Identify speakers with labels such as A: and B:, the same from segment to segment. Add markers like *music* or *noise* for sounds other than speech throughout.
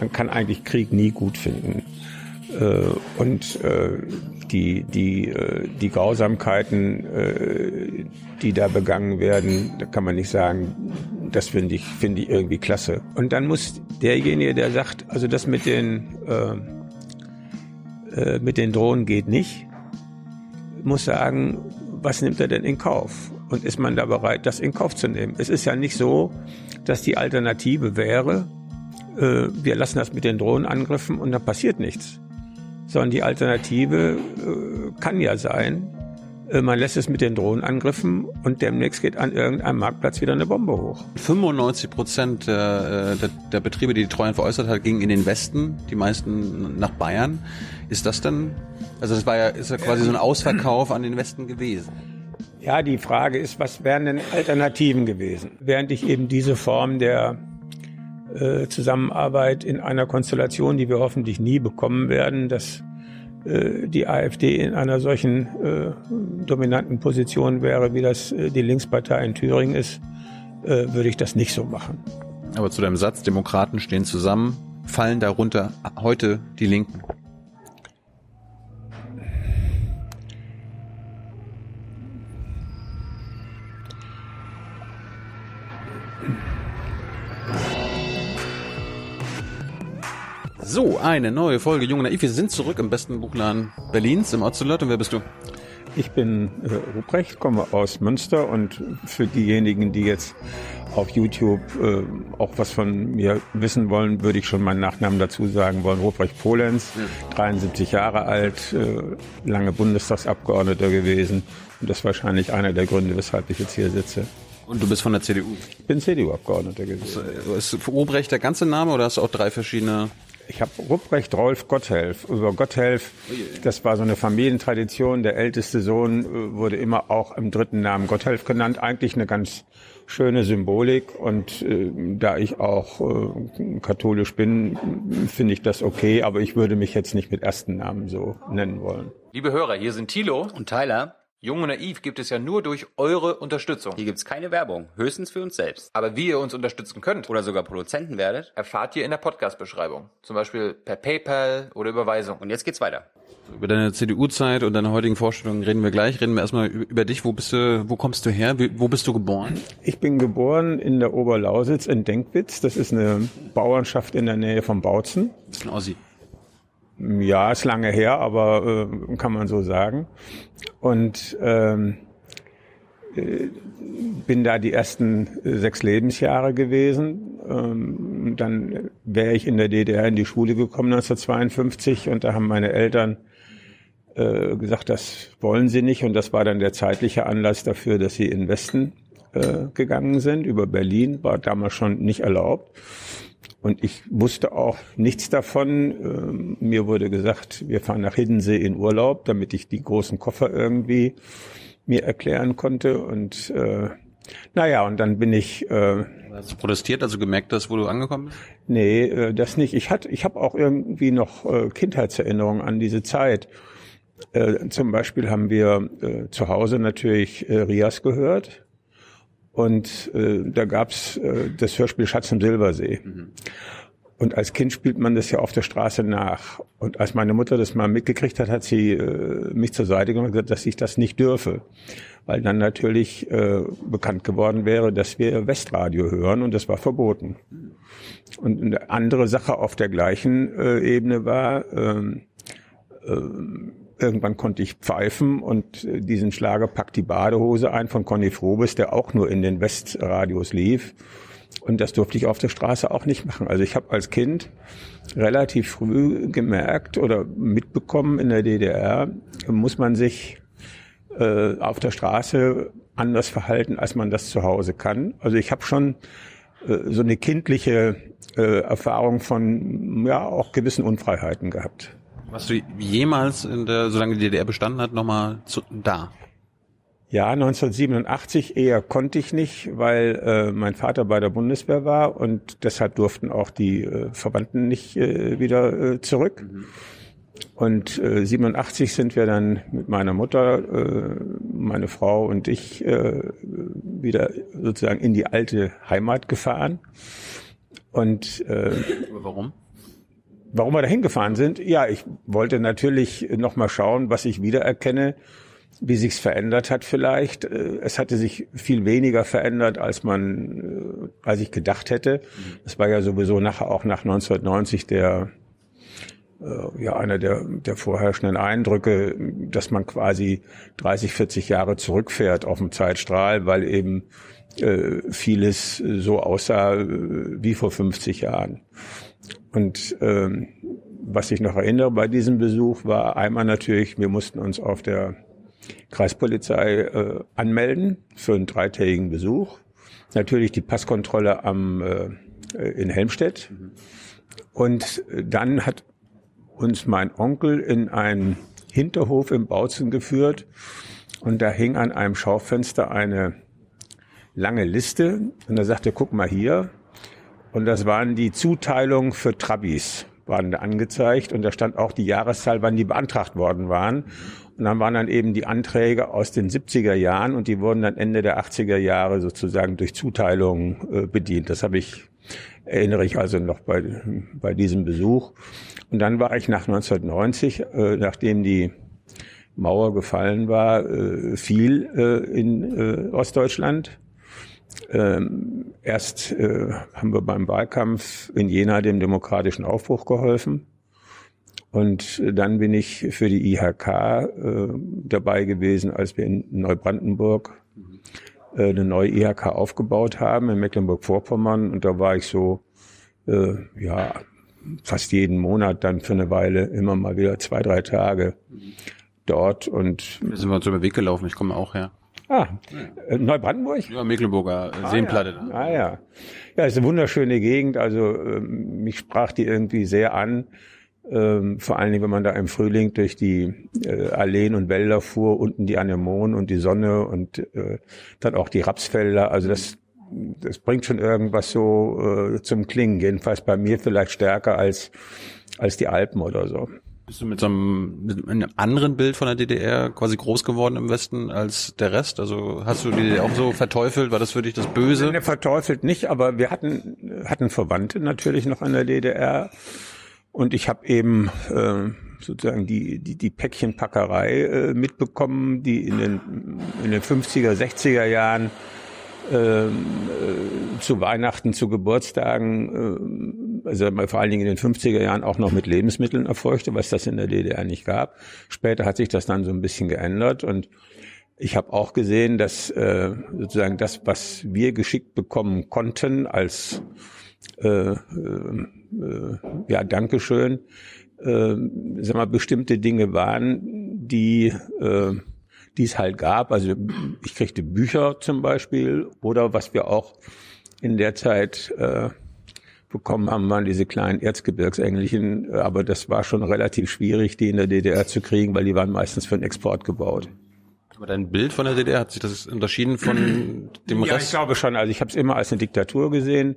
A: man kann eigentlich Krieg nie gut finden. Äh, und äh, die, die, äh, die Grausamkeiten, die da begangen werden, da kann man nicht sagen, das finde ich, finde ich irgendwie klasse. Und dann muss derjenige, der sagt, also das mit den, äh, mit den Drohnen geht nicht, muss sagen, was nimmt er denn in Kauf? Und ist man da bereit, das in Kauf zu nehmen? Es ist ja nicht so, dass die Alternative wäre, äh, wir lassen das mit den Drohnenangriffen und dann passiert nichts. Sondern die Alternative äh, kann ja sein, äh, man lässt es mit den Drohnenangriffen und demnächst geht an irgendeinem Marktplatz wieder eine Bombe hoch.
B: 95 Prozent der, der, der Betriebe, die die Treuen veräußert hat, gingen in den Westen, die meisten nach Bayern. Ist das denn, also das war ja, ist ja quasi so ein Ausverkauf an den Westen gewesen?
A: Ja, die Frage ist, was wären denn Alternativen gewesen? Während ich eben diese Form der äh, Zusammenarbeit in einer Konstellation, die wir hoffentlich nie bekommen werden, dass äh, die AfD in einer solchen äh, dominanten Position wäre, wie das die Linkspartei in Thüringen ist, würde ich das nicht so machen.
B: Aber zu deinem Satz, Demokraten stehen zusammen, fallen darunter heute die Linken? So, eine neue Folge Junge Naiv. Wir sind zurück im besten Buchladen Berlins, im Ocelot. Und wer bist du?
A: Ich bin äh, Ruprecht, komme aus Münster und für diejenigen, die jetzt auf YouTube äh, auch was von mir wissen wollen, würde ich schon meinen Nachnamen dazu sagen wollen. Ruprecht Polenz, ja. 73 Jahre alt, äh, lange Bundestagsabgeordneter gewesen und das ist wahrscheinlich einer der Gründe, weshalb ich jetzt hier sitze.
B: Und du bist von der CDU?
A: Ich bin CDU-Abgeordneter gewesen.
B: Ist, ist Ruprecht der ganze Name oder hast du auch drei verschiedene
A: ich habe Rupprecht Rolf Gotthelf. Über Gotthelf, das war so eine Familientradition. Der älteste Sohn äh, wurde immer auch im dritten Namen Gotthelf genannt. Eigentlich eine ganz schöne Symbolik. Und äh, da ich auch äh, katholisch bin, finde ich das okay. Aber ich würde mich jetzt nicht mit ersten Namen so nennen wollen.
C: Liebe Hörer, hier sind Thilo und Tyler. Jung und Naiv gibt es ja nur durch eure Unterstützung.
D: Hier gibt's keine Werbung, höchstens für uns selbst.
C: Aber wie ihr uns unterstützen könnt
D: oder sogar Produzenten werdet,
C: erfahrt ihr in der Podcast-Beschreibung. Zum Beispiel per PayPal oder Überweisung.
D: Und jetzt geht's weiter.
B: Über deine CDU-Zeit und deine heutigen Vorstellungen reden wir gleich. Reden wir erstmal über dich. Wo bist du, wo kommst du her? Wo bist du geboren?
A: Ich bin geboren in der Oberlausitz in Denkwitz. Das ist eine Bauernschaft in der Nähe von Bautzen.
B: Das ist ein Ossi.
A: Ja, ist lange her, aber äh, kann man so sagen. Und ähm, äh, bin da die ersten sechs Lebensjahre gewesen. Ähm, dann wäre ich in der DDR in die Schule gekommen 1952 und da haben meine Eltern äh, gesagt, das wollen sie nicht und das war dann der zeitliche Anlass dafür, dass sie in Westen äh, gegangen sind. Über Berlin war damals schon nicht erlaubt. Und ich wusste auch nichts davon. Ähm, mir wurde gesagt, wir fahren nach Hiddensee in Urlaub, damit ich die großen Koffer irgendwie mir erklären konnte. Und äh, naja, und dann bin ich. Äh,
B: Hast du protestiert, also gemerkt hast, wo du angekommen bist?
A: Nee, äh, das nicht. Ich hatte, ich habe auch irgendwie noch äh, Kindheitserinnerungen an diese Zeit. Äh, zum Beispiel haben wir äh, zu Hause natürlich äh, Rias gehört und äh, da gab's äh, das Hörspiel Schatz im Silbersee. Mhm. Und als Kind spielt man das ja auf der Straße nach. Und als meine Mutter das mal mitgekriegt hat, hat sie äh, mich zur Seite genommen und gesagt, dass ich das nicht dürfe. Weil dann natürlich äh, bekannt geworden wäre, dass wir Westradio hören und das war verboten. Und eine andere Sache auf der gleichen äh, Ebene war, ähm, äh, Irgendwann konnte ich pfeifen und äh, diesen Schlager packt die Badehose ein von Conny Frobes, der auch nur in den Westradios lief. Und das durfte ich auf der Straße auch nicht machen. Also ich habe als Kind relativ früh gemerkt oder mitbekommen in der DDR, muss man sich äh, auf der Straße anders verhalten, als man das zu Hause kann. Also ich habe schon äh, so eine kindliche äh, Erfahrung von ja auch gewissen Unfreiheiten gehabt.
B: Warst du jemals, in der, solange die DDR bestanden hat, nochmal da?
A: Ja, 1987 eher konnte ich nicht, weil äh, mein Vater bei der Bundeswehr war und deshalb durften auch die äh, Verwandten nicht äh, wieder äh, zurück. Mhm. Und äh, 87 sind wir dann mit meiner Mutter, äh, meine Frau und ich äh, wieder sozusagen in die alte Heimat gefahren. Und
B: äh, warum?
A: Warum wir da hingefahren sind? Ja, ich wollte natürlich noch mal schauen, was ich wiedererkenne, wie sich's verändert hat vielleicht. Äh, es hatte sich viel weniger verändert, als man, äh, als ich gedacht hätte. Es war ja sowieso nachher auch nach 1990 der äh, ja einer der, der vorherrschenden Eindrücke, dass man quasi 30, 40 Jahre zurückfährt auf dem Zeitstrahl, weil eben äh, vieles so aussah wie vor 50 Jahren. Und ähm, was ich noch erinnere bei diesem Besuch war einmal natürlich, wir mussten uns auf der Kreispolizei äh, anmelden für einen dreitägigen Besuch. Natürlich die Passkontrolle am äh, in Helmstedt. Und dann hat uns mein Onkel in einen Hinterhof im Bautzen geführt und da hing an einem Schaufenster eine lange Liste und er sagte, guck mal hier. Und das waren die Zuteilungen für Trabis, waren da angezeigt und da stand auch die Jahreszahl, wann die beantragt worden waren. Und dann waren dann eben die Anträge aus den 70er Jahren und die wurden dann Ende der 80er Jahre sozusagen durch Zuteilungen äh, bedient. Das habe ich, erinnere ich also noch bei, bei diesem Besuch. Und dann war ich nach 1990, äh, nachdem die Mauer gefallen war, äh, viel äh, in äh, Ostdeutschland. Ähm, erst äh, haben wir beim Wahlkampf in Jena dem demokratischen Aufbruch geholfen. Und dann bin ich für die IHK äh, dabei gewesen, als wir in Neubrandenburg äh, eine neue IHK aufgebaut haben in Mecklenburg-Vorpommern. Und da war ich so, äh, ja, fast jeden Monat dann für eine Weile immer mal wieder zwei, drei Tage dort. Und
B: Wir sind wir uns über den Weg gelaufen, ich komme auch her.
A: Ah, äh, Neubrandenburg?
B: Ja, Mecklenburger äh, Seenplatte.
A: Ah ja. ah ja. Ja, ist eine wunderschöne Gegend. Also ähm, mich sprach die irgendwie sehr an. Ähm, vor allen Dingen, wenn man da im Frühling durch die äh, Alleen und Wälder fuhr, unten die Anemonen und die Sonne und äh, dann auch die Rapsfelder. Also das, das bringt schon irgendwas so äh, zum Klingen. Jedenfalls bei mir vielleicht stärker als als die Alpen oder so.
B: Bist du mit so einem, mit einem anderen Bild von der DDR quasi groß geworden im Westen als der Rest? Also hast du die DDR auch so verteufelt? War das für dich das Böse?
A: Ne, verteufelt nicht, aber wir hatten, hatten Verwandte natürlich noch in der DDR. Und ich habe eben äh, sozusagen die, die, die Päckchenpackerei äh, mitbekommen, die in den, in den 50er, 60er Jahren zu Weihnachten, zu Geburtstagen, äh, also vor allen Dingen in den 50er Jahren auch noch mit Lebensmitteln erfolgte, was das in der DDR nicht gab. Später hat sich das dann so ein bisschen geändert und ich habe auch gesehen, dass äh, sozusagen das, was wir geschickt bekommen konnten als äh, äh, äh, ja Dankeschön, äh, sag mal bestimmte Dinge waren, die äh, die es halt gab. Also ich kriegte Bücher zum Beispiel oder was wir auch in der Zeit äh, bekommen haben, waren diese kleinen Erzgebirgsenglischen, aber das war schon relativ schwierig, die in der DDR zu kriegen, weil die waren meistens für den Export gebaut.
B: Aber dein Bild von der DDR hat sich das unterschieden von dem
A: Ja, ich
B: Rest?
A: glaube schon. Also ich habe es immer als eine Diktatur gesehen.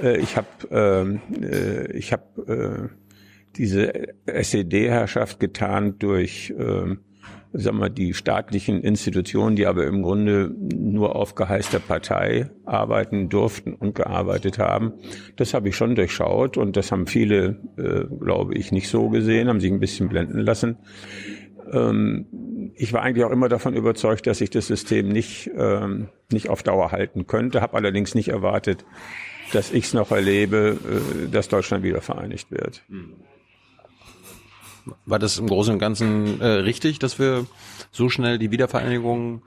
A: Äh, Ich habe ähm, äh, ich habe äh, diese SED-Herrschaft getarnt durch ähm, sagen wir, die staatlichen Institutionen, die aber im Grunde nur auf Geheiß der Partei arbeiten durften und gearbeitet haben. Das habe ich schon durchschaut und das haben viele, äh, glaube ich, nicht so gesehen, haben sich ein bisschen blenden lassen. Ähm, ich war eigentlich auch immer davon überzeugt, dass ich das System nicht, ähm, nicht auf Dauer halten könnte, habe allerdings nicht erwartet, dass ich es noch erlebe, äh, dass Deutschland wieder vereinigt wird.
B: War das im Großen und Ganzen äh, richtig, dass wir so schnell die Wiedervereinigung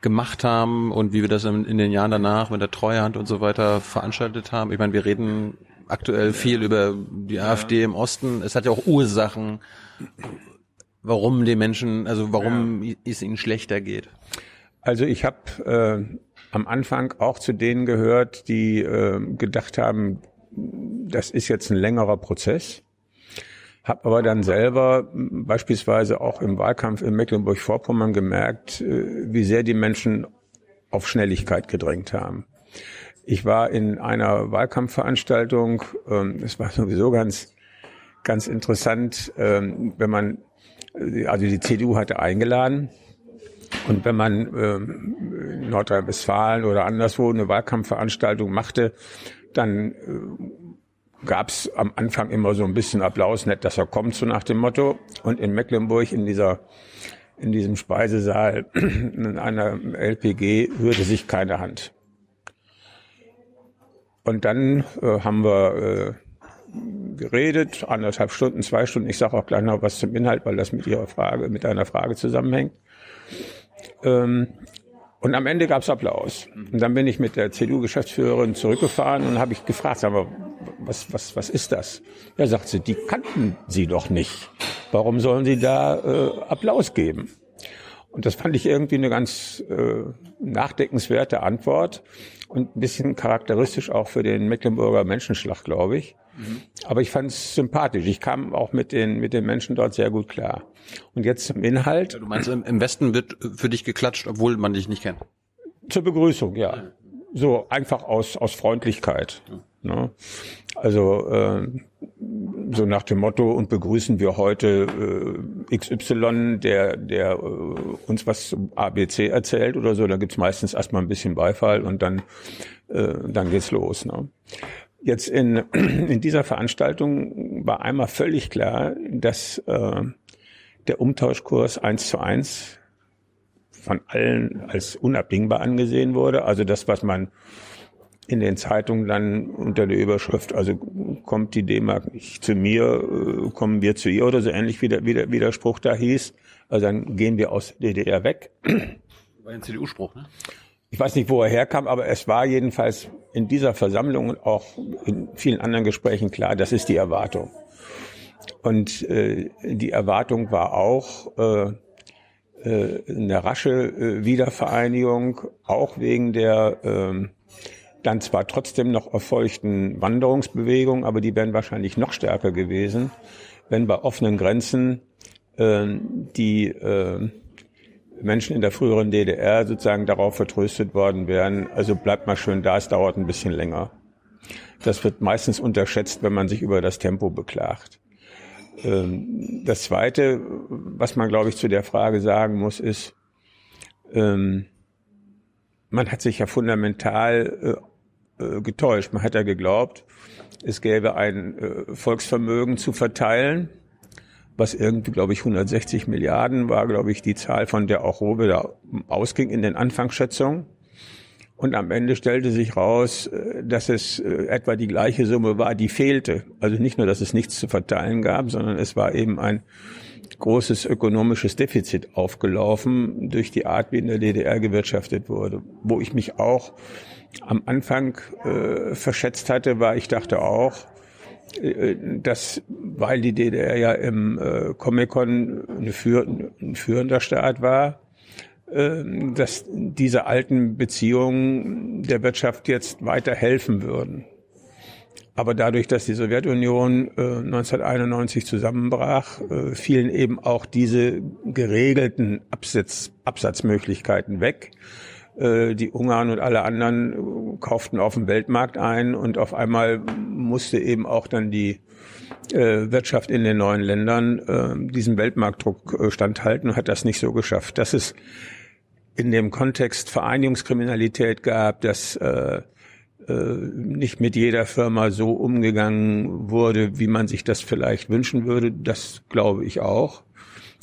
B: gemacht haben und wie wir das in, in den Jahren danach mit der Treuhand und so weiter veranstaltet haben? Ich meine, wir reden aktuell viel über die AfD im Osten. Es hat ja auch Ursachen, warum die Menschen, also warum es ihnen schlechter geht.
A: Also ich habe äh, am Anfang auch zu denen gehört, die äh, gedacht haben, das ist jetzt ein längerer Prozess. Hab aber dann selber beispielsweise auch im Wahlkampf in Mecklenburg-Vorpommern gemerkt, äh, wie sehr die Menschen auf Schnelligkeit gedrängt haben. Ich war in einer Wahlkampfveranstaltung, ähm, es war sowieso ganz, ganz interessant, ähm, wenn man, äh, also die CDU hatte eingeladen, und wenn man ähm, in Nordrhein-Westfalen oder anderswo eine Wahlkampfveranstaltung machte, dann gab es am Anfang immer so ein bisschen Applaus, nett, dass er kommt, so nach dem Motto. Und in Mecklenburg in dieser in diesem Speisesaal *clears throat* in einer LPG rührte sich keine Hand. Und dann äh, haben wir äh, geredet, anderthalb Stunden, zwei Stunden. Ich sage auch gleich noch was zum Inhalt, weil das mit Ihrer Frage, mit einer Frage zusammenhängt. Ähm, und am Ende gab es Applaus. Und dann bin ich mit der CDU-Geschäftsführerin zurückgefahren und habe ich gefragt, sag mal, was, was, was ist das? Ja, sagt sie, die kannten Sie doch nicht. Warum sollen Sie da äh, Applaus geben? Und das fand ich irgendwie eine ganz äh, nachdenkenswerte Antwort und ein bisschen charakteristisch auch für den Mecklenburger Menschenschlag, glaube ich. Mhm. Aber ich fand es sympathisch. Ich kam auch mit den, mit den Menschen dort sehr gut klar. Und jetzt zum Inhalt.
B: Du meinst, im Westen wird für dich geklatscht, obwohl man dich nicht kennt?
A: Zur Begrüßung, ja. So einfach aus, aus Freundlichkeit. Ne? Also äh, so nach dem Motto und begrüßen wir heute äh, XY, der, der äh, uns was zum ABC erzählt oder so, da gibt's meistens erstmal ein bisschen Beifall und dann, äh, dann geht's los. Ne? Jetzt in, *clears throat* in dieser Veranstaltung war einmal völlig klar, dass äh, der Umtauschkurs eins zu eins von allen als unabdingbar angesehen wurde. Also das, was man in den Zeitungen dann unter der Überschrift, also kommt die D-Mark nicht zu mir, äh, kommen wir zu ihr oder so ähnlich wie der, wie der, wie der Spruch da hieß. Also dann gehen wir aus DDR weg.
B: War ein CDU-Spruch, ne?
A: Ich weiß nicht, wo er herkam, aber es war jedenfalls in dieser Versammlung und auch in vielen anderen Gesprächen klar, das ist die Erwartung. Und äh, die Erwartung war auch äh, äh, eine rasche äh, Wiedervereinigung, auch wegen der äh, dann zwar trotzdem noch erfolgten Wanderungsbewegungen, aber die wären wahrscheinlich noch stärker gewesen, wenn bei offenen Grenzen äh, die äh, Menschen in der früheren DDR sozusagen darauf vertröstet worden wären, also bleibt mal schön da, es dauert ein bisschen länger. Das wird meistens unterschätzt, wenn man sich über das Tempo beklagt. Ähm, das Zweite, was man, glaube ich, zu der Frage sagen muss, ist, ähm, man hat sich ja fundamental äh, getäuscht. Man hat ja geglaubt, es gäbe ein äh, Volksvermögen zu verteilen, was irgendwie, glaube ich, 160 Milliarden war, glaube ich, die Zahl, von der auch Robe da ausging in den Anfangsschätzungen. Und am Ende stellte sich raus, äh, dass es etwa die gleiche Summe war, die fehlte. Also nicht nur, dass es nichts zu verteilen gab, sondern es war eben ein großes ökonomisches Defizit aufgelaufen durch die Art, wie in der DDR gewirtschaftet wurde. Wo ich mich auch am Anfang äh, verschätzt hatte, war, ich dachte auch, äh, dass, weil die DDR ja im äh, Comic-Con eine führ ein führender Staat war, ähm, dass diese alten Beziehungen der Wirtschaft jetzt weiter helfen würden. Aber dadurch, dass die Sowjetunion äh, 1991 zusammenbrach, äh, fielen eben auch diese geregelten Absatz, Absatzmöglichkeiten weg. Äh, die Ungarn und alle anderen äh, kauften auf dem Weltmarkt ein und auf einmal musste eben auch dann die äh, Wirtschaft in den neuen Ländern diesem Weltmarktdruck standhalten und hat das nicht so geschafft. Das ist in dem Kontext Vereinigungskriminalität gab, dass nicht mit jeder Firma so umgegangen wurde, wie man sich das vielleicht wünschen würde. Das glaube ich auch.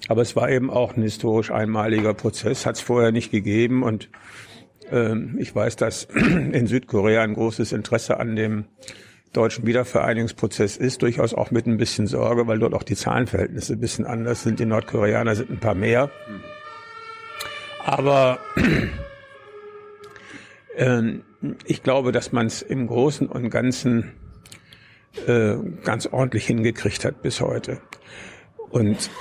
A: Aber es war eben auch ein historisch einmaliger Prozess, hat es vorher nicht gegeben. Und äh, ich weiß, dass *clears throat* in Südkorea ein großes Interesse an dem deutschen Wiedervereinigungsprozess ist, durchaus auch mit ein bisschen Sorge, weil dort auch die Zahlenverhältnisse ein bisschen anders sind. Die Nordkoreaner sind ein paar mehr. Aber *clears throat* äh, ich glaube, dass man es im Großen und Ganzen äh, ganz ordentlich hingekriegt hat bis heute. Und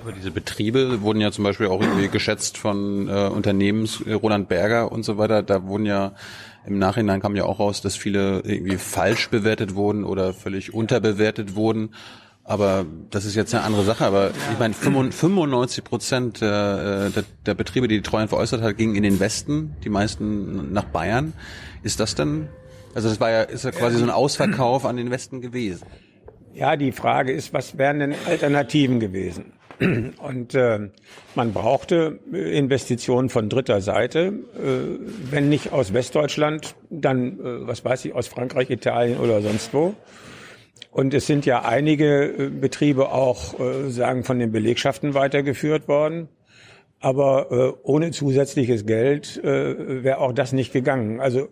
B: aber diese Betriebe wurden ja zum Beispiel auch irgendwie geschätzt von äh, Unternehmens äh, Roland Berger und so weiter. Da wurden ja im Nachhinein kam ja auch raus, dass viele irgendwie falsch bewertet wurden oder völlig unterbewertet wurden. Aber das ist jetzt eine andere Sache. Aber ich meine, 95 Prozent der, äh, der, der Betriebe, die die Treuen veräußert hat, gingen in den Westen, die meisten nach Bayern. Ist das denn, also das war ja, ist ja quasi so ein Ausverkauf an den Westen gewesen?
A: Ja, die Frage ist, was wären denn Alternativen gewesen? *clears throat* Und äh, man brauchte Investitionen von dritter Seite, äh, wenn nicht aus Westdeutschland, dann, äh, was weiß ich, aus Frankreich, Italien oder sonst wo. Und es sind ja einige äh, Betriebe auch, äh, sagen, von den Belegschaften weitergeführt worden. Aber äh, ohne zusätzliches Geld äh, wäre auch das nicht gegangen. Also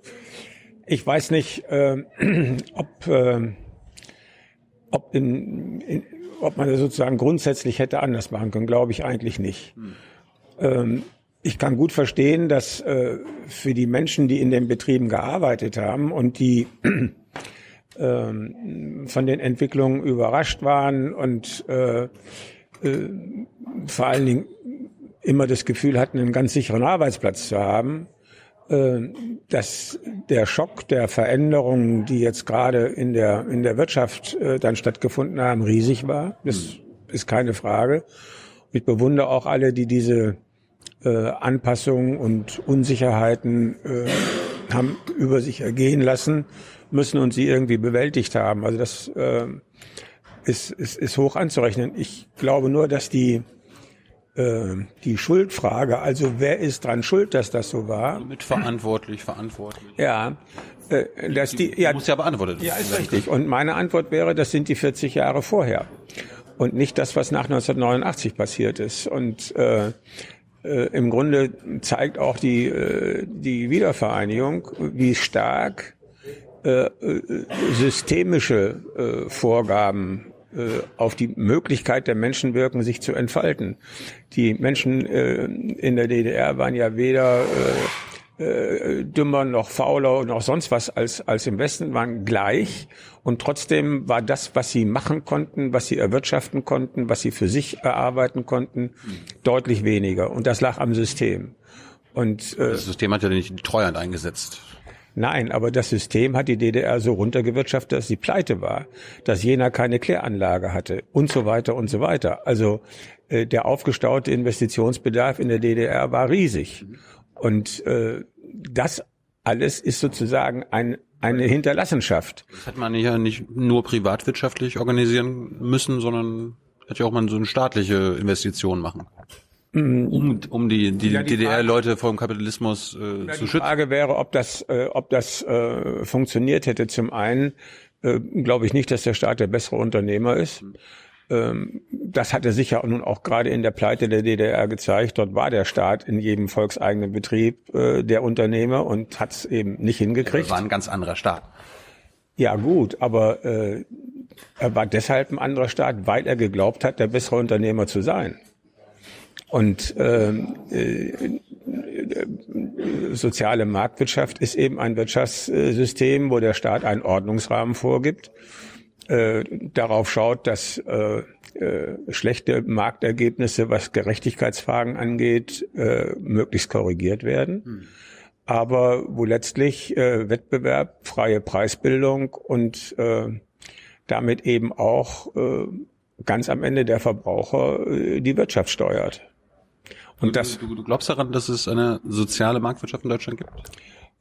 A: ich weiß nicht, äh, *clears throat* ob, äh, ob, in, in, ob man das sozusagen grundsätzlich hätte anders machen können. Glaube ich eigentlich nicht. Hm. Ähm, ich kann gut verstehen, dass äh, für die Menschen, die in den Betrieben gearbeitet haben und die *clears throat* ähm, von den Entwicklungen überrascht waren und äh, äh, vor allen Dingen immer das Gefühl hatten, einen ganz sicheren Arbeitsplatz zu haben, äh, dass der Schock der Veränderungen, die jetzt gerade in der, in der Wirtschaft äh, dann stattgefunden haben, riesig war. Das ist keine Frage. Ich bewundere auch alle, die diese äh, Anpassungen und Unsicherheiten äh, haben über sich ergehen lassen müssen und sie irgendwie bewältigt haben. Also das äh, ist, ist, ist hoch anzurechnen. Ich glaube nur, dass die äh, die Schuldfrage, also wer ist dran schuld, dass das so war?
B: Mitverantwortlich, verantwortlich.
A: Ja, äh, dass die,
B: die
A: ja,
B: muss ja beantwortet.
A: Ja, ist richtig. Und meine Antwort wäre, das sind die 40 Jahre vorher und nicht das, was nach 1989 passiert ist. Und äh, äh, im Grunde zeigt auch die äh, die Wiedervereinigung, wie stark äh, äh systemische äh, Vorgaben äh, auf die Möglichkeit der Menschen wirken, sich zu entfalten. Die Menschen äh, in der DDR waren ja weder äh, äh, dümmer noch fauler noch sonst was als, als im Westen, waren gleich. Und trotzdem war das, was sie machen konnten, was sie erwirtschaften konnten, was sie für sich erarbeiten konnten, deutlich weniger. Und das lag am System.
B: Und, äh, das System hat ja nicht Treuhand eingesetzt.
A: Nein, aber das System hat die DDR so runtergewirtschaftet, dass sie pleite war, dass jener keine Kläranlage hatte und so weiter und so weiter. Also äh, der aufgestaute Investitionsbedarf in der DDR war riesig. Und äh, das alles ist sozusagen ein, eine Hinterlassenschaft.
B: Das hätte man ja nicht nur privatwirtschaftlich organisieren müssen, sondern hätte ja auch mal so eine staatliche Investition machen.
A: Mhm.
B: Um, um die, die, ja, DDR-Leute vom Kapitalismus äh, ja, zu schützen.
A: Die Frage wäre, ob das, äh, ob das äh, funktioniert hätte. Zum einen äh, glaube ich nicht, dass der Staat der bessere Unternehmer ist. Ähm, das hatte sich ja nun auch gerade in der Pleite der DDR gezeigt. Dort war der Staat in jedem volkseigenen Betrieb äh, der Unternehmer und hat es eben nicht hingekriegt.
B: Ja, war ein ganz anderer Staat.
A: Ja gut, aber äh, er war deshalb ein anderer Staat, weil er geglaubt hat, der bessere Unternehmer zu sein. Und ähm, äh, soziale Marktwirtschaft ist eben ein Wirtschaftssystem, wo der Staat einen Ordnungsrahmen vorgibt, äh, darauf schaut, dass äh, äh, schlechte Marktergebnisse, was Gerechtigkeitsfragen angeht, äh, möglichst korrigiert werden. Hm. Aber wo letztlich äh, Wettbewerb, freie Preisbildung und äh, damit eben auch äh, ganz am Ende der Verbraucher äh, die Wirtschaft steuert.
B: Und du, das, du, du glaubst daran, dass es eine soziale Marktwirtschaft in Deutschland gibt?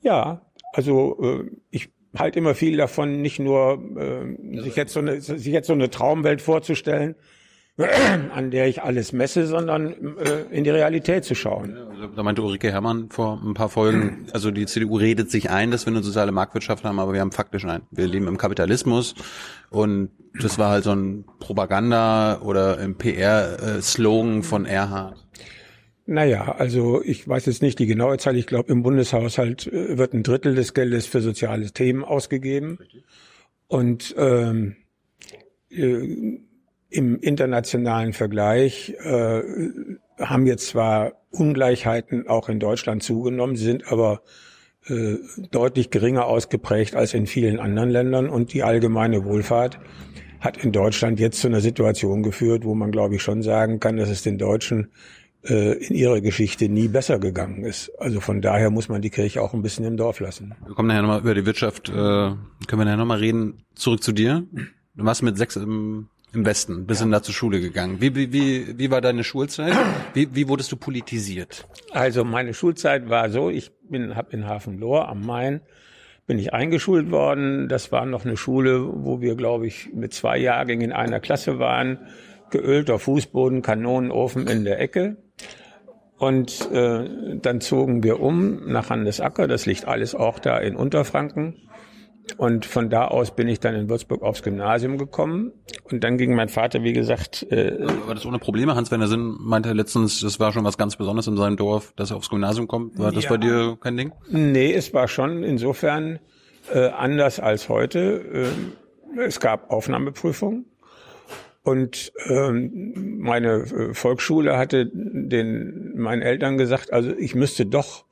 A: Ja, also äh, ich halte immer viel davon, nicht nur äh, sich jetzt so eine sich jetzt so eine Traumwelt vorzustellen, *clears throat* an der ich alles messe, sondern äh, in die Realität zu schauen.
B: Ja, also, da meinte Ulrike Herrmann vor ein paar Folgen, *clears throat* also die CDU redet sich ein, dass wir eine soziale Marktwirtschaft haben, aber wir haben faktisch ein. Wir leben im Kapitalismus und das war halt so ein Propaganda oder ein PR-Slogan von Erhard.
A: Naja, also ich weiß jetzt nicht die genaue Zahl. Ich glaube, im Bundeshaushalt äh, wird ein Drittel des Geldes für soziale Themen ausgegeben. Und ähm, äh, im internationalen Vergleich äh, haben jetzt zwar Ungleichheiten auch in Deutschland zugenommen, sind aber äh, deutlich geringer ausgeprägt als in vielen anderen Ländern. Und die allgemeine Wohlfahrt hat in Deutschland jetzt zu einer Situation geführt, wo man, glaube ich, schon sagen kann, dass es den Deutschen in ihrer Geschichte nie besser gegangen ist. Also von daher muss man die Kirche auch ein bisschen im Dorf lassen.
B: Wir kommen nachher nochmal über die Wirtschaft, äh, können wir nachher nochmal reden. Zurück zu dir. Du warst mit sechs im, im Westen, bist ja. da zur Schule gegangen. Wie, wie, wie, wie war deine Schulzeit? Wie, wie wurdest du politisiert?
A: Also meine Schulzeit war so, ich bin hab in Hafenlohr am Main bin ich eingeschult worden. Das war noch eine Schule, wo wir, glaube ich, mit zwei Jahrgängen in einer Klasse waren geölter Fußboden, Kanonenofen in der Ecke. Und äh, dann zogen wir um nach Handesacker, das liegt alles auch da in Unterfranken. Und von da aus bin ich dann in Würzburg aufs Gymnasium gekommen. Und dann ging mein Vater, wie gesagt. Äh,
B: war das ohne Probleme? Hans-Werner Sinn meinte letztens, das war schon was ganz Besonderes in seinem Dorf, dass er aufs Gymnasium kommt. War das ja. bei dir kein Ding?
A: Nee, es war schon insofern äh, anders als heute. Äh, es gab Aufnahmeprüfungen. Und ähm, meine äh, Volksschule hatte den meinen Eltern gesagt, also ich müsste doch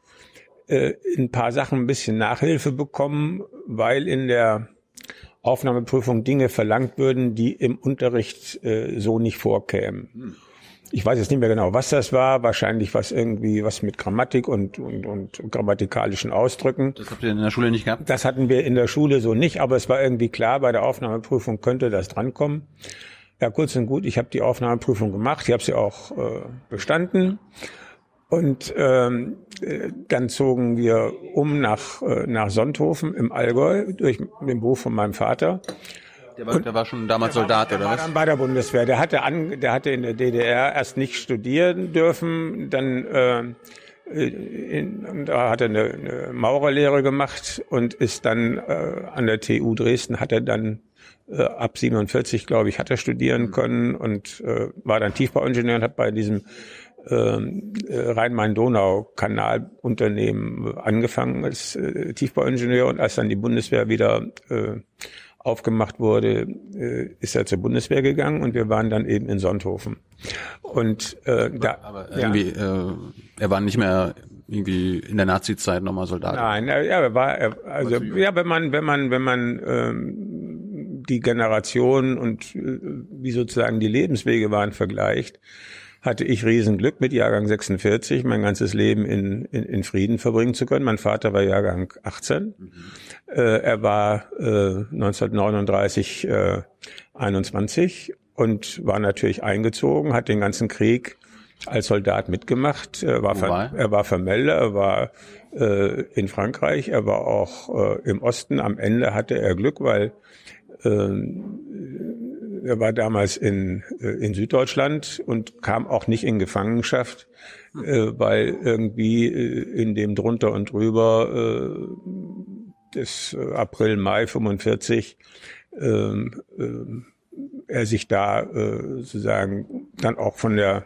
A: äh, ein paar Sachen ein bisschen Nachhilfe bekommen, weil in der Aufnahmeprüfung Dinge verlangt würden, die im Unterricht äh, so nicht vorkämen. Ich weiß jetzt nicht mehr genau, was das war. Wahrscheinlich was irgendwie was mit Grammatik und, und, und grammatikalischen Ausdrücken.
B: Das habt ihr in der Schule nicht gehabt?
A: Das hatten wir in der Schule so nicht, aber es war irgendwie klar, bei der Aufnahmeprüfung könnte das drankommen. Ja, kurz und gut, ich habe die Aufnahmeprüfung gemacht, ich habe sie auch äh, bestanden. Und ähm, äh, dann zogen wir um nach, äh, nach Sonthofen im Allgäu durch den Beruf von meinem Vater.
B: Der war, der war schon damals Soldat,
A: war,
B: oder
A: was? Der war dann bei der Bundeswehr. Der hatte, an, der hatte in der DDR erst nicht studieren dürfen, dann äh, in, da hat er eine, eine Maurerlehre gemacht und ist dann äh, an der TU Dresden, hat er dann äh, ab 47, glaube ich, hat er studieren können und äh, war dann Tiefbauingenieur und hat bei diesem ähm, äh, Rhein-Main-Donau-Kanalunternehmen angefangen als äh, Tiefbauingenieur und als dann die Bundeswehr wieder äh, aufgemacht wurde, äh, ist er zur Bundeswehr gegangen und wir waren dann eben in Sonthofen. Und äh, da,
B: aber irgendwie, ja. äh, er war nicht mehr irgendwie in der Nazi-Zeit nochmal Soldat.
A: Nein, er, ja, er war, er, also ja, wenn man, wenn man, wenn man ähm, die Generation und äh, wie sozusagen die Lebenswege waren vergleicht, hatte ich Riesenglück mit Jahrgang 46 mein ganzes Leben in, in, in Frieden verbringen zu können. Mein Vater war Jahrgang 18. Mhm. Äh, er war äh, 1939 äh, 21 und war natürlich eingezogen, hat den ganzen Krieg als Soldat mitgemacht. Er war, ver, er war Vermelder, er war äh, in Frankreich, er war auch äh, im Osten. Am Ende hatte er Glück, weil er war damals in, äh, in Süddeutschland und kam auch nicht in Gefangenschaft, äh, weil irgendwie äh, in dem drunter und drüber des April, Mai 45 äh, äh, er sich da sozusagen dann auch von der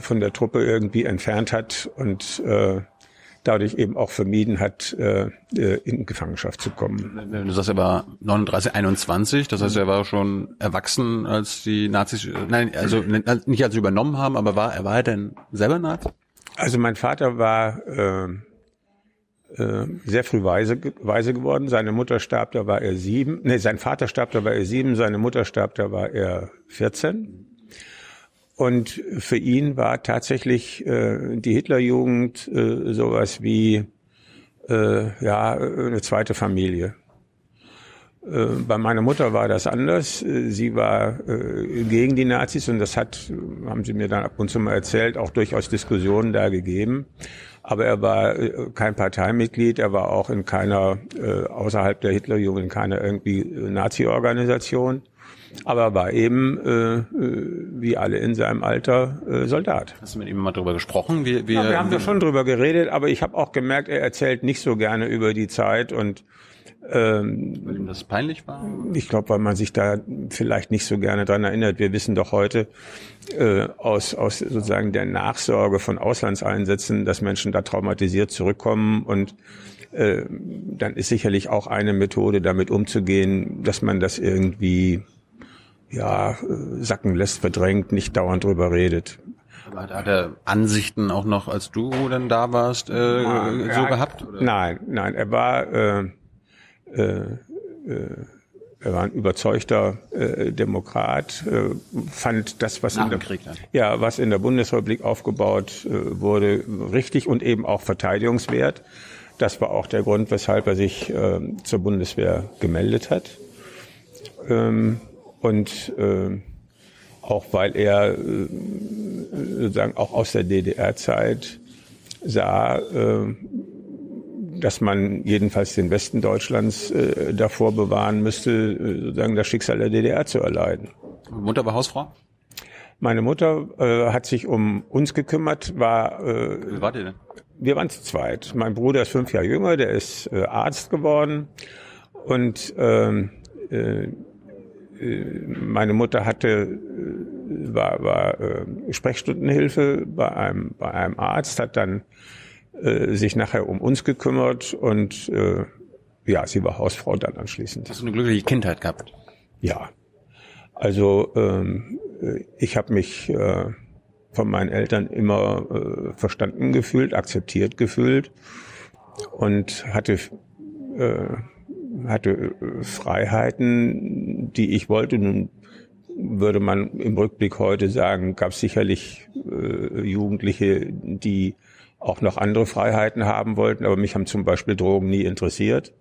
A: von der Truppe irgendwie entfernt hat und äh, dadurch eben auch vermieden hat, äh, äh in Gefangenschaft zu kommen.
B: Du sagst, er war 39, 21, das heißt, er war schon erwachsen, als die Nazis, nein, also nicht als sie übernommen haben, aber war, er war er denn selber Nazi?
A: Also mein Vater war äh, äh, sehr früh weise, weise geworden. Seine Mutter starb, da war er sieben. Nee, sein Vater starb, da war er sieben. Seine Mutter starb, da war er 14. Und für ihn war tatsächlich äh, die Hitlerjugend äh, sowas wie äh, ja eine zweite Familie. Äh, bei meiner Mutter war das anders. Sie war äh, gegen die Nazis und das hat, haben sie mir dann ab und zu mal erzählt, auch durchaus Diskussionen da gegeben. Aber er war äh, kein Parteimitglied, er war auch in keiner, äh, außerhalb der Hitlerjugend, in keiner irgendwie Nazi-Organisation aber war eben äh, äh, wie alle in seinem Alter äh, Soldat.
B: Hast du mit ihm mal drüber gesprochen?
A: Wie, wie ja, wir haben da schon drüber geredet, aber ich habe auch gemerkt, er erzählt nicht so gerne über die Zeit und
B: ähm, weil ihm das peinlich war?
A: Ich glaube, weil man sich da vielleicht nicht so gerne dran erinnert. Wir wissen doch heute äh, aus, aus sozusagen der Nachsorge von Auslandseinsätzen, dass Menschen da traumatisiert zurückkommen und äh, dann ist sicherlich auch eine Methode, damit umzugehen, dass man das irgendwie ja, sacken lässt, verdrängt, nicht dauernd drüber redet.
B: Aber hat er Ansichten auch noch, als du dann da warst, äh, ja, so gehabt?
A: Oder? Nein, nein, er war, äh, äh, äh, er war ein überzeugter äh, Demokrat, äh, fand das, was in der, ja, was in der Bundesrepublik aufgebaut äh, wurde, richtig und eben auch verteidigungswert. Das war auch der Grund, weshalb er sich äh, zur Bundeswehr gemeldet hat. Ähm, und äh, auch weil er äh, sozusagen auch aus der DDR-Zeit sah, äh, dass man jedenfalls den Westen Deutschlands äh, davor bewahren müsste, äh, sozusagen das Schicksal der DDR zu erleiden.
B: Mutter war Hausfrau?
A: Meine Mutter äh, hat sich um uns gekümmert, war äh,
B: Wie wart ihr denn?
A: wir waren zu zweit. Mein Bruder ist fünf Jahre jünger, der ist äh, Arzt geworden und ähm, äh, äh, meine Mutter hatte äh, war, war äh, Sprechstundenhilfe bei einem bei einem Arzt, hat dann äh, sich nachher um uns gekümmert und äh, ja, sie war Hausfrau dann anschließend.
B: Hast du eine glückliche Kindheit gehabt?
A: Ja, also ähm, äh, ich habe mich äh, von meinen Eltern immer äh, verstanden gefühlt, akzeptiert gefühlt und hatte äh, hatte äh, Freiheiten, die ich wollte. Nun würde man im Rückblick heute sagen, gab es sicherlich äh, Jugendliche, die auch noch andere Freiheiten haben wollten, aber mich haben zum Beispiel Drogen nie interessiert.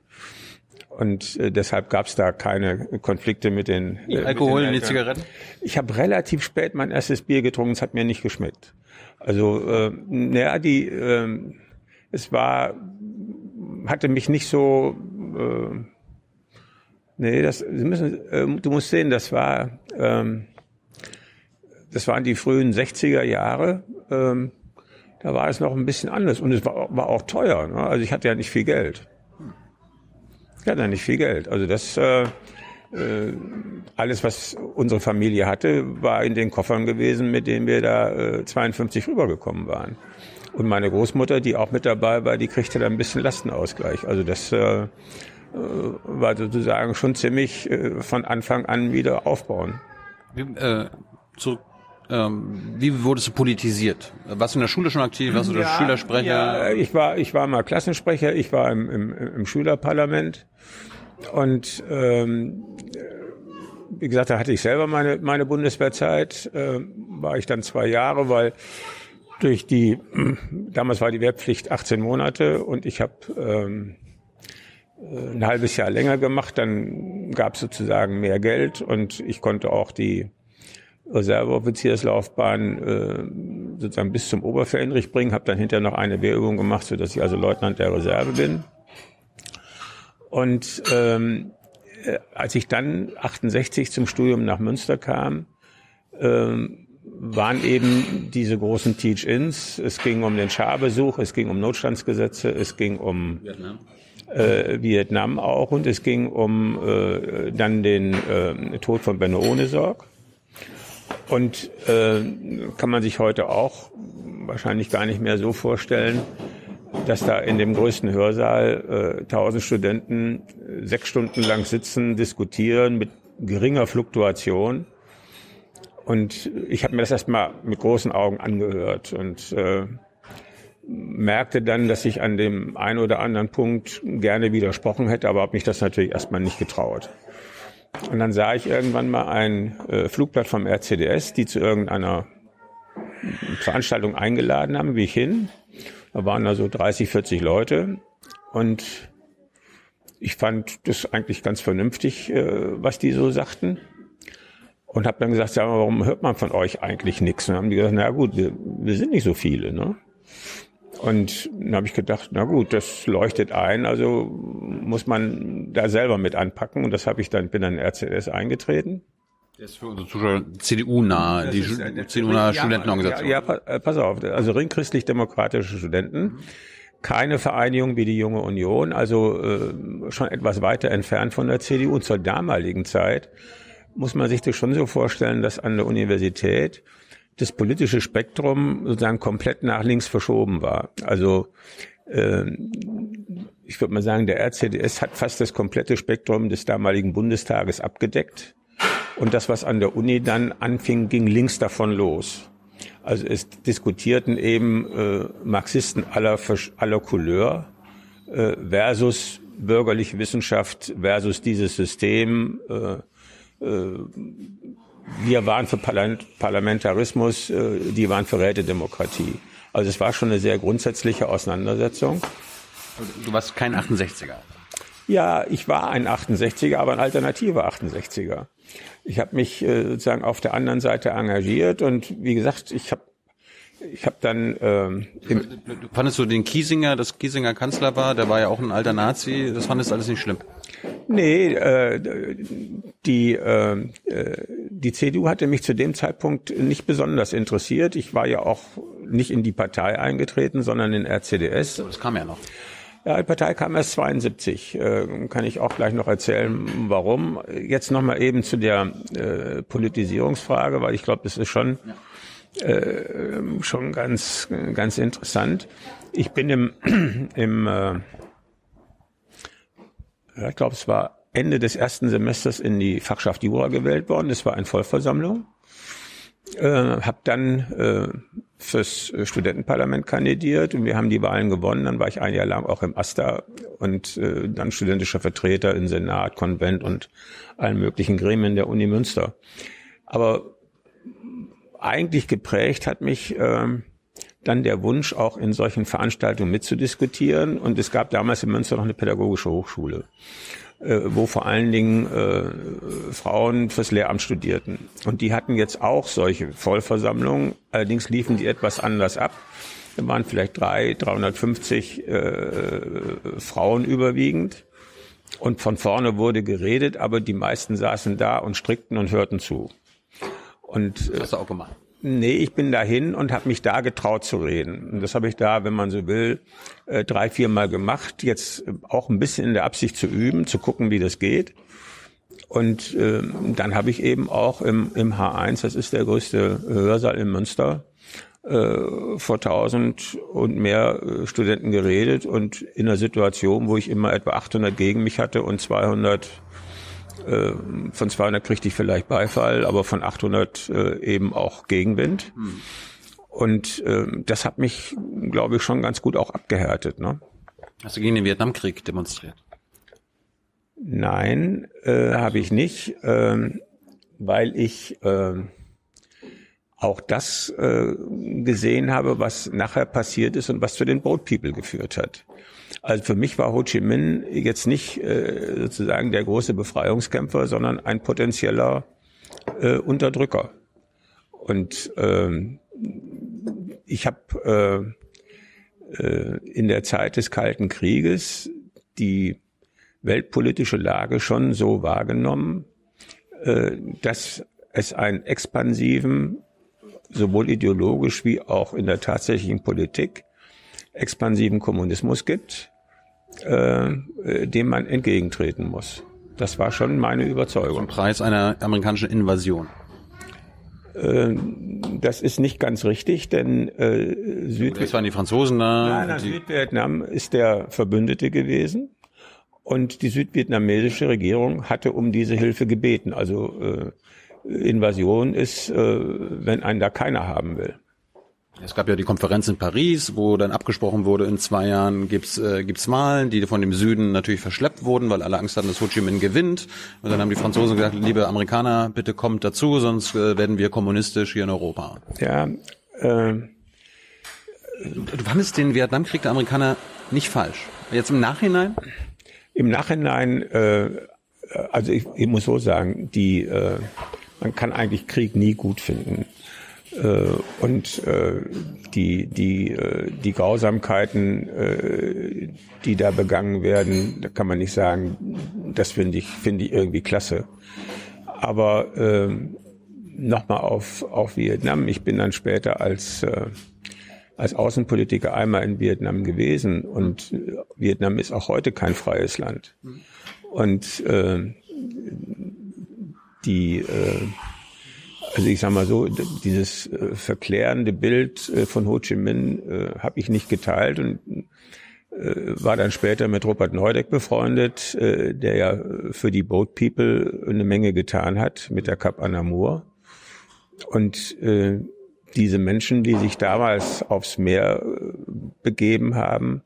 A: Und äh, deshalb gab es da keine Konflikte mit den äh,
B: Alkohol, die Zigaretten?
A: Ich habe relativ spät mein erstes Bier getrunken, es hat mir nicht geschmeckt. Also, äh, naja, die, äh, es war, hatte mich nicht so, äh, nee, das, Sie müssen, äh, du musst sehen, das war, ähm, das waren die frühen 60er Jahre. Ähm, da war es noch ein bisschen anders und es war, war auch teuer. Ne? Also ich hatte ja nicht viel Geld. Ich hatte ja nicht viel Geld. Also das, äh, äh, alles, was unsere Familie hatte, war in den Koffern gewesen, mit denen wir da äh, 52 rübergekommen waren. Und meine Großmutter, die auch mit dabei war, die kriegte da ein bisschen Lastenausgleich. Also das äh, war sozusagen schon ziemlich äh, von Anfang an wieder aufbauen.
B: Wie, äh, zurück, ähm, wie wurdest du politisiert? Warst du in der Schule schon aktiv? Warst du der Schülersprecher?
A: Ja, ich war, ich war mal Klassensprecher, ich war im, im, im Schülerparlament und ähm, wie gesagt, da hatte ich selber meine, meine Bundeswehrzeit, äh, war ich dann zwei Jahre, weil durch die, *clears throat* damals war die Wehrpflicht 18 Monate und ich habe ähm, ein halbes Jahr länger gemacht, dann gab es sozusagen mehr Geld und ich konnte auch die Reserveoffizierslaufbahn äh, sozusagen bis zum Oberfähnrich bringen, habe dann hinterher noch eine Wehrübung gemacht, so dass ich also Leutnant der Reserve bin. Und ähm, äh, als ich dann 68 zum Studium nach Münster kam, ähm, waren eben diese großen Teach-ins. Es ging um den Scharbesuch, es ging um Notstandsgesetze, es ging um
B: Vietnam.
A: Äh, Vietnam auch und es ging um äh, dann den äh, Tod von Benno Ohnesorg. Und äh, kann man sich heute auch wahrscheinlich gar nicht mehr so vorstellen, dass da in dem größten Hörsaal äh, 1000 Studenten äh, sechs Stunden lang sitzen, diskutieren mit geringer Fluktuation. Und ich habe mir das erstmal mit großen Augen angehört und äh, merkte dann, dass ich an dem einen oder anderen Punkt gerne widersprochen hätte, aber habe mich das natürlich erstmal nicht getraut. Und dann sah ich irgendwann mal ein äh, Flugblatt vom RCDS, die zu irgendeiner Veranstaltung eingeladen haben, wie ich hin. Da waren da so 30, 40 Leute und ich fand das eigentlich ganz vernünftig, äh, was die so sagten. Und habe dann gesagt, ja, warum hört man von euch eigentlich nichts? Und dann haben die gesagt, na gut, wir, wir sind nicht so viele. Ne? Und dann habe ich gedacht, na gut, das leuchtet ein, also muss man da selber mit anpacken. Und das habe ich dann, bin dann in RCS eingetreten.
B: Das ist für unsere Zuschauer CDU-nah, die CDU-nahe Studentenorganisation.
A: Ja, ja, äh, pass auf, also ring christlich-demokratische Studenten. Keine Vereinigung wie die Junge Union, also äh, schon etwas weiter entfernt von der CDU. Und zur damaligen Zeit muss man sich das schon so vorstellen, dass an der Universität das politische Spektrum sozusagen komplett nach links verschoben war. Also ähm, ich würde mal sagen, der RCDS hat fast das komplette Spektrum des damaligen Bundestages abgedeckt. Und das, was an der Uni dann anfing, ging links davon los. Also es diskutierten eben äh, Marxisten aller, aller Couleur äh, versus bürgerliche Wissenschaft versus dieses System. Äh, äh, wir waren für Parlament Parlamentarismus, äh, die waren für Rätedemokratie. Also es war schon eine sehr grundsätzliche Auseinandersetzung.
B: Du warst kein 68er.
A: Ja, ich war ein 68er, aber ein alternativer 68er. Ich habe mich äh, sozusagen auf der anderen Seite engagiert und wie gesagt, ich habe ich hab dann ähm, im,
B: Fandest du den Kiesinger, dass Kiesinger Kanzler war, der war ja auch ein alter Nazi, das fandest du alles nicht schlimm.
A: Nee, äh, die, äh, äh, die CDU hatte mich zu dem Zeitpunkt nicht besonders interessiert. Ich war ja auch nicht in die Partei eingetreten, sondern in RCDS.
B: Das kam ja noch.
A: Ja, die Partei kam erst 72. Äh, kann ich auch gleich noch erzählen, warum. Jetzt nochmal eben zu der äh, Politisierungsfrage, weil ich glaube, das ist schon, äh, schon ganz, ganz interessant. Ich bin im, *clears throat* im äh, ich glaube, es war Ende des ersten Semesters in die Fachschaft Jura gewählt worden. Das war eine Vollversammlung. Äh, habe dann äh, fürs Studentenparlament kandidiert und wir haben die Wahlen gewonnen. Dann war ich ein Jahr lang auch im AStA und äh, dann studentischer Vertreter im Senat, Konvent und allen möglichen Gremien der Uni Münster. Aber eigentlich geprägt hat mich äh, dann der Wunsch, auch in solchen Veranstaltungen mitzudiskutieren. Und es gab damals in Münster noch eine pädagogische Hochschule äh, wo vor allen Dingen äh, Frauen fürs Lehramt studierten. Und die hatten jetzt auch solche Vollversammlungen, allerdings liefen die etwas anders ab. Da waren vielleicht drei, 350 äh, Frauen überwiegend. Und von vorne wurde geredet, aber die meisten saßen da und strickten und hörten zu. Und,
B: das hast du auch gemacht.
A: Nee, ich bin dahin und habe mich da getraut zu reden. Und das habe ich da, wenn man so will, äh, drei, vier Mal gemacht. Jetzt äh, auch ein bisschen in der Absicht zu üben, zu gucken, wie das geht. Und äh, dann habe ich eben auch im, im H1, das ist der größte Hörsaal in Münster, äh, vor tausend und mehr äh, Studenten geredet und in einer Situation, wo ich immer etwa 800 gegen mich hatte und 200 äh, von 200 kriegte ich vielleicht Beifall, aber von 800 äh, eben auch Gegenwind. Hm. Und äh, das hat mich, glaube ich, schon ganz gut auch abgehärtet. Ne?
B: Hast du gegen den Vietnamkrieg demonstriert?
A: Nein, äh, habe ich nicht, äh, weil ich äh, auch das äh, gesehen habe, was nachher passiert ist und was zu den Boat People geführt hat. Also für mich war Ho Chi Minh jetzt nicht äh, sozusagen der große Befreiungskämpfer, sondern ein potenzieller äh, Unterdrücker. Und ähm, ich habe äh, äh, in der Zeit des Kalten Krieges die weltpolitische Lage schon so wahrgenommen, äh, dass es einen expansiven, sowohl ideologisch wie auch in der tatsächlichen Politik, expansiven Kommunismus gibt, äh, dem man entgegentreten muss. Das war schon meine Überzeugung.
B: Zum Preis einer amerikanischen Invasion.
A: Äh, das ist nicht ganz richtig, denn äh,
B: Südvietnam. Das waren die Franzosen da.
A: Nein, nein, Südvietnam ist der Verbündete gewesen. Und die südvietnamesische Regierung hatte um diese Hilfe gebeten. Also äh, Invasion ist, äh, wenn einen da keiner haben will.
B: Es gab ja die Konferenz in Paris, wo dann abgesprochen wurde, in zwei Jahren gibt's äh, gibt's Wahlen, die von dem Süden natürlich verschleppt wurden, weil alle Angst hatten, dass Ho Chi Minh gewinnt. Und dann haben die Franzosen gesagt, liebe Amerikaner, bitte kommt dazu, sonst äh, werden wir kommunistisch hier in Europa.
A: Ja. Äh,
B: du, du fandest den Vietnamkrieg der Amerikaner nicht falsch. Jetzt im Nachhinein?
A: Im Nachhinein, äh, also ich, ich muss so sagen, die äh, man kann eigentlich Krieg nie gut finden. Äh, und äh, die, die, äh, die Grausamkeiten, äh, die da begangen werden, da kann man nicht sagen, das finde ich, finde ich irgendwie klasse. Aber äh, nochmal auf, auf Vietnam. Ich bin dann später als, äh, als Außenpolitiker einmal in Vietnam gewesen und Vietnam ist auch heute kein freies Land. Und äh, die äh, also ich sage mal so, dieses äh, verklärende Bild äh, von Ho Chi Minh äh, habe ich nicht geteilt und äh, war dann später mit Robert Neudeck befreundet, der ja für die Boat People eine Menge getan hat mit der Cap Anamur. Und diese Menschen, die sich damals aufs Meer begeben haben,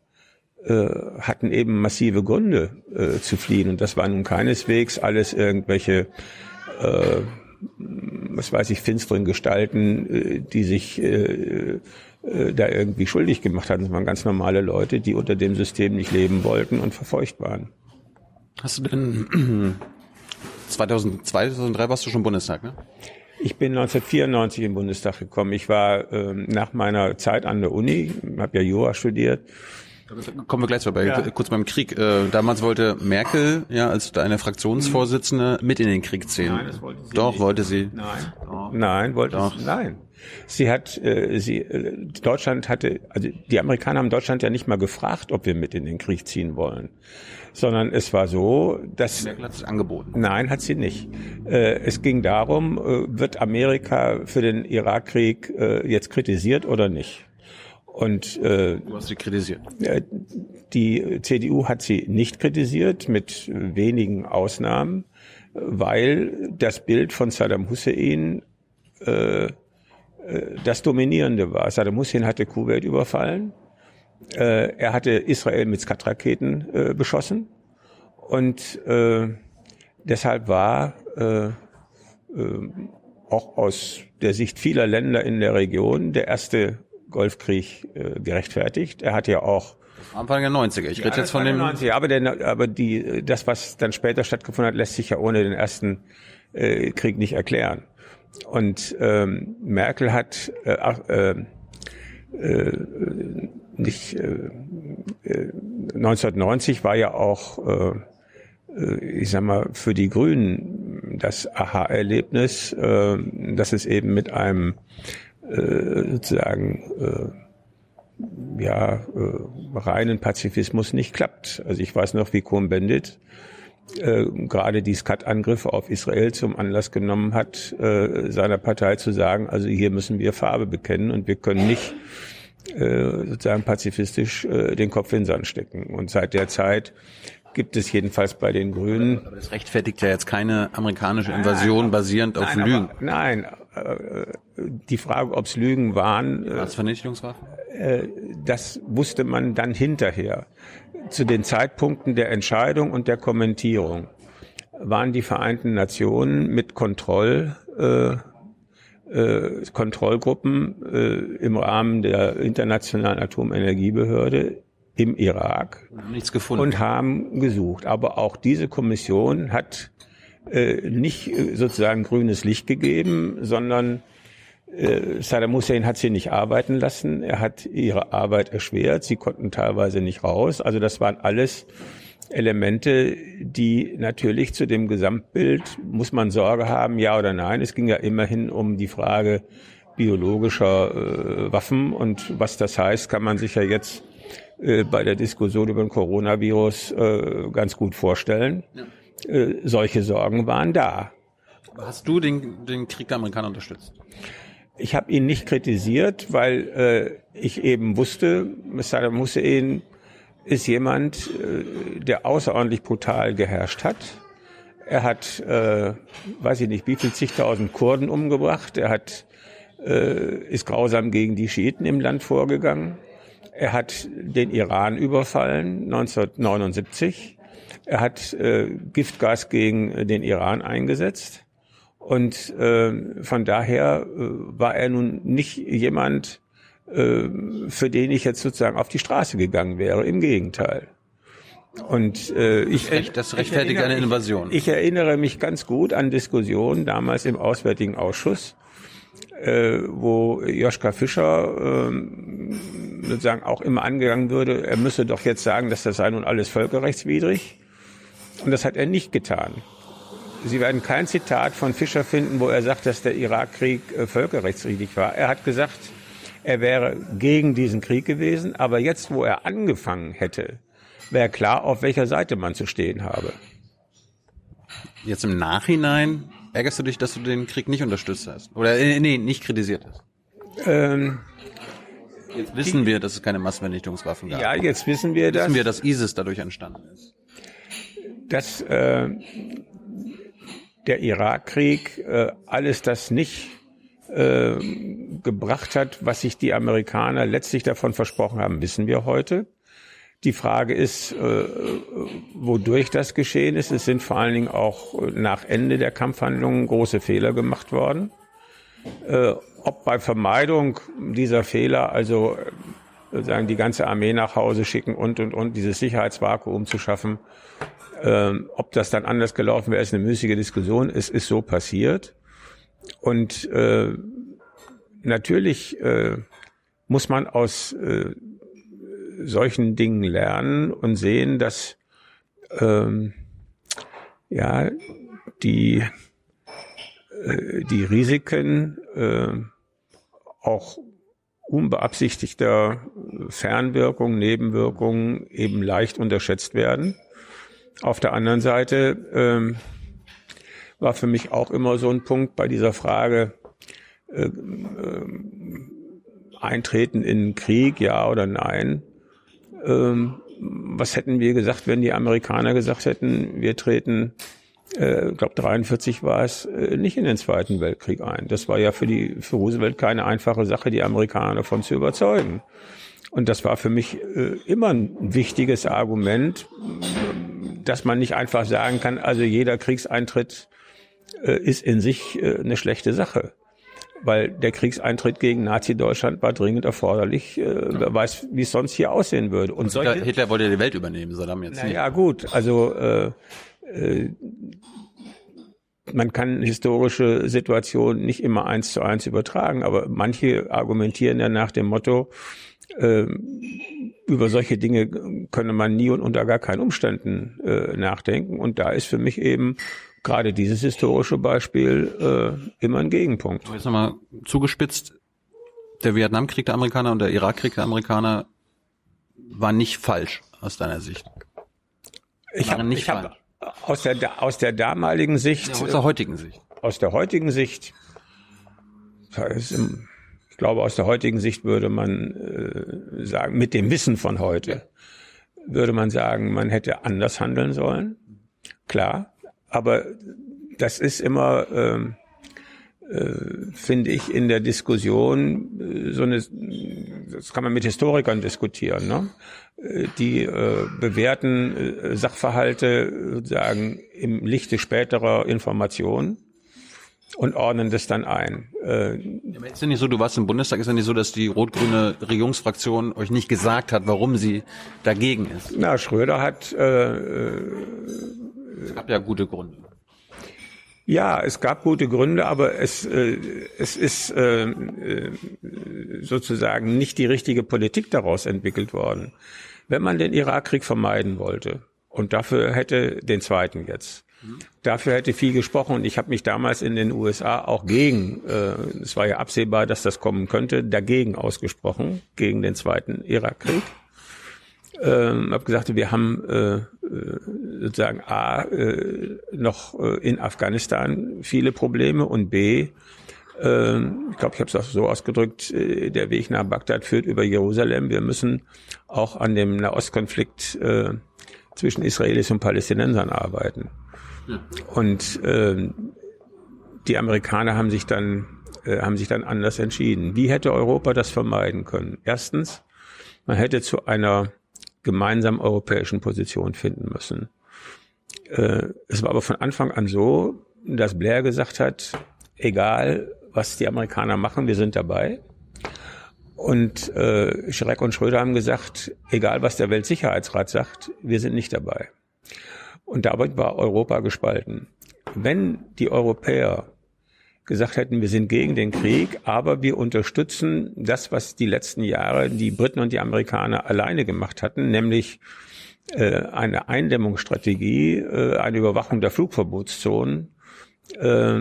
A: hatten eben massive Gründe zu fliehen. Und das war nun keineswegs alles irgendwelche äh, was weiß ich, finsteren Gestalten, äh, die sich äh, äh, da irgendwie schuldig gemacht hatten. Das waren ganz normale Leute, die unter dem System nicht leben wollten und verfeucht waren.
B: Hast du denn *clears throat* 2002, 2003 warst du schon Bundestag, ne?
A: Ich bin 1994 im Bundestag gekommen. Ich war ähm, nach meiner Zeit an der Uni, habe ja Jura studiert,
B: Kommen wir gleich vorbei. Ja. Kurz beim Krieg. Äh, damals wollte Merkel, ja, als eine Fraktionsvorsitzende, mit in den Krieg ziehen. Nein, das wollte sie Doch, nicht. wollte sie.
A: Nein. Doch. Nein, wollte Doch. sie. Nein. Sie hat, äh, sie, äh, Deutschland hatte, also die Amerikaner haben Deutschland ja nicht mal gefragt, ob wir mit in den Krieg ziehen wollen, sondern es war so, dass
B: Merkel hat es angeboten.
A: Nein, hat sie nicht. Äh, es ging darum, äh, wird Amerika für den Irakkrieg äh, jetzt kritisiert oder nicht? Und
B: äh, du hast sie kritisiert.
A: Äh, die CDU hat sie nicht kritisiert, mit wenigen Ausnahmen, weil das Bild von Saddam Hussein äh, äh, das Dominierende war. Saddam Hussein hatte Kuwait überfallen. Äh, er hatte Israel mit Skat-Raketen äh, beschossen. Und deshalb war auch aus der Sicht vieler Länder in der Region der erste Golfkrieg gerechtfertigt. Er hat ja auch
B: Anfang der 90er. Ich rede jetzt von dem 90er,
A: aber, der, aber die, das, was dann später stattgefunden hat, lässt sich ja ohne den ersten äh, Krieg nicht erklären. Und ähm, Merkel hat äh, äh, äh, nicht äh, 1990 äh, war ja auch äh, äh, ich sag mal für die Grünen das Aha-Erlebnis, äh, dass es eben mit einem äh, sozusagen äh, ja äh, reinen Pazifismus nicht klappt. Also ich weiß noch, wie Cohn-Bendit äh, gerade die Skat-Angriffe auf Israel zum Anlass genommen hat, äh, seiner Partei zu sagen, also hier müssen wir Farbe bekennen und wir können nicht äh, sozusagen pazifistisch äh, den Kopf in den Sand stecken. Und seit der Zeit gibt es jedenfalls bei den Grünen.
B: Aber das rechtfertigt ja jetzt keine amerikanische Invasion nein, basierend auf nein, Lügen.
A: Aber, nein, äh, die Frage, ob es Lügen waren.
B: Äh, Was Vernichtungswaffen?
A: Äh, das wusste man dann hinterher zu den Zeitpunkten der Entscheidung und der Kommentierung waren die Vereinten Nationen mit Kontroll, äh, äh, Kontrollgruppen äh, im Rahmen der Internationalen Atomenergiebehörde im Irak und haben gesucht. Aber auch diese Kommission hat äh, nicht äh, sozusagen grünes Licht gegeben, sondern äh, Saddam Hussein hat sie nicht arbeiten lassen. Er hat ihre Arbeit erschwert. Sie konnten teilweise nicht raus. Also das waren alles Elemente, die natürlich zu dem Gesamtbild, muss man Sorge haben, ja oder nein. Es ging ja immerhin um die Frage biologischer äh, Waffen und was das heißt, kann man sich ja jetzt äh, bei der Diskussion über den Coronavirus äh, ganz gut vorstellen. Ja. Äh, solche Sorgen waren da.
B: Hast du den, den Krieg der Amerikaner unterstützt?
A: Ich habe ihn nicht kritisiert, weil äh, ich eben wusste, Saddam Hussein ist jemand, äh, der außerordentlich brutal geherrscht hat. Er hat, äh, weiß ich nicht, wie viel zigtausend Kurden umgebracht. Er hat, äh, ist grausam gegen die Schiiten im Land vorgegangen. Er hat den Iran überfallen 1979. Er hat äh, Giftgas gegen den Iran eingesetzt. Und äh, von daher äh, war er nun nicht jemand, äh, für den ich jetzt sozusagen auf die Straße gegangen wäre. Im Gegenteil. Und äh, ich,
B: das rechtfertigt eine Invasion.
A: Ich erinnere mich ganz gut an Diskussionen damals im Auswärtigen Ausschuss, äh, wo Joschka Fischer äh, sozusagen auch immer angegangen würde, er müsse doch jetzt sagen, dass das sei nun alles völkerrechtswidrig. Und das hat er nicht getan. Sie werden kein Zitat von Fischer finden, wo er sagt, dass der Irakkrieg äh, völkerrechtswidrig war. Er hat gesagt, er wäre gegen diesen Krieg gewesen, aber jetzt, wo er angefangen hätte, wäre klar, auf welcher Seite man zu stehen habe.
B: Jetzt im Nachhinein ärgerst du dich, dass du den Krieg nicht unterstützt hast? Oder äh, nee, nicht kritisiert hast? Ähm, jetzt wissen wir, dass es keine Massenvernichtungswaffen gab.
A: Ja, jetzt wissen wir das.
B: Wissen wir, dass ISIS dadurch entstanden ist.
A: Das äh, der Irakkrieg äh, alles das nicht äh, gebracht hat, was sich die Amerikaner letztlich davon versprochen haben, wissen wir heute. Die Frage ist, äh, wodurch das geschehen ist. Es sind vor allen Dingen auch nach Ende der Kampfhandlungen große Fehler gemacht worden. Äh, ob bei Vermeidung dieser Fehler, also sozusagen die ganze Armee nach Hause schicken und und und dieses Sicherheitsvakuum zu schaffen, ähm, ob das dann anders gelaufen wäre, ist eine müßige Diskussion. Es ist so passiert. Und äh, natürlich äh, muss man aus äh, solchen Dingen lernen und sehen, dass ähm, ja die äh, die Risiken äh, auch unbeabsichtigter Fernwirkungen, Nebenwirkungen eben leicht unterschätzt werden. Auf der anderen Seite ähm, war für mich auch immer so ein Punkt bei dieser Frage, äh, äh, Eintreten in Krieg, ja oder nein. Ähm, was hätten wir gesagt, wenn die Amerikaner gesagt hätten, wir treten äh, ich glaube 43 war es, äh, nicht in den Zweiten Weltkrieg ein. Das war ja für die für Roosevelt keine einfache Sache, die Amerikaner davon zu überzeugen. Und das war für mich äh, immer ein wichtiges Argument, dass man nicht einfach sagen kann, also jeder Kriegseintritt äh, ist in sich äh, eine schlechte Sache. Weil der Kriegseintritt gegen Nazi-Deutschland war dringend erforderlich. Äh, wer weiß, wie es sonst hier aussehen würde. Und
B: Hitler,
A: solche,
B: Hitler wollte die Welt übernehmen, Saddam jetzt nicht.
A: naja, gut, also äh, äh, man kann historische Situationen nicht immer eins zu eins übertragen, aber manche argumentieren ja nach dem Motto, äh, über solche Dinge könne man nie und unter gar keinen Umständen äh, nachdenken. Und da ist für mich eben gerade dieses historische Beispiel äh, immer ein Gegenpunkt.
B: Aber Jetzt nochmal zugespitzt. Der Vietnamkrieg der Amerikaner und der Irakkrieg der Amerikaner war nicht falsch aus deiner Sicht.
A: Ich habe
B: nicht
A: ich hab aus der aus der damaligen Sicht,
B: Ja, aus der heutigen Sicht.
A: aus der heutigen Sicht, ich glaube, aus der heutigen Sicht würde man äh, sagen, mit dem Wissen von heute, würde man sagen, man hätte anders handeln sollen. Klar, aber das ist immer, ähm, äh, finde ich, in der Diskussion äh, so eine, das kann man mit Historikern diskutieren, ne? Äh, die äh, bewerten äh, Sachverhalte sozusagen im Lichte späterer Informationen und ordnen das dann ein. Äh,
B: ist ja nicht so, du warst im Bundestag, ist ja nicht so, dass die rot-grüne Regierungsfraktion euch nicht gesagt hat, warum sie dagegen ist.
A: na, Schröder hat äh,
B: Es gab ja gute Gründe.
A: Ja, es gab gute Gründe, aber es, äh, es ist äh, äh, sozusagen nicht die richtige Politik daraus entwickelt worden. Wenn man den Irakkrieg vermeiden wollte, und dafür hätte den zweiten jetzt, dafür hätte viel gesprochen und ich habe mich damals in den USA auch gegen, äh, es war ja absehbar, dass das kommen könnte, dagegen ausgesprochen, gegen den zweiten Irakkrieg ähm, habe gesagt, wir haben äh, äh, sozusagen A äh, noch äh, in Afghanistan viele Probleme und B, äh, ich glaube, ich habe es auch so ausgedrückt, äh, der Weg nach Bagdad führt über Jerusalem. Wir müssen auch an dem Nahostkonflikt äh, zwischen Israelis und Palästinensern arbeiten. Und äh, die Amerikaner haben sich dann äh, haben sich dann anders entschieden. Wie hätte Europa das vermeiden können? Erstens, man hätte zu einer gemeinsamen europäischen Position finden müssen. Äh, es war aber von Anfang an so, dass Blair gesagt hat, egal was die Amerikaner machen, wir sind dabei. Und äh, Schreck und Schröder haben gesagt, egal was der Weltsicherheitsrat sagt, wir sind nicht dabei. Und damit war Europa gespalten. Wenn die Europäer gesagt hätten, wir sind gegen den Krieg, aber wir unterstützen das, was die letzten Jahre die Briten und die Amerikaner alleine gemacht hatten, nämlich äh, eine Eindämmungsstrategie, äh, eine Überwachung der Flugverbotszonen, äh,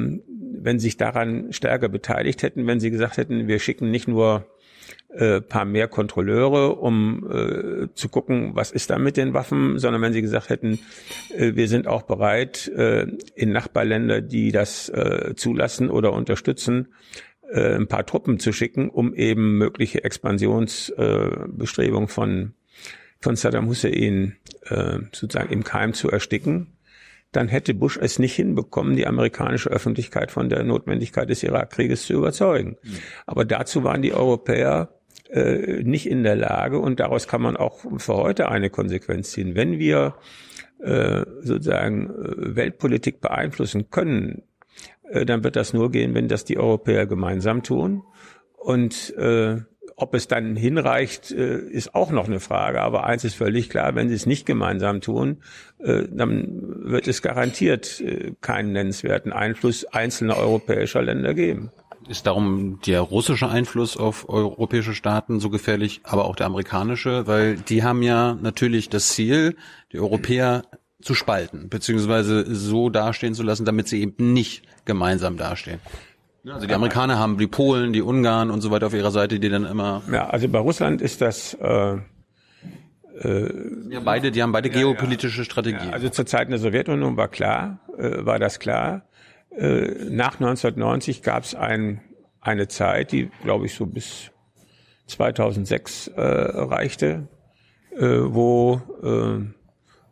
A: wenn sich daran stärker beteiligt hätten, wenn sie gesagt hätten, wir schicken nicht nur äh, paar mehr Kontrolleure, um äh, zu gucken, was ist da mit den Waffen, sondern wenn sie gesagt hätten, äh, wir sind auch bereit, äh, in Nachbarländer, die das äh, zulassen oder unterstützen, äh, ein paar Truppen zu schicken, um eben mögliche Expansionsbestrebungen äh, von, von Saddam Hussein äh, sozusagen im Keim zu ersticken, dann hätte Bush es nicht hinbekommen, die amerikanische Öffentlichkeit von der Notwendigkeit des Irakkrieges zu überzeugen. Aber dazu waren die Europäer äh, nicht in der Lage und daraus kann man auch für heute eine Konsequenz ziehen. Wenn wir äh, sozusagen äh, Weltpolitik beeinflussen können, dann wird das nur gehen, wenn das die Europäer gemeinsam tun. Und äh, ob es dann hinreicht, ist auch noch eine Frage. Aber eins ist völlig klar, wenn sie es nicht gemeinsam tun, dann wird es garantiert keinen nennenswerten Einfluss einzelner europäischer Länder geben.
B: Ist darum der russische Einfluss auf europäische Staaten so gefährlich, aber auch der amerikanische, weil die haben ja natürlich das Ziel, die Europäer zu spalten, beziehungsweise so dastehen zu lassen, damit sie eben nicht gemeinsam dastehen. Also die Amerikaner haben die Polen, die Ungarn und so weiter auf ihrer Seite, die dann immer.
A: Ja, also bei Russland ist das. Äh,
B: äh, ja, beide, die haben beide ja, geopolitische ja. Strategien.
A: also zur Zeit der Sowjetunion war klar, äh, war das klar. Äh, nach 1990 gab es ein, eine Zeit, die, glaube ich, so bis 2006 äh, reichte, äh, wo äh,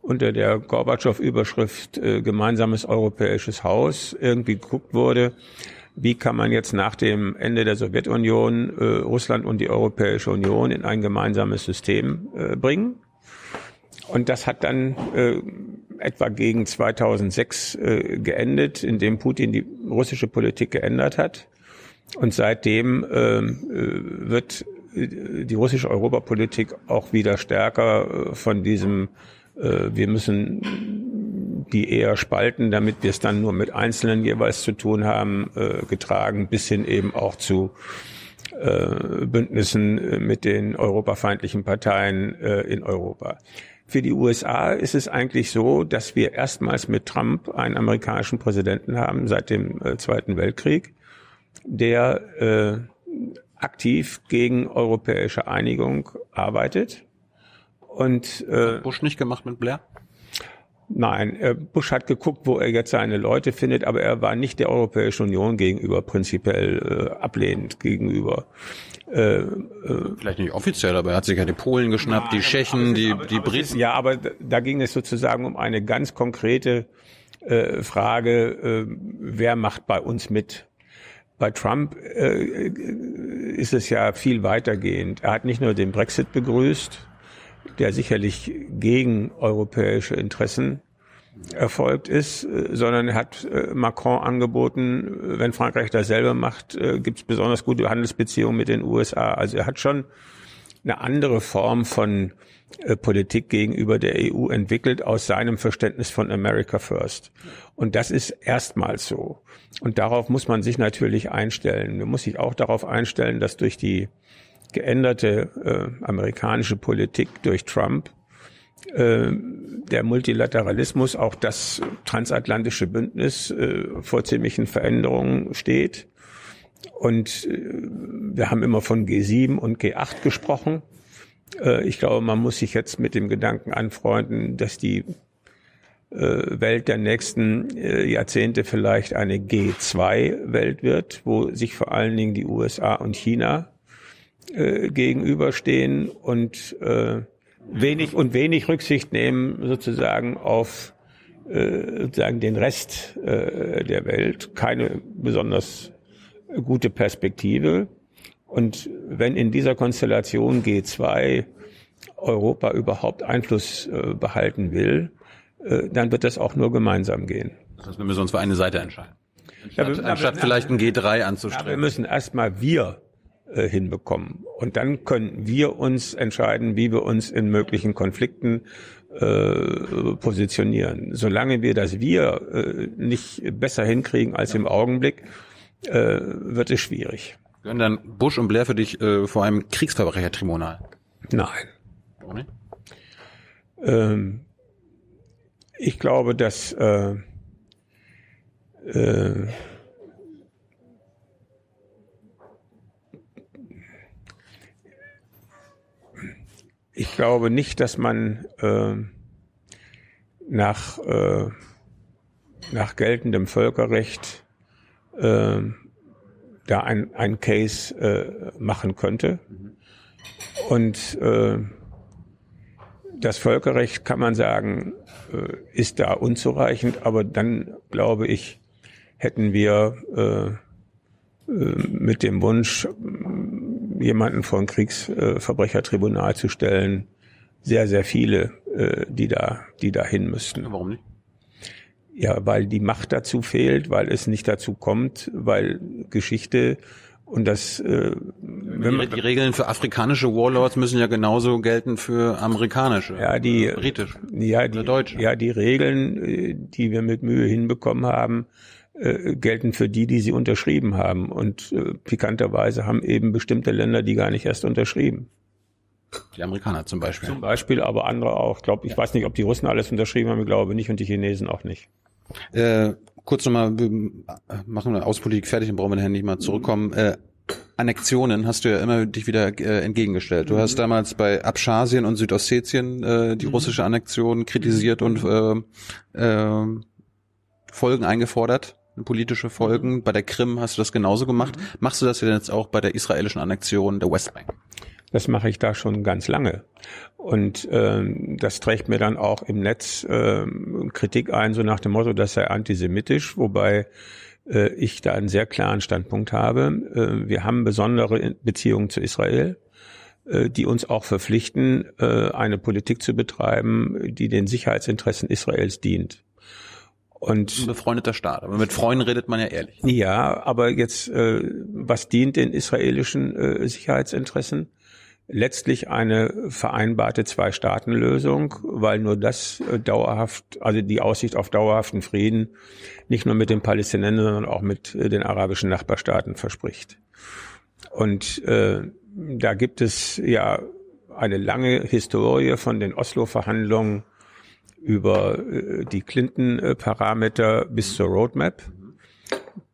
A: unter der Gorbatschow-Überschrift äh, gemeinsames europäisches Haus irgendwie geguckt wurde, wie kann man jetzt nach dem Ende der Sowjetunion äh, Russland und die Europäische Union in ein gemeinsames System äh, bringen. Und das hat dann äh, etwa gegen 2006 äh, geendet, indem Putin die russische Politik geändert hat. Und seitdem äh, äh wird äh, die russische Europapolitik auch wieder stärker äh, von diesem äh, wir müssen die eher spalten, damit wir es dann nur mit Einzelnen jeweils zu tun haben, äh, getragen, bis hin eben auch zu äh, Bündnissen mit den europafeindlichen Parteien in Europa. Für die USA ist es eigentlich so, dass wir erstmals mit Trump einen amerikanischen Präsidenten haben seit dem Zweiten Weltkrieg, der aktiv gegen europäische Einigung arbeitet und
B: äh, Bush nicht gemacht mit Blair?
A: Nein, äh, Bush hat geguckt, wo er jetzt seine Leute findet, aber er war nicht der Europäischen Union gegenüber prinzipiell äh, ablehnend gegenüber.
B: Äh, äh, Vielleicht nicht offiziell, aber er hat sich ja die Polen geschnappt, Nein, die Tschechen, die, die Briten.
A: ja, aber da ging es sozusagen um eine ganz konkrete äh, Frage, äh, wer macht bei uns mit? Bei Trump äh, ist es ja viel weitergehend. Er hat nicht nur den Brexit begrüßt, der sicherlich gegen europäische Interessen erfolgt ist, äh, sondern er hat äh, Macron angeboten, wenn Frankreich dasselbe macht, äh, gibt es besonders gute Handelsbeziehungen mit den USA. Also er hat schon eine andere Form von Politik gegenüber der EU entwickelt aus seinem Verständnis von America First. Und das ist erstmals so. Und darauf muss man sich natürlich einstellen. Man muss sich auch darauf einstellen, dass durch die geänderte äh, amerikanische Politik durch Trump, äh, der Multilateralismus, auch das transatlantische Bündnis äh, vor ziemlichen Veränderungen steht. Und äh, wir haben immer von G7 und G8 gesprochen. Äh, ich glaube, man muss sich jetzt mit dem Gedanken anfreunden, dass die äh, Welt der nächsten Jahrzehnte vielleicht eine G2-Welt wird, wo sich vor allen Dingen die USA und China äh, gegenüberstehen und äh, wenig und wenig Rücksicht nehmen sozusagen auf äh, sozusagen den Rest äh, der Welt. Keine besonders gute Perspektive. Und wenn in dieser Konstellation G2 Europa überhaupt Einfluss äh, behalten will, äh, dann wird das auch nur gemeinsam gehen.
B: Das heißt, wir müssen uns für eine Seite entscheiden. Anstatt, ja, wir, anstatt vielleicht ein G3 anzustreben. Ja,
A: wir müssen erstmal wir äh, hinbekommen. Und dann können wir uns entscheiden, wie wir uns in möglichen Konflikten äh, positionieren. Solange wir das Wir äh, nicht besser hinkriegen als im Augenblick, äh, wird es schwierig.
B: Gehören dann Bush und Blair für dich äh, vor einem Kriegsverbrechertribunal?
A: Nein. Warum nicht? Ähm, ich glaube, dass äh, äh, ich glaube nicht, dass man äh, nach, äh, nach geltendem Völkerrecht äh, da ein, ein Case äh, machen könnte. Und äh, das Völkerrecht, kann man sagen, äh, ist da unzureichend, aber dann, glaube ich, hätten wir äh, äh mit dem Wunsch, jemanden vor ein Kriegsverbrechertribunal zu stellen, sehr, sehr viele, äh, die da, die da hin müssten.
B: Warum nicht?
A: Ja, weil die Macht dazu fehlt, weil es nicht dazu kommt, weil Geschichte und das äh,
B: wenn man, die Regeln für afrikanische Warlords müssen ja genauso gelten für amerikanische,
A: ja, die,
B: britische,
A: ja, die,
B: deutsche.
A: Ja, die Regeln, äh, die wir mit Mühe hinbekommen haben, äh, gelten für die, die sie unterschrieben haben. Und äh, pikanterweise haben eben bestimmte Länder die gar nicht erst unterschrieben.
B: Die Amerikaner zum Beispiel.
A: Zum Beispiel, aber andere auch. Ich glaube, ich weiß nicht, ob die Russen alles unterschrieben haben, ich glaube nicht, und die Chinesen auch nicht.
B: Äh, kurz nochmal, wir machen wir Außenpolitik fertig und brauchen wir nicht mal zurückkommen. Äh, Annexionen hast du ja immer dich wieder äh, entgegengestellt. Du hast damals bei Abschasien und Südossetien äh, die russische Annexion kritisiert und äh, äh, Folgen eingefordert, politische Folgen. Bei der Krim hast du das genauso gemacht. Machst du das denn jetzt auch bei der israelischen Annexion der Westbank?
A: Das mache ich da schon ganz lange. Und ähm, das trägt mir dann auch im Netz ähm, Kritik ein, so nach dem Motto, das sei antisemitisch, wobei äh, ich da einen sehr klaren Standpunkt habe. Äh, wir haben besondere Beziehungen zu Israel, äh, die uns auch verpflichten, äh, eine Politik zu betreiben, die den Sicherheitsinteressen Israels dient.
B: Und ein befreundeter Staat. Aber mit Freunden redet man ja ehrlich.
A: Ja, aber jetzt, äh, was dient den israelischen äh, Sicherheitsinteressen? letztlich eine vereinbarte Zwei-Staaten-Lösung, weil nur das äh, dauerhaft, also die Aussicht auf dauerhaften Frieden nicht nur mit den Palästinensern, sondern auch mit äh, den arabischen Nachbarstaaten verspricht. Und äh, da gibt es ja eine lange Historie von den Oslo-Verhandlungen über äh, die Clinton-Parameter bis zur Roadmap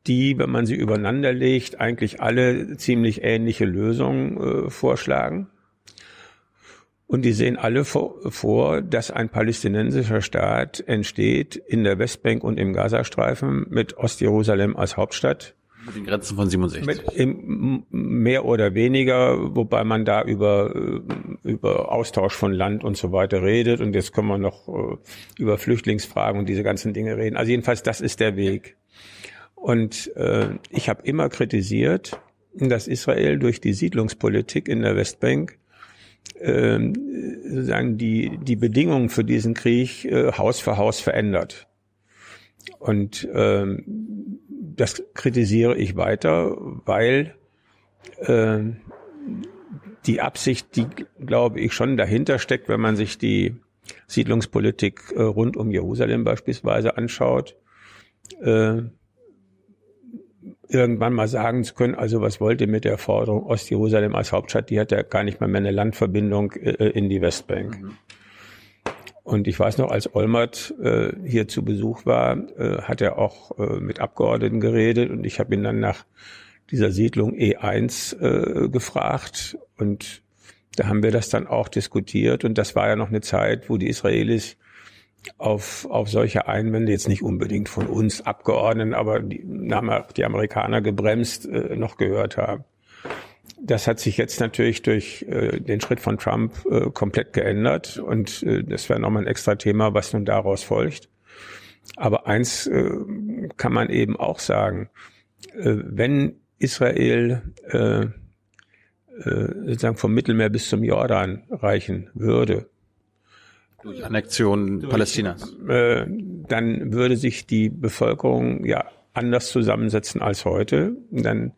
A: die, wenn man sie übereinander legt, eigentlich alle ziemlich ähnliche Lösungen äh, vorschlagen. Und die sehen alle vor, vor, dass ein palästinensischer Staat entsteht in der Westbank und im Gazastreifen mit Ostjerusalem als Hauptstadt.
B: Mit den Grenzen von 67. Mit
A: im, mehr oder weniger, wobei man da über, über Austausch von Land und so weiter redet. Und jetzt können wir noch äh, über Flüchtlingsfragen und diese ganzen Dinge reden. Also jedenfalls, das ist der Weg. Und äh, ich habe immer kritisiert, dass Israel durch die Siedlungspolitik in der Westbank äh, sozusagen die, die Bedingungen für diesen Krieg äh, Haus für Haus verändert. Und äh, das kritisiere ich weiter, weil äh, die Absicht, die glaube ich schon dahinter steckt, wenn man sich die Siedlungspolitik äh, rund um Jerusalem beispielsweise anschaut, äh, irgendwann mal sagen zu können, also was wollt ihr mit der Forderung Ostjerusalem als Hauptstadt, die hat ja gar nicht mal mehr eine Landverbindung äh, in die Westbank. Mhm. Und ich weiß noch, als Olmert äh, hier zu Besuch war, äh, hat er auch äh, mit Abgeordneten geredet und ich habe ihn dann nach dieser Siedlung E1 äh, gefragt und da haben wir das dann auch diskutiert und das war ja noch eine Zeit, wo die Israelis auf, auf solche Einwände, jetzt nicht unbedingt von uns Abgeordneten, aber die, die Amerikaner gebremst, äh, noch gehört haben. Das hat sich jetzt natürlich durch äh, den Schritt von Trump äh, komplett geändert und äh, das wäre nochmal ein extra Thema, was nun daraus folgt. Aber eins äh, kann man eben auch sagen, äh, wenn Israel äh, äh, sozusagen vom Mittelmeer bis zum Jordan reichen würde,
B: durch Annexion durch, Palästinas.
A: Äh, dann würde sich die Bevölkerung ja anders zusammensetzen als heute. Dann äh,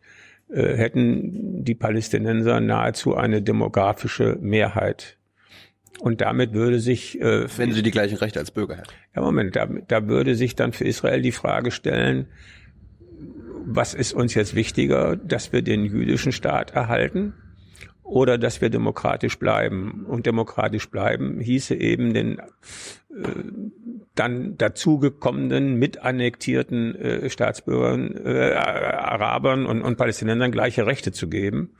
A: hätten die Palästinenser nahezu eine demografische Mehrheit. Und damit würde sich...
B: Äh, Wenn sie die gleichen Rechte als Bürger hätten.
A: Ja, Moment, da, da würde sich dann für Israel die Frage stellen, was ist uns jetzt wichtiger, dass wir den jüdischen Staat erhalten oder dass wir demokratisch bleiben. Und demokratisch bleiben hieße eben den äh, dann dazugekommenen, mit annektierten äh, Staatsbürgern, äh, Arabern und, und Palästinensern gleiche Rechte zu geben.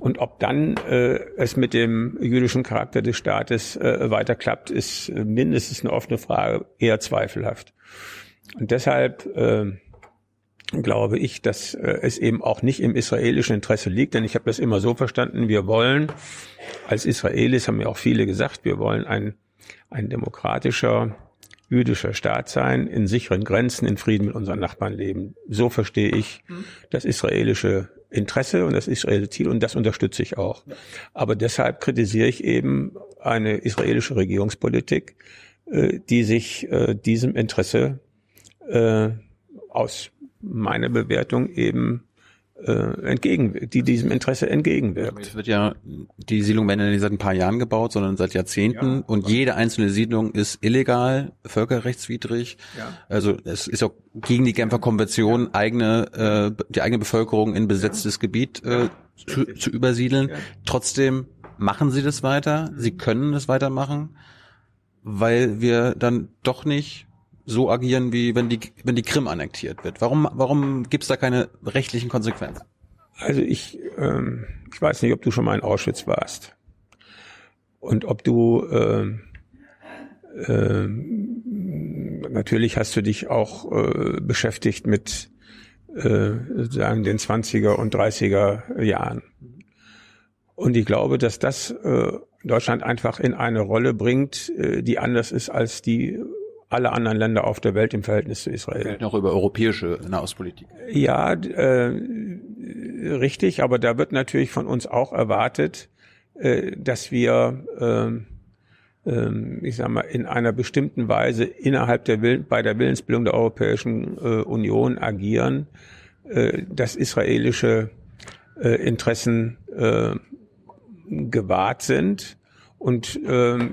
A: Und ob dann äh, es mit dem jüdischen Charakter des Staates äh, weiterklappt, ist mindestens eine offene Frage, eher zweifelhaft. Und deshalb äh, glaube ich, dass äh, es eben auch nicht im israelischen Interesse liegt, denn ich habe das immer so verstanden, wir wollen als Israelis, haben ja auch viele gesagt, wir wollen ein, ein demokratischer jüdischer Staat sein, in sicheren Grenzen, in Frieden mit unseren Nachbarn leben. So verstehe ich das israelische Interesse und das israelische Ziel und das unterstütze ich auch. Aber deshalb kritisiere ich eben eine israelische Regierungspolitik, äh, die sich äh, diesem Interesse äh, aus meine Bewertung eben äh, entgegen, die diesem Interesse entgegenwirkt.
B: Es wird ja, die Siedlung werden ja nicht seit ein paar Jahren gebaut, sondern seit Jahrzehnten ja. und jede einzelne Siedlung ist illegal, völkerrechtswidrig. Ja. Also es ist auch gegen die Genfer Konvention eigene, äh, die eigene Bevölkerung in besetztes Gebiet äh, zu, zu übersiedeln. Trotzdem machen sie das weiter, sie können das weitermachen, weil wir dann doch nicht so agieren, wie wenn die, wenn die Krim annektiert wird? Warum, warum gibt es da keine rechtlichen Konsequenzen?
A: Also ich, ähm, ich weiß nicht, ob du schon mal in Auschwitz warst und ob du äh, äh, natürlich hast du dich auch äh, beschäftigt mit äh, sozusagen den 20er und 30er Jahren. Und ich glaube, dass das äh, Deutschland einfach in eine Rolle bringt, äh, die anders ist als die alle anderen Länder auf der Welt im Verhältnis zu Israel.
B: Noch über europäische Nahostpolitik.
A: Ja, äh, richtig, aber da wird natürlich von uns auch erwartet, äh, dass wir, äh, äh, ich sag mal, in einer bestimmten Weise innerhalb der Will bei der Willensbildung der Europäischen äh, Union agieren, äh, dass israelische äh, Interessen äh, gewahrt sind. Und äh, nehmen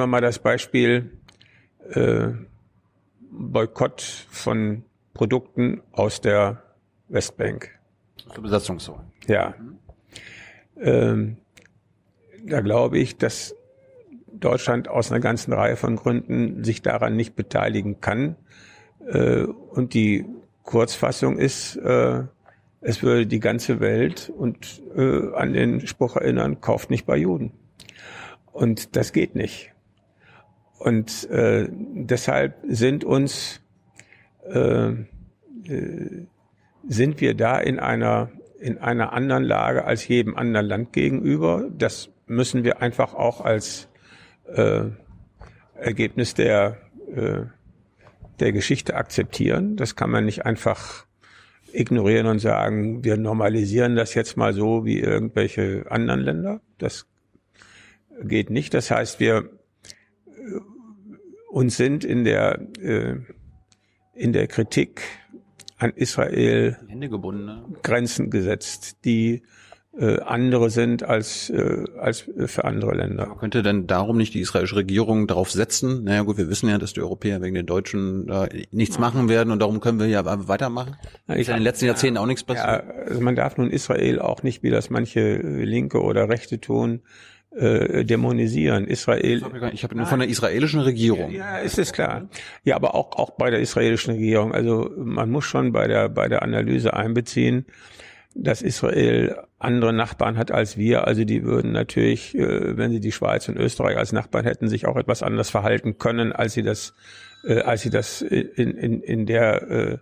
A: wir mal das Beispiel äh, Boykott von Produkten aus der Westbank.
B: Zur Besatzungszone.
A: Ja. Ähm, da glaube ich, dass Deutschland aus einer ganzen Reihe von Gründen sich daran nicht beteiligen kann. Äh, und die Kurzfassung ist, äh, es würde die ganze Welt und äh, an den Spruch erinnern, kauft nicht bei Juden. Und das geht nicht. Und äh, deshalb sind uns äh, äh, sind wir da in einer in einer anderen Lage als jedem anderen Land gegenüber. Das müssen wir einfach auch als äh, Ergebnis der äh, der Geschichte akzeptieren. Das kann man nicht einfach ignorieren und sagen, wir normalisieren das jetzt mal so wie irgendwelche anderen Länder. Das geht nicht. Das heißt, wir und sind in der, äh, in der Kritik an Israel
B: ne?
A: Grenzen gesetzt, die äh, andere sind als, äh, als für andere Länder.
B: Aber könnte denn darum nicht die israelische Regierung darauf setzen? Naja gut, wir wissen ja, dass die Europäer wegen den Deutschen da nichts machen werden und darum können wir ja weitermachen. Ja, ist ja in den letzten Jahrzehnten auch nichts passiert. Ja,
A: also man darf nun Israel auch nicht, wie das manche Linke oder Rechte tun, äh, dämonisieren. Israel.
B: Ich habe nur von der israelischen Regierung.
A: Ja, ist es klar. Ja, aber auch auch bei der israelischen Regierung. Also man muss schon bei der bei der Analyse einbeziehen, dass Israel andere Nachbarn hat als wir. Also die würden natürlich, äh, wenn sie die Schweiz und Österreich als Nachbarn hätten, sich auch etwas anders verhalten können, als sie das, äh, als sie das in in in der äh,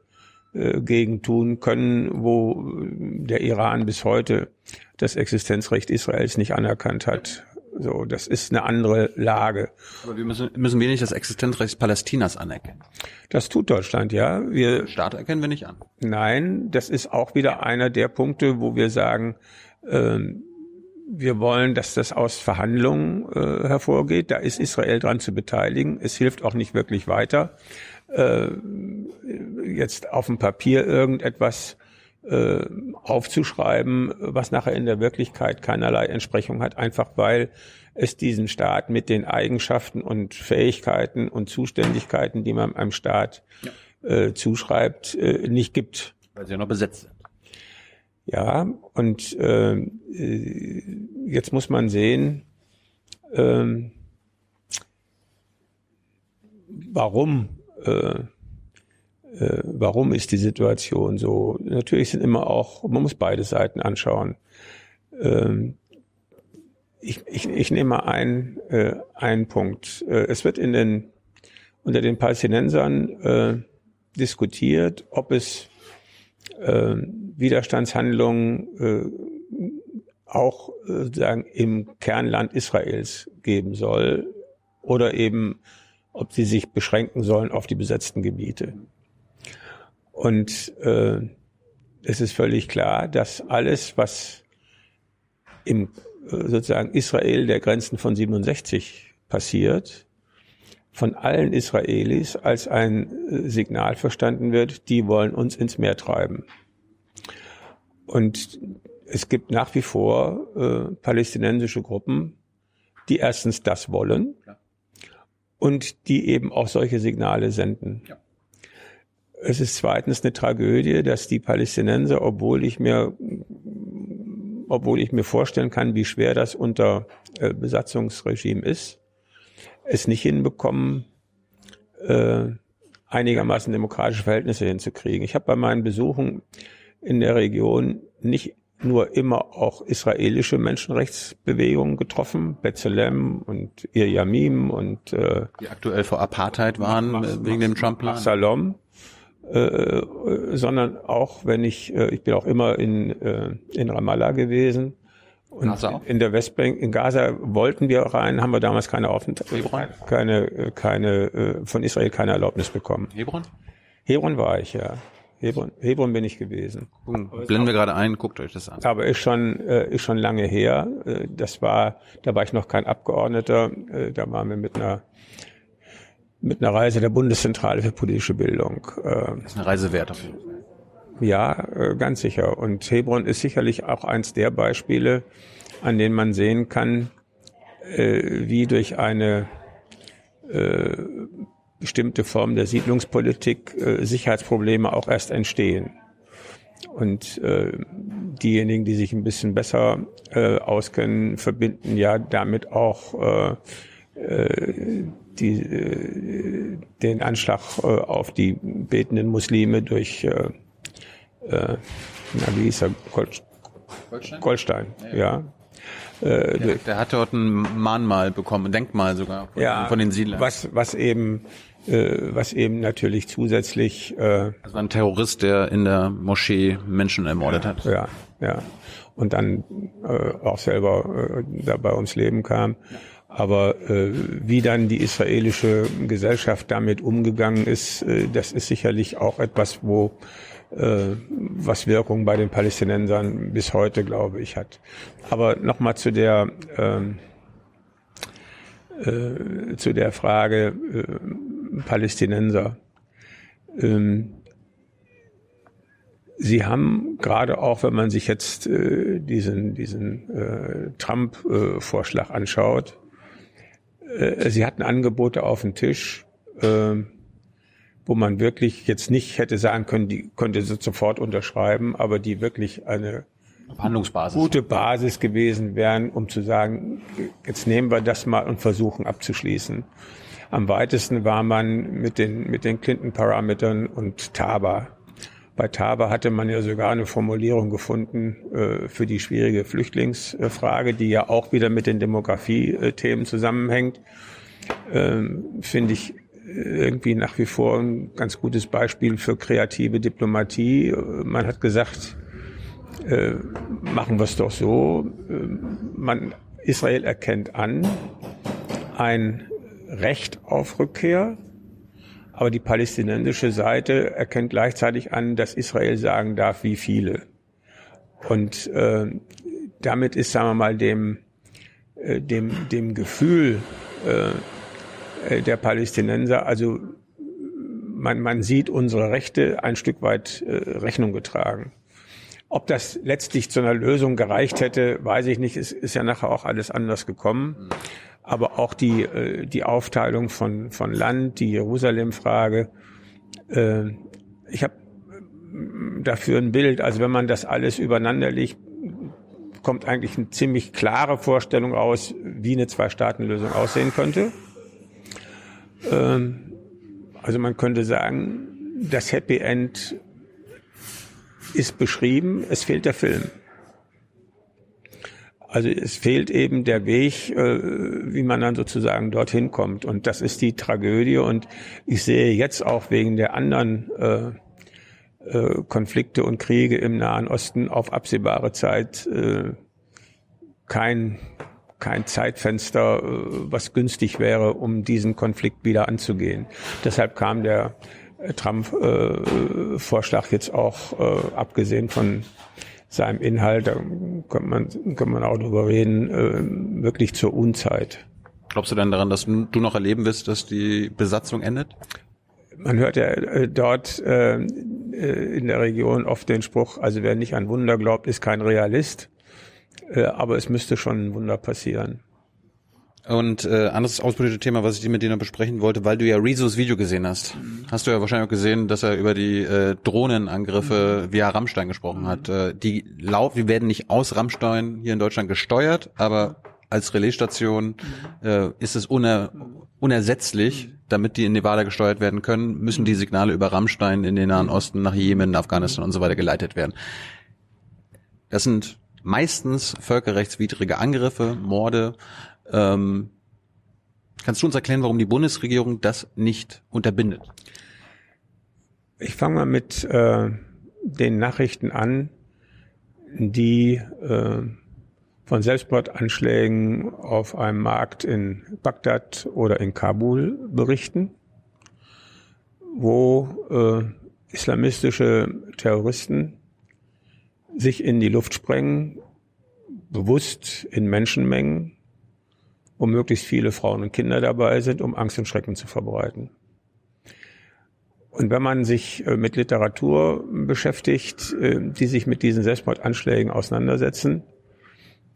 A: äh Gegend tun können, wo der Iran bis heute das Existenzrecht Israels nicht anerkannt hat. So, das ist eine andere Lage.
B: Aber wir müssen, müssen wir nicht das Existenzrecht Palästinas anerkennen?
A: Das tut Deutschland, ja. Wir,
B: Staat erkennen wir nicht an.
A: Nein, das ist auch wieder einer der Punkte, wo wir sagen, ähm, wir wollen, dass das aus Verhandlungen äh, hervorgeht. Da ist Israel dran zu beteiligen. Es hilft auch nicht wirklich weiter, äh, jetzt auf dem Papier irgendetwas äh, aufzuschreiben, was nachher in der Wirklichkeit keinerlei Entsprechung hat, einfach weil es diesen Staat mit den Eigenschaften und Fähigkeiten und Zuständigkeiten, die man einem Staat äh, zuschreibt, äh, nicht gibt.
B: Weil sie ja noch besetzt sind.
A: Ja, und äh, jetzt muss man sehen, äh, warum äh, äh, warum ist die Situation so? Natürlich sind immer auch, man muss beide Seiten anschauen. Ähm, ich, ich, ich nehme mal einen, äh, einen Punkt. Äh, es wird in den, unter den Palästinensern äh, diskutiert, ob es äh, Widerstandshandlungen äh, auch äh, sozusagen im Kernland Israels geben soll oder eben ob sie sich beschränken sollen auf die besetzten Gebiete. Und äh, es ist völlig klar, dass alles, was im äh, sozusagen Israel der Grenzen von 67 passiert, von allen Israelis als ein äh, Signal verstanden wird, die wollen uns ins Meer treiben. Und es gibt nach wie vor äh, palästinensische Gruppen, die erstens das wollen und die eben auch solche Signale senden. Ja. Es ist zweitens eine Tragödie, dass die Palästinenser, obwohl ich mir, obwohl ich mir vorstellen kann, wie schwer das unter äh, Besatzungsregime ist, es nicht hinbekommen, äh, einigermaßen demokratische Verhältnisse hinzukriegen. Ich habe bei meinen Besuchen in der Region nicht nur immer auch israelische Menschenrechtsbewegungen getroffen, Bethlehem und Ir Yamim und
B: äh, die aktuell vor Apartheid waren Mach, äh, wegen dem Trump-Plan.
A: Salom, äh, sondern auch wenn ich, äh, ich bin auch immer in, äh, in Ramallah gewesen und Gaza in der Westbank, in Gaza wollten wir rein, haben wir damals keine Aufenthalt, keine, keine, äh, von Israel keine Erlaubnis bekommen.
B: Hebron?
A: Hebron war ich, ja. Hebron, Hebron bin ich gewesen.
B: Blenden wir gerade ein, guckt euch das an.
A: Aber ist schon, äh, ist schon lange her. Äh, das war, da war ich noch kein Abgeordneter. Äh, da waren wir mit einer mit einer Reise der Bundeszentrale für politische Bildung.
B: Das ist eine Reise wert auf jeden Fall.
A: Ja, ganz sicher. Und Hebron ist sicherlich auch eins der Beispiele, an denen man sehen kann, wie durch eine bestimmte Formen der Siedlungspolitik äh, Sicherheitsprobleme auch erst entstehen. Und äh, diejenigen, die sich ein bisschen besser äh, auskennen, verbinden ja damit auch äh, äh, die, äh, den Anschlag äh, auf die betenden Muslime durch äh, äh, na, wie hieß er? Gold, Goldstein, Goldstein ja. ja.
B: Äh, der, der hat dort ein Mahnmal bekommen, ein Denkmal sogar
A: von, ja, von den Siedlern. Was, was eben äh, was eben natürlich zusätzlich.
B: Äh, das war ein Terrorist, der in der Moschee Menschen ermordet hat.
A: Ja, ja. Und dann äh, auch selber äh, da bei uns leben kam. Aber äh, wie dann die israelische Gesellschaft damit umgegangen ist, äh, das ist sicherlich auch etwas, wo äh, was Wirkung bei den Palästinensern bis heute, glaube ich, hat. Aber nochmal zu der ähm, äh, zu der Frage, äh, Palästinenser. Ähm, Sie haben gerade auch, wenn man sich jetzt äh, diesen, diesen äh, Trump-Vorschlag äh, anschaut, äh, Sie hatten Angebote auf dem Tisch, äh, wo man wirklich jetzt nicht hätte sagen können, die könnte sie sofort unterschreiben, aber die wirklich eine gute Basis gewesen wären, um zu sagen, jetzt nehmen wir das mal und versuchen abzuschließen. Am weitesten war man mit den, mit den Clinton-Parametern und Taba. Bei Taba hatte man ja sogar eine Formulierung gefunden äh, für die schwierige Flüchtlingsfrage, die ja auch wieder mit den Demografie-Themen zusammenhängt. Ähm, Finde ich irgendwie nach wie vor ein ganz gutes Beispiel für kreative Diplomatie. Man hat gesagt, äh, machen wir es doch so. Äh, man, Israel erkennt an, ein Recht auf Rückkehr, aber die palästinensische Seite erkennt gleichzeitig an, dass Israel sagen darf, wie viele. Und äh, damit ist, sagen wir mal, dem, äh, dem, dem Gefühl äh, äh der Palästinenser, also man, man sieht unsere Rechte ein Stück weit äh, Rechnung getragen. Ob das letztlich zu einer Lösung gereicht hätte, weiß ich nicht. Es ist ja nachher auch alles anders gekommen aber auch die, äh, die Aufteilung von, von Land, die Jerusalem-Frage. Äh, ich habe äh, dafür ein Bild, also wenn man das alles übereinander legt, kommt eigentlich eine ziemlich klare Vorstellung raus, wie eine Zwei-Staaten-Lösung aussehen könnte. Ähm, also man könnte sagen, das Happy End ist beschrieben, es fehlt der Film. Also es fehlt eben der Weg, äh, wie man dann sozusagen dorthin kommt. Und das ist die Tragödie. Und ich sehe jetzt auch wegen der anderen äh, äh, Konflikte und Kriege im Nahen Osten auf absehbare Zeit kein, kein Zeitfenster, was günstig wäre, um diesen Konflikt wieder anzugehen. Deshalb kam der Trump-Vorschlag äh, jetzt auch, äh, abgesehen von seinem Inhalt, da kann man, kann man auch drüber reden, äh, wirklich zur Unzeit.
B: Glaubst du denn daran, dass du noch erleben wirst, dass die Besatzung endet?
A: Man hört ja äh, dort, äh, äh, in der Region oft den Spruch, also wer nicht an Wunder glaubt, ist kein Realist. Äh, aber es müsste schon ein Wunder passieren.
B: Und äh, anderes auspolitisches Thema, was ich mit dir noch besprechen wollte, weil du ja Rezos Video gesehen hast, mhm. hast du ja wahrscheinlich auch gesehen, dass er über die äh, Drohnenangriffe mhm. via Rammstein gesprochen hat. Äh, die Lauf, die werden nicht aus Rammstein hier in Deutschland gesteuert, aber als Relaisstation äh, ist es uner, unersetzlich, damit die in Nevada gesteuert werden können, müssen die Signale über Rammstein in den Nahen Osten nach Jemen, Afghanistan und so weiter geleitet werden. Das sind meistens völkerrechtswidrige Angriffe, Morde. Ähm, kannst du uns erklären, warum die Bundesregierung das nicht unterbindet?
A: Ich fange mal mit äh, den Nachrichten an, die äh, von Selbstmordanschlägen auf einem Markt in Bagdad oder in Kabul berichten, wo äh, islamistische Terroristen sich in die Luft sprengen, bewusst in Menschenmengen, wo möglichst viele Frauen und Kinder dabei sind, um Angst und Schrecken zu verbreiten. Und wenn man sich äh, mit Literatur beschäftigt, äh, die sich mit diesen Selbstmordanschlägen auseinandersetzen,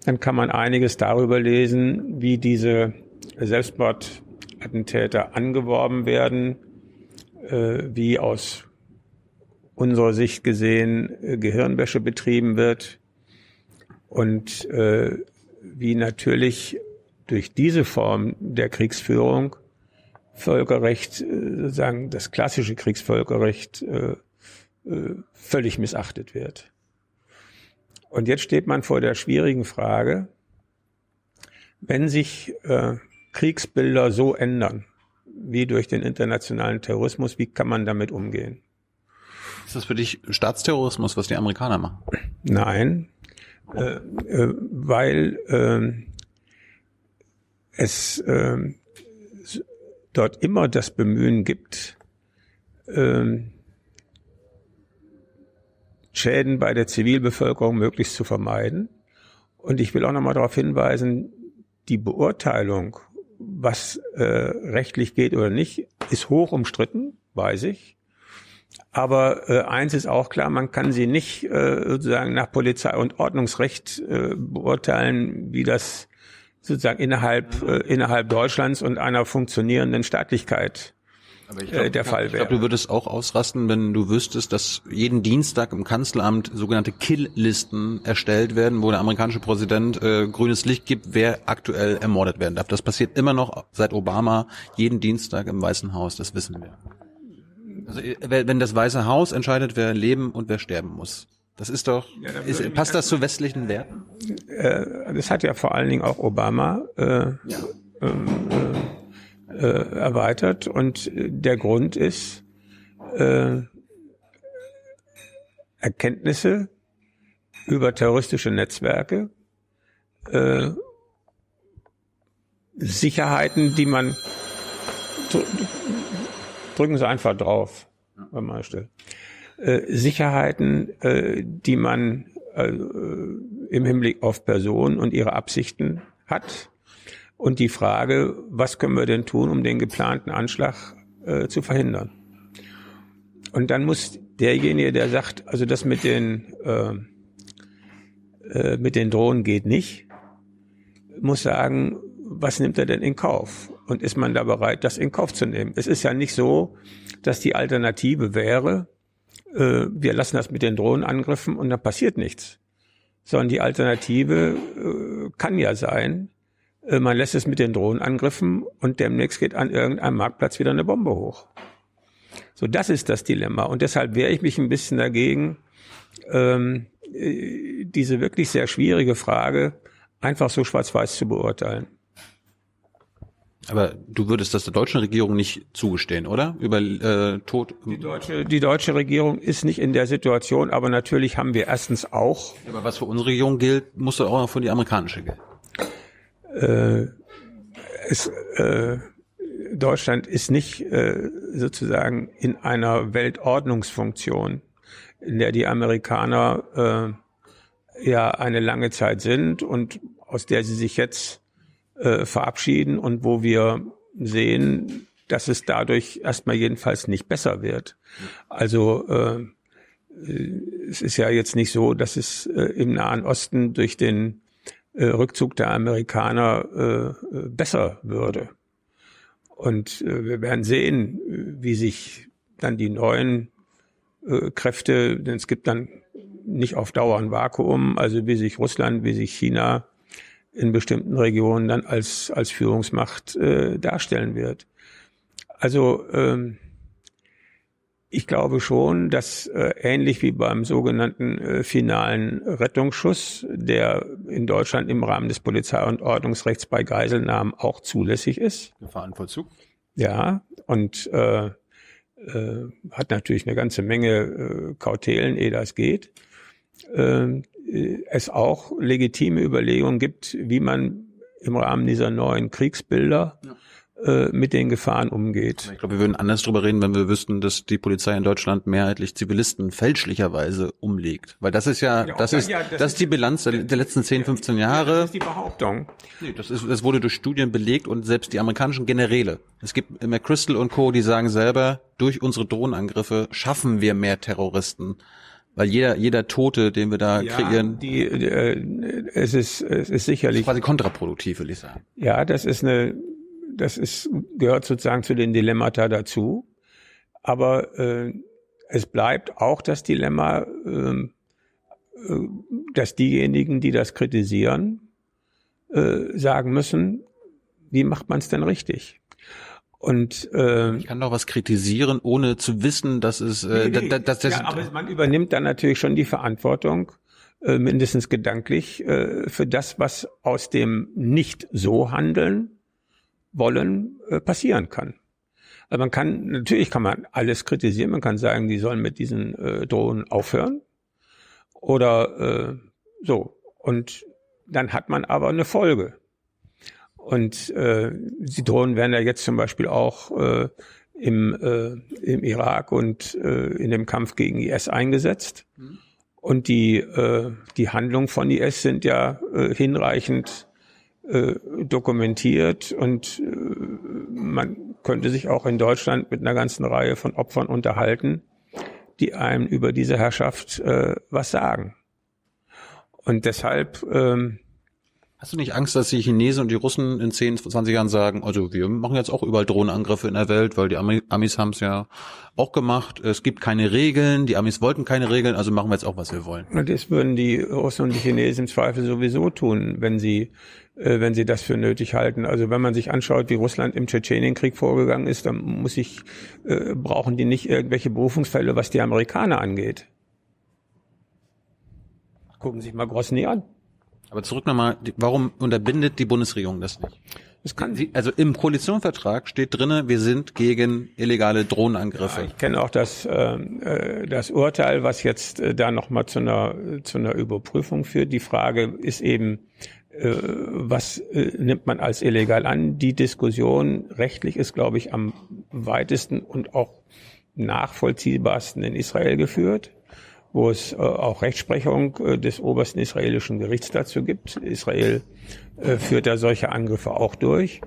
A: dann kann man einiges darüber lesen, wie diese Selbstmordattentäter angeworben werden, äh, wie aus unserer Sicht gesehen Gehirnwäsche betrieben wird und wie natürlich durch diese Form der Kriegsführung Völkerrecht, sozusagen das klassische Kriegsvölkerrecht, völlig missachtet wird. Und jetzt steht man vor der schwierigen Frage, wenn sich äh, Kriegsbilder so ändern, wie durch den internationalen Terrorismus, wie kann man damit umgehen?
B: Ist das für dich Staatsterrorismus, was die Amerikaner machen?
A: Nein, äh, äh, weil äh, es äh, dort immer das Bemühen gibt, äh, Schäden bei der Zivilbevölkerung möglichst zu vermeiden. Und ich will auch nochmal darauf hinweisen, die Beurteilung, was äh, rechtlich geht oder nicht, ist hoch umstritten, weiß ich. Aber äh, eins ist auch klar, man kann sie nicht äh, sozusagen nach Polizei- und Ordnungsrecht äh, beurteilen, wie das sozusagen innerhalb, äh, innerhalb Deutschlands und einer funktionierenden Staatlichkeit glaub, äh, der Fall wäre. Ich
B: glaube, du würdest auch ausrasten, wenn du wüsstest, dass jeden Dienstag im Kanzleramt sogenannte Kill-Listen erstellt werden, wo der amerikanische Präsident äh, grünes Licht gibt, wer aktuell ermordet werden darf. Das passiert immer noch seit Obama jeden Dienstag im Weißen Haus, das wissen wir. Also äh, wenn das Weiße Haus entscheidet, wer leben und wer sterben muss. Das ist doch, ja, ist, passt das zu westlichen Werten?
A: Äh, das hat ja vor allen Dingen auch Obama äh, ja. ähm, äh, äh, erweitert. Und der Grund ist äh, Erkenntnisse über terroristische Netzwerke, äh, Sicherheiten, die man drücken Sie einfach drauf, wenn man still. Äh, Sicherheiten, äh, die man äh, im Hinblick auf Personen und ihre Absichten hat und die Frage, was können wir denn tun, um den geplanten Anschlag äh, zu verhindern? Und dann muss derjenige, der sagt, also das mit den äh, äh, mit den Drohnen geht nicht, muss sagen, was nimmt er denn in Kauf? Und ist man da bereit, das in Kauf zu nehmen? Es ist ja nicht so, dass die Alternative wäre, äh, wir lassen das mit den Drohnenangriffen und dann passiert nichts. Sondern die Alternative äh, kann ja sein, äh, man lässt es mit den Drohnenangriffen und demnächst geht an irgendeinem Marktplatz wieder eine Bombe hoch. So, das ist das Dilemma. Und deshalb wehre ich mich ein bisschen dagegen, ähm, äh, diese wirklich sehr schwierige Frage einfach so schwarz-weiß zu beurteilen.
B: Aber du würdest das der deutschen Regierung nicht zugestehen, oder? Über äh, Tod.
A: Die deutsche, die deutsche Regierung ist nicht in der Situation, aber natürlich haben wir erstens auch.
B: Aber was für unsere Regierung gilt, muss auch noch für die amerikanische gelten
A: äh, es, äh, Deutschland ist nicht äh, sozusagen in einer Weltordnungsfunktion, in der die Amerikaner äh, ja eine lange Zeit sind und aus der sie sich jetzt äh, verabschieden und wo wir sehen, dass es dadurch erstmal jedenfalls nicht besser wird. Also äh, es ist ja jetzt nicht so, dass es äh, im Nahen Osten durch den äh, Rückzug der Amerikaner äh, besser würde. Und äh, wir werden sehen, wie sich dann die neuen äh, Kräfte, denn es gibt dann nicht auf Dauer ein Vakuum, also wie sich Russland, wie sich China in bestimmten Regionen dann als, als Führungsmacht äh, darstellen wird. Also ähm, ich glaube schon, dass äh, ähnlich wie beim sogenannten äh, finalen Rettungsschuss, der in Deutschland im Rahmen des Polizei- und Ordnungsrechts bei Geiselnahmen auch zulässig ist.
B: Gefahrenvollzug.
A: Ja, und äh, äh, hat natürlich eine ganze Menge äh, Kautelen, ehe das geht. Äh, es auch legitime Überlegungen gibt, wie man im Rahmen dieser neuen Kriegsbilder ja äh, mit den Gefahren umgeht.
B: Ich glaube, wir würden anders drüber reden, wenn wir wüssten, dass die Polizei in Deutschland mehrheitlich Zivilisten fälschlicherweise umlegt. Weil das ist ja, ja das ist, ja, das, das ist die Bilanz der, der, letzten 10, 15 Jahre. Ja, das
A: ist die Behauptung.
B: Nee, das ist, das wurde durch Studien belegt und selbst die amerikanischen Generäle. Es gibt McChrystal und Co., die sagen selber, durch unsere Drohnenangriffe schaffen wir mehr Terroristen. Weil jeder, jeder Tote, den wir da ja, kreieren.
A: Die, äh, es ist, es ist sicherlich. Das ist
B: quasi kontraproduktiv, will ich sagen.
A: Ja, das ist eine, das ist, gehört sozusagen zu den Dilemmata dazu. Aber äh, es bleibt auch das Dilemma, ähm, äh, dass diejenigen, die das kritisieren, äh, sagen müssen, wie macht man es denn richtig? Und
B: äh, ich kann doch was kritisieren, ohne zu wissen, dass es äh, nee, nee. dass, dass,
A: ja, aber man übernimmt dann natürlich schon die Verantwortung, äh, mindestens gedanklich, äh, für das, was aus dem nicht so handeln wollen äh, passieren kann. Also man kann, natürlich kann man alles kritisieren, man kann sagen, die sollen mit diesen äh, Drohnen aufhören. Oder äh, so. Und dann hat man aber eine Folge. Und äh, die Drohnen werden ja jetzt zum Beispiel auch äh, im, äh, im Irak und äh, in dem Kampf gegen IS eingesetzt. Mhm. Und die, äh, die Handlungen von IS sind ja äh, hinreichend äh, dokumentiert und äh, man könnte sich auch in Deutschland mit einer ganzen Reihe von Opfern unterhalten, die einem über diese Herrschaft äh, was sagen. Und deshalb ähm,
B: Hast du nicht Angst, dass die Chinesen und die Russen in 10, 20 Jahren sagen, also wir machen jetzt auch überall Drohnenangriffe in der Welt, weil die Amis haben es ja auch gemacht. Es gibt keine Regeln, die Amis wollten keine Regeln, also machen wir jetzt auch, was wir wollen.
A: Das würden die Russen und die Chinesen im Zweifel sowieso tun, wenn sie äh, wenn sie das für nötig halten. Also wenn man sich anschaut, wie Russland im Tschetschenienkrieg vorgegangen ist, dann muss ich, äh, brauchen die nicht irgendwelche Berufungsfälle, was die Amerikaner angeht. Gucken Sie sich mal Grosny an.
B: Aber zurück nochmal, warum unterbindet die Bundesregierung das nicht? Das kann sie, also im Koalitionsvertrag steht drinne, wir sind gegen illegale Drohnenangriffe. Ja,
A: ich kenne auch das, ähm, äh, das Urteil, was jetzt äh, da nochmal zu einer, zu einer Überprüfung führt. Die Frage ist eben, äh, was äh, nimmt man als illegal an? Die Diskussion rechtlich ist, glaube ich, am weitesten und auch nachvollziehbarsten in Israel geführt wo es äh, auch Rechtsprechung äh, des obersten israelischen Gerichts dazu gibt. Israel äh, führt da solche Angriffe auch durch.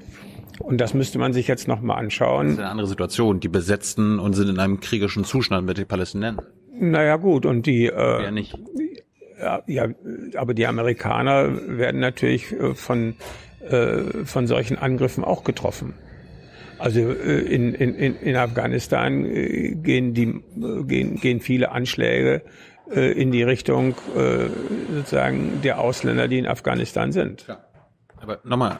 A: Und das müsste man sich jetzt nochmal anschauen. Das
B: ist eine andere Situation. Die besetzten und sind in einem kriegerischen Zustand mit den Palästinensern.
A: Naja gut, und die
B: äh, ja, nicht.
A: Ja, ja, aber die Amerikaner werden natürlich äh, von, äh, von solchen Angriffen auch getroffen. Also äh, in, in, in Afghanistan äh, gehen, die, gehen, gehen viele Anschläge äh, in die Richtung sozusagen der Ausländer, die in Afghanistan sind. Ja.
B: Aber nochmal,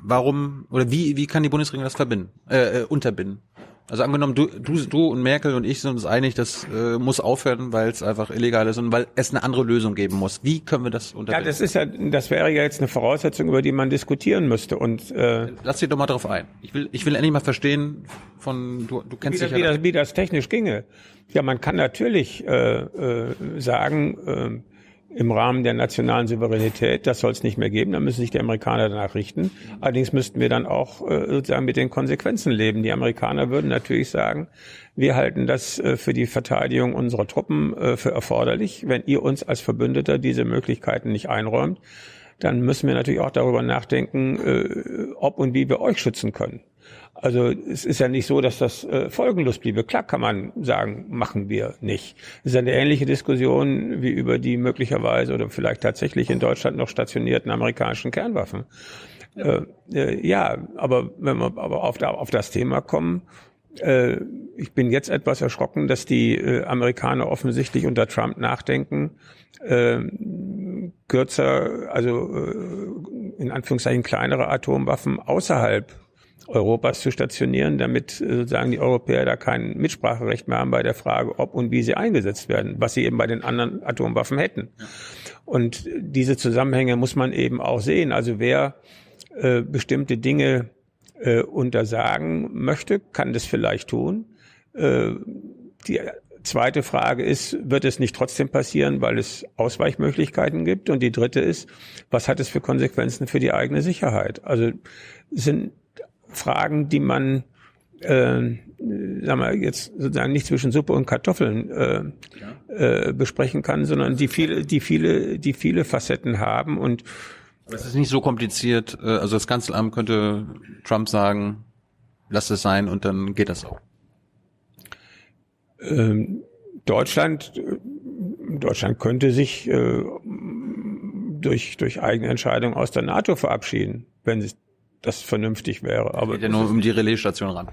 B: warum oder wie, wie kann die Bundesregierung das verbinden, äh, unterbinden? Also angenommen, du, du, du und Merkel und ich sind uns einig, das äh, muss aufhören, weil es einfach illegal ist und weil es eine andere Lösung geben muss. Wie können wir das unterbinden?
A: Ja, das ist ja, das wäre ja jetzt eine Voraussetzung, über die man diskutieren müsste. Und äh,
B: lass dich doch mal drauf ein. Ich will, ich will endlich mal verstehen von du, du kennst
A: wie
B: dich
A: das, ja. Wie das, wie das technisch ginge. Ja, man kann natürlich äh, äh, sagen. Äh, im Rahmen der nationalen Souveränität. Das soll es nicht mehr geben. Da müssen sich die Amerikaner danach richten. Allerdings müssten wir dann auch äh, sozusagen mit den Konsequenzen leben. Die Amerikaner würden natürlich sagen, wir halten das äh, für die Verteidigung unserer Truppen äh, für erforderlich. Wenn ihr uns als Verbündeter diese Möglichkeiten nicht einräumt, dann müssen wir natürlich auch darüber nachdenken, ob und wie wir euch schützen können. Also es ist ja nicht so, dass das äh, folgenlos bliebe. Klar kann man sagen, machen wir nicht. Es ist eine ähnliche Diskussion wie über die möglicherweise oder vielleicht tatsächlich in Deutschland noch stationierten amerikanischen Kernwaffen. Ja, äh, äh, ja aber wenn wir aber auf, auf das Thema kommen, äh, ich bin jetzt etwas erschrocken, dass die äh, Amerikaner offensichtlich unter Trump nachdenken, äh, kürzer, also äh, in Anführungszeichen kleinere Atomwaffen außerhalb Europas zu stationieren, damit äh, sozusagen die Europäer da kein Mitspracherecht mehr haben bei der Frage, ob und wie sie eingesetzt werden, was sie eben bei den anderen Atomwaffen hätten. Und diese Zusammenhänge muss man eben auch sehen. Also wer äh, bestimmte Dinge äh, untersagen möchte, kann das vielleicht tun. Äh, die zweite Frage ist, wird es nicht trotzdem passieren, weil es Ausweichmöglichkeiten gibt? Und die dritte ist, was hat es für Konsequenzen für die eigene Sicherheit? Also sind Fragen, die man äh, sagen wir jetzt sozusagen nicht zwischen Suppe und Kartoffeln äh, äh, besprechen kann, sondern die viele, die viele, die viele Facetten haben und
B: es ist nicht so kompliziert. Äh, also das Kanzleramt könnte Trump sagen, lass es sein und dann geht das auch.
A: Ähm, Deutschland, Deutschland könnte sich äh, durch, durch eigene Entscheidung aus der NATO verabschieden, wenn das vernünftig wäre.
B: Aber es geht ja nur um die Relaisstation ran.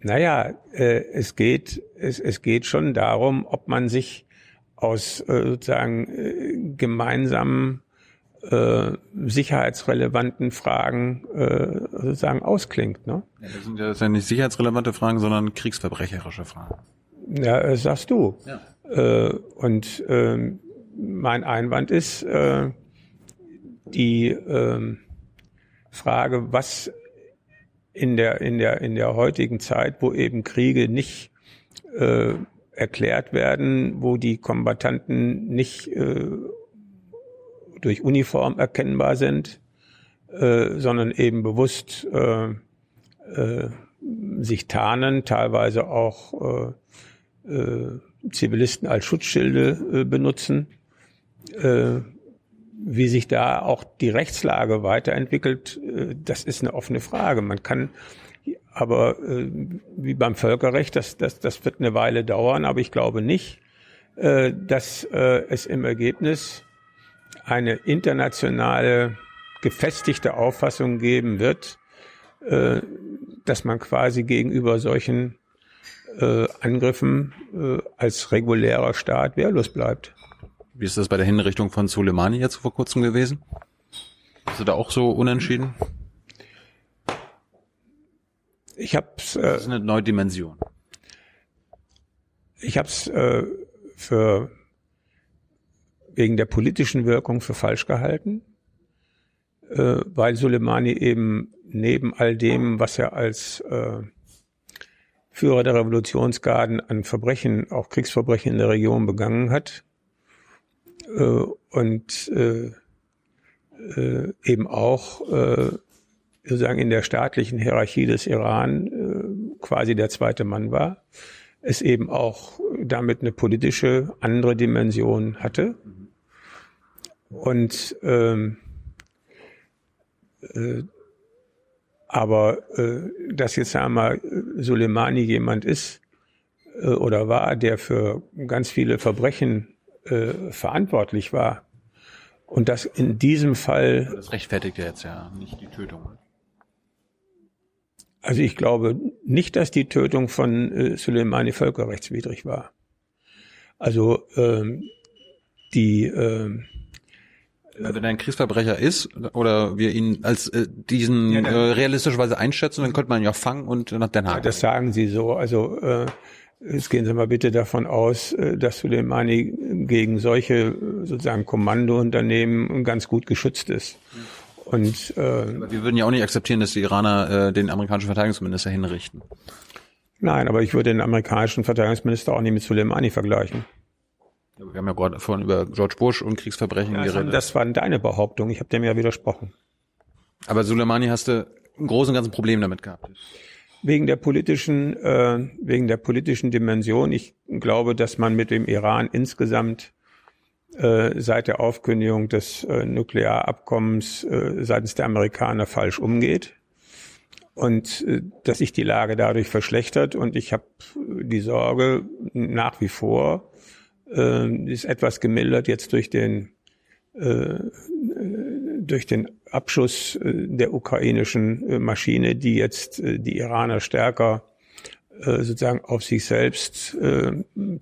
A: Naja, äh, es geht, es, es geht schon darum, ob man sich aus äh, sozusagen äh, gemeinsamen äh, sicherheitsrelevanten Fragen äh, sozusagen ausklingt. Ne?
B: Ja, das sind ja, das sind ja nicht sicherheitsrelevante Fragen, sondern kriegsverbrecherische Fragen.
A: Ja, äh, sagst du. Ja. Äh, und äh, mein Einwand ist äh, die äh, Frage, was in der in der in der heutigen Zeit, wo eben Kriege nicht äh, erklärt werden, wo die Kombattanten nicht äh, durch Uniform erkennbar sind, äh, sondern eben bewusst äh, äh, sich tarnen, teilweise auch äh, äh, Zivilisten als Schutzschilde äh, benutzen. Äh, wie sich da auch die Rechtslage weiterentwickelt, äh, das ist eine offene Frage. Man kann aber äh, wie beim Völkerrecht, das, das, das wird eine Weile dauern, aber ich glaube nicht, äh, dass es im Ergebnis eine internationale gefestigte Auffassung geben wird, dass man quasi gegenüber solchen Angriffen als regulärer Staat wehrlos bleibt.
B: Wie ist das bei der Hinrichtung von Soleimani jetzt vor kurzem gewesen? Ist du da auch so unentschieden?
A: Ich hab's. Äh,
B: das ist eine neue Dimension.
A: Ich hab's äh, für wegen der politischen Wirkung für falsch gehalten, äh, weil Soleimani eben neben all dem, was er als äh, Führer der Revolutionsgarden an Verbrechen, auch Kriegsverbrechen in der Region begangen hat äh, und äh, äh, eben auch äh, sozusagen in der staatlichen Hierarchie des Iran äh, quasi der zweite Mann war, es eben auch damit eine politische andere Dimension hatte. Und ähm, äh, aber äh, dass jetzt einmal Soleimani jemand ist äh, oder war, der für ganz viele Verbrechen äh, verantwortlich war und das in diesem Fall.
B: Das rechtfertigt ja jetzt ja nicht die Tötung.
A: Also ich glaube nicht, dass die Tötung von äh, Soleimani völkerrechtswidrig war. Also ähm, die ähm,
B: wenn er ein Kriegsverbrecher ist oder wir ihn als äh, diesen ja, äh, realistischerweise einschätzen, dann könnte man ihn ja fangen und nach Den Haag. Ja,
A: das sagen Sie so. Also äh, jetzt gehen Sie mal bitte davon aus, äh, dass Soleimani gegen solche sozusagen Kommandounternehmen ganz gut geschützt ist. Und
B: äh, wir würden ja auch nicht akzeptieren, dass die Iraner äh, den amerikanischen Verteidigungsminister hinrichten.
A: Nein, aber ich würde den amerikanischen Verteidigungsminister auch nicht mit Soleimani vergleichen.
B: Wir haben ja gerade vorhin über George Bush und Kriegsverbrechen ja, geredet.
A: Das war deine Behauptung. Ich habe dem ja widersprochen.
B: Aber Soleimani hast du ein großes und ganzes Problem damit gehabt.
A: Wegen der politischen, äh, wegen der politischen Dimension. Ich glaube, dass man mit dem Iran insgesamt äh, seit der Aufkündigung des äh, Nuklearabkommens äh, seitens der Amerikaner falsch umgeht. und äh, dass sich die Lage dadurch verschlechtert. Und ich habe die Sorge nach wie vor, äh, ist etwas gemildert jetzt durch den äh, durch den Abschuss äh, der ukrainischen äh, Maschine, die jetzt äh, die Iraner stärker sozusagen auf sich selbst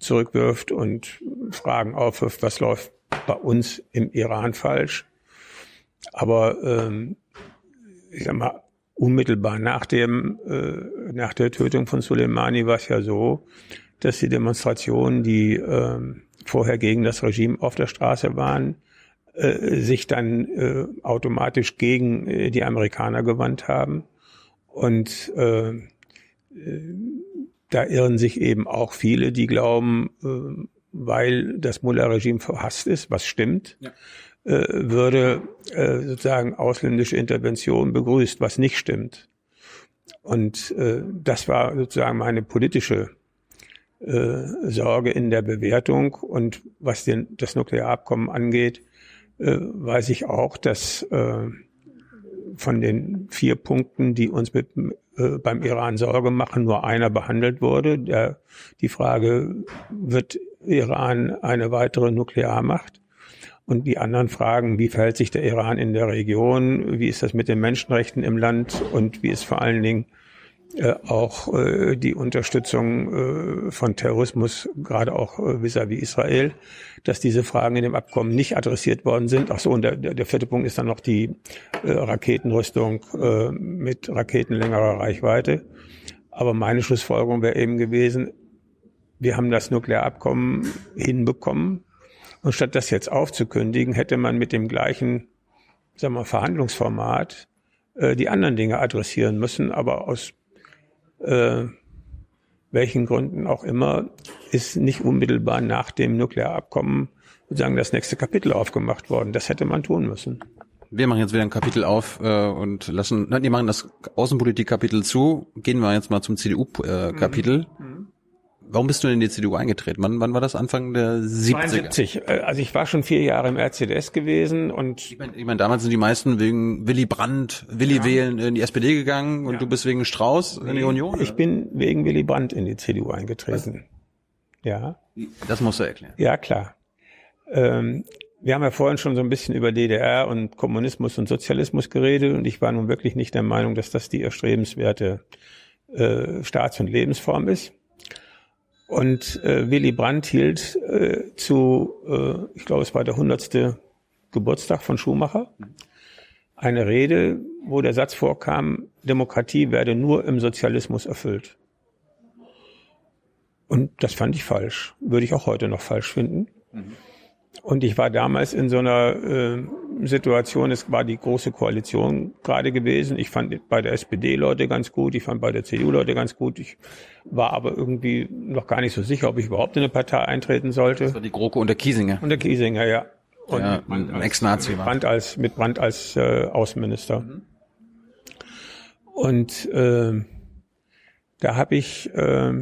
A: zurückwirft und Fragen aufwirft, was läuft bei uns im Iran falsch. Aber ähm, ich sag mal, unmittelbar nach dem nach der Tötung von Soleimani war es ja so, dass die Demonstrationen, die ähm, vorher gegen das Regime auf der Straße waren, sich dann äh, automatisch gegen äh, die Amerikaner gewandt haben. Und äh, äh, da irren sich eben auch viele, die glauben, äh, weil das Mullah-Regime verhasst ist, was stimmt, ja. äh, würde äh, sozusagen ausländische Intervention begrüßt, was nicht stimmt. Und äh, das war sozusagen meine politische äh, Sorge in der Bewertung. Und was den, das Nuklearabkommen angeht, äh, weiß ich auch, dass äh, von den vier Punkten, die uns mit, äh, beim Iran Sorge machen, nur einer behandelt wurde. Der, die Frage, wird Iran eine weitere Nuklearmacht? Und die anderen Fragen, wie verhält sich der Iran in der Region? Wie ist das mit den Menschenrechten im Land? Und wie ist vor allen Dingen äh, auch äh, die Unterstützung äh, von Terrorismus, gerade auch äh, vis-à-vis -vis Israel, dass diese Fragen in dem Abkommen nicht adressiert worden sind. Ach so, und der, der vierte Punkt ist dann noch die äh, Raketenrüstung äh, mit Raketen längerer Reichweite. Aber meine Schlussfolgerung wäre eben gewesen, wir haben das Nuklearabkommen hinbekommen. Und statt das jetzt aufzukündigen, hätte man mit dem gleichen sagen wir, Verhandlungsformat äh, die anderen Dinge adressieren müssen. Aber aus äh, welchen Gründen auch immer, ist nicht unmittelbar nach dem Nuklearabkommen sozusagen das nächste Kapitel aufgemacht worden. Das hätte man tun müssen.
B: Wir machen jetzt wieder ein Kapitel auf äh, und lassen, nein, wir machen das Außenpolitik-Kapitel zu. Gehen wir jetzt mal zum CDU-Kapitel. Äh, mhm. Warum bist du denn in die CDU eingetreten? Wann, wann war das? Anfang der 70er?
A: 72. Äh, also ich war schon vier Jahre im RCDS gewesen und
B: ich meine, ich mein, damals sind die meisten wegen Willy Brandt, Willy ja. wählen in die SPD gegangen und ja. du bist wegen Strauß nee, in die Union?
A: Ich bin wegen Willy Brandt in die CDU eingetreten. Was? Ja.
B: Das musst du erklären.
A: Ja, klar. Ähm, wir haben ja vorhin schon so ein bisschen über DDR und Kommunismus und Sozialismus geredet und ich war nun wirklich nicht der Meinung, dass das die erstrebenswerte äh, Staats- und Lebensform ist. Und äh, Willy Brandt hielt äh, zu, äh, ich glaube, es war der hundertste Geburtstag von Schumacher, eine Rede, wo der Satz vorkam, Demokratie werde nur im Sozialismus erfüllt. Und das fand ich falsch. Würde ich auch heute noch falsch finden. Mhm. Und ich war damals in so einer äh, Situation, es war die große Koalition gerade gewesen. Ich fand bei der SPD Leute ganz gut, ich fand bei der CDU Leute ganz gut. Ich war aber irgendwie noch gar nicht so sicher, ob ich überhaupt in eine Partei eintreten sollte. Das
B: war die GroKo und der Kiesinger.
A: Und der Kiesinger, ja. Und
B: ja, ein Ex-Nazi
A: war. Brandt als, mit Brandt als äh, Außenminister. Mhm. Und äh, da habe ich äh,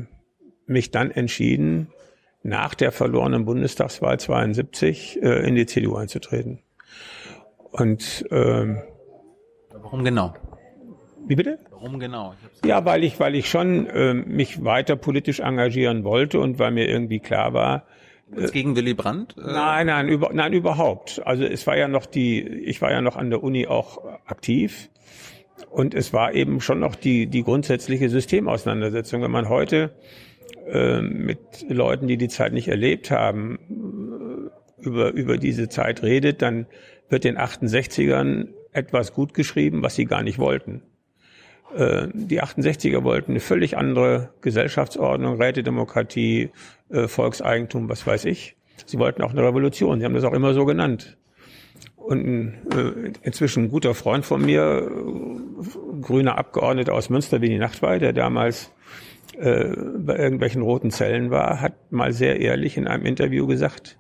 A: mich dann entschieden, nach der verlorenen Bundestagswahl 72 äh, in die CDU einzutreten. Und ähm,
B: warum genau?
A: Wie bitte?
B: Warum genau?
A: Ja, weil ich, weil ich schon äh, mich weiter politisch engagieren wollte und weil mir irgendwie klar war,
B: Jetzt gegen Willy Brandt?
A: Äh? Nein, nein, über, nein, überhaupt. Also es war ja noch die, ich war ja noch an der Uni auch aktiv und es war eben schon noch die, die grundsätzliche Systemauseinandersetzung. Wenn man heute äh, mit Leuten, die die Zeit nicht erlebt haben, über, über diese Zeit redet, dann wird den 68ern etwas gut geschrieben, was sie gar nicht wollten. Äh, die 68er wollten eine völlig andere Gesellschaftsordnung, Rätedemokratie, äh, Volkseigentum, was weiß ich. Sie wollten auch eine Revolution. Sie haben das auch immer so genannt. Und äh, inzwischen ein guter Freund von mir, grüner Abgeordneter aus Münster, Winnie Nachtwey, der damals äh, bei irgendwelchen roten Zellen war, hat mal sehr ehrlich in einem Interview gesagt,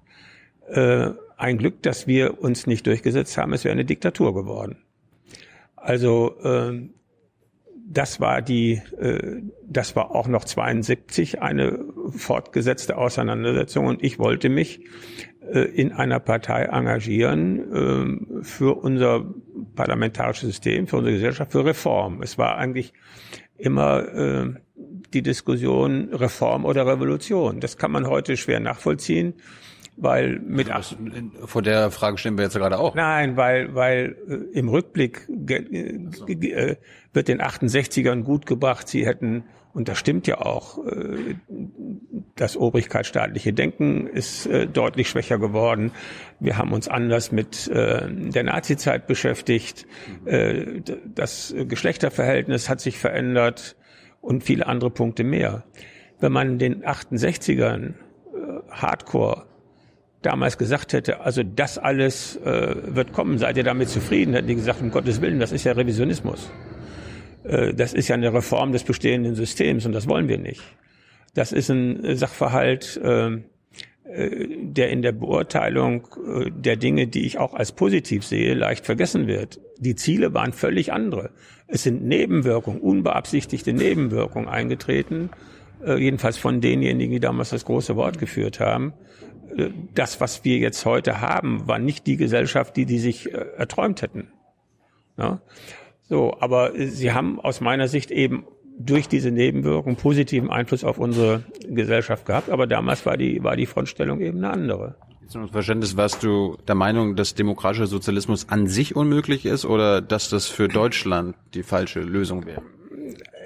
A: äh, ein Glück, dass wir uns nicht durchgesetzt haben, es wäre eine Diktatur geworden. Also äh, das war die, äh, das war auch noch 72 eine fortgesetzte Auseinandersetzung und ich wollte mich äh, in einer Partei engagieren äh, für unser parlamentarische System, für unsere Gesellschaft, für Reform. Es war eigentlich immer äh, die Diskussion Reform oder Revolution. Das kann man heute schwer nachvollziehen, weil mit
B: das, vor der Frage stehen wir jetzt gerade auch.
A: Nein, weil weil äh, im Rückblick äh, wird den 68ern gut gebracht, sie hätten und das stimmt ja auch. Äh, das obrigkeitsstaatliche Denken ist deutlich schwächer geworden. Wir haben uns anders mit der Nazizeit beschäftigt. Das Geschlechterverhältnis hat sich verändert und viele andere Punkte mehr. Wenn man den 68ern Hardcore damals gesagt hätte, also das alles wird kommen, seid ihr damit zufrieden, hätten die gesagt, um Gottes Willen, das ist ja Revisionismus. Äh, das ist ja eine Reform des bestehenden Systems und das wollen wir nicht. Das ist ein Sachverhalt, äh, der in der Beurteilung äh, der Dinge, die ich auch als positiv sehe, leicht vergessen wird. Die Ziele waren völlig andere. Es sind Nebenwirkungen, unbeabsichtigte Nebenwirkungen eingetreten, jedenfalls von denjenigen, die damals das große Wort geführt haben. Das, was wir jetzt heute haben, war nicht die Gesellschaft, die die sich erträumt hätten. So, aber sie haben aus meiner Sicht eben durch diese Nebenwirkung positiven Einfluss auf unsere Gesellschaft gehabt. Aber damals war die, war die Frontstellung eben eine andere.
B: Zum Verständnis, warst du der Meinung, dass demokratischer Sozialismus an sich unmöglich ist oder dass das für Deutschland die falsche Lösung wäre?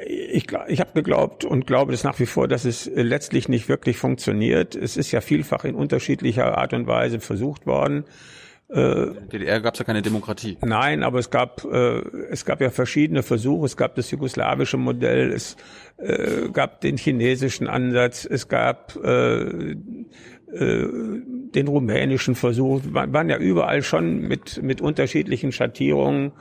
A: Ich, ich habe geglaubt und glaube es nach wie vor, dass es letztlich nicht wirklich funktioniert. Es ist ja vielfach in unterschiedlicher Art und Weise versucht worden.
B: Äh, in der DDR gab es ja keine Demokratie.
A: Nein, aber es gab äh, es gab ja verschiedene Versuche. Es gab das jugoslawische Modell, es äh, gab den chinesischen Ansatz, es gab äh, äh, den rumänischen Versuch. Man waren ja überall schon mit mit unterschiedlichen Schattierungen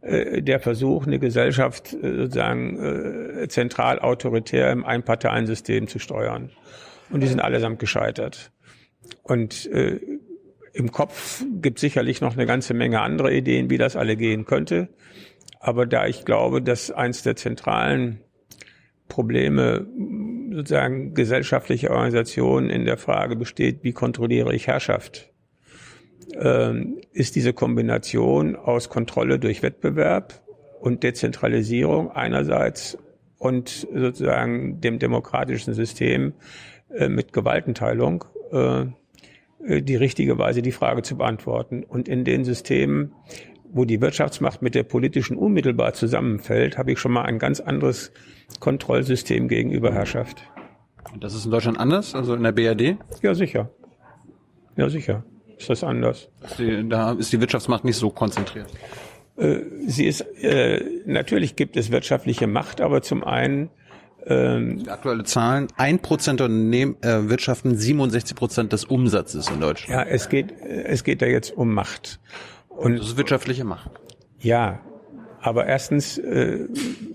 A: äh, der Versuch, eine Gesellschaft äh, sozusagen äh, zentral autoritär im Einparteiensystem zu steuern. Und die sind allesamt gescheitert. Und äh, im Kopf gibt sicherlich noch eine ganze Menge andere Ideen, wie das alle gehen könnte. Aber da ich glaube, dass eins der zentralen Probleme sozusagen gesellschaftliche Organisation in der Frage besteht, wie kontrolliere ich Herrschaft, ähm, ist diese Kombination aus Kontrolle durch Wettbewerb und Dezentralisierung einerseits und sozusagen dem demokratischen System äh, mit Gewaltenteilung äh, die richtige Weise, die Frage zu beantworten. Und in den Systemen, wo die Wirtschaftsmacht mit der politischen unmittelbar zusammenfällt, habe ich schon mal ein ganz anderes Kontrollsystem gegenüber Herrschaft.
B: Und das ist in Deutschland anders, also in der BRD?
A: Ja, sicher. Ja, sicher. Ist das anders.
B: Ist die, da ist die Wirtschaftsmacht nicht so konzentriert.
A: Äh, sie ist, äh, natürlich gibt es wirtschaftliche Macht, aber zum einen
B: ähm, Aktuelle Zahlen, ein Prozent der Unternehmen äh, wirtschaften 67 Prozent des Umsatzes in Deutschland.
A: Ja, es geht, es geht da jetzt um Macht.
B: Und das ist wirtschaftliche Macht.
A: Ja, aber erstens äh,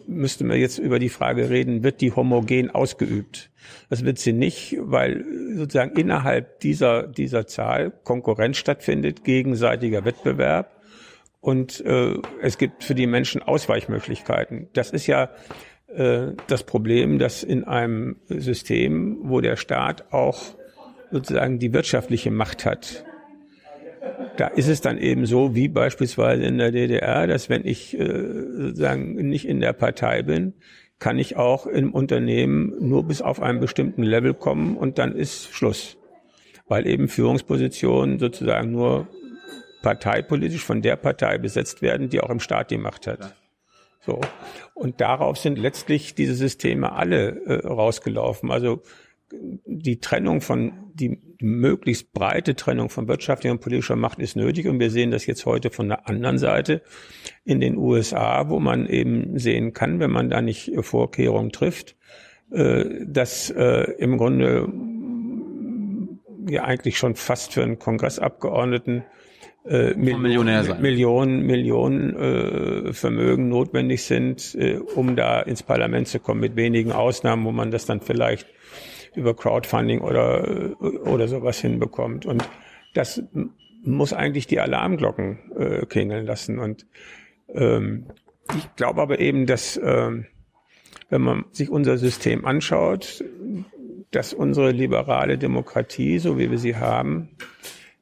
A: müsste man jetzt über die Frage reden, wird die homogen ausgeübt? Das wird sie nicht, weil sozusagen innerhalb dieser, dieser Zahl Konkurrenz stattfindet, gegenseitiger Wettbewerb und äh, es gibt für die Menschen Ausweichmöglichkeiten. Das ist ja das Problem, dass in einem System, wo der Staat auch sozusagen die wirtschaftliche Macht hat, da ist es dann eben so, wie beispielsweise in der DDR, dass wenn ich äh, sozusagen nicht in der Partei bin, kann ich auch im Unternehmen nur bis auf einen bestimmten Level kommen und dann ist Schluss. Weil eben Führungspositionen sozusagen nur parteipolitisch von der Partei besetzt werden, die auch im Staat die Macht hat. So. Und darauf sind letztlich diese Systeme alle äh, rausgelaufen. Also die Trennung von, die möglichst breite Trennung von wirtschaftlicher und politischer Macht ist nötig. Und wir sehen das jetzt heute von der anderen Seite in den USA, wo man eben sehen kann, wenn man da nicht Vorkehrungen trifft, äh, dass äh, im Grunde ja eigentlich schon fast für einen Kongressabgeordneten äh, Millionen, Millionen, Millionen äh, Vermögen notwendig sind, äh, um da ins Parlament zu kommen, mit wenigen Ausnahmen, wo man das dann vielleicht über Crowdfunding oder, äh, oder sowas hinbekommt. Und das muss eigentlich die Alarmglocken äh, klingeln lassen. Und ähm, ich glaube aber eben, dass äh, wenn man sich unser System anschaut, dass unsere liberale Demokratie, so wie wir sie haben,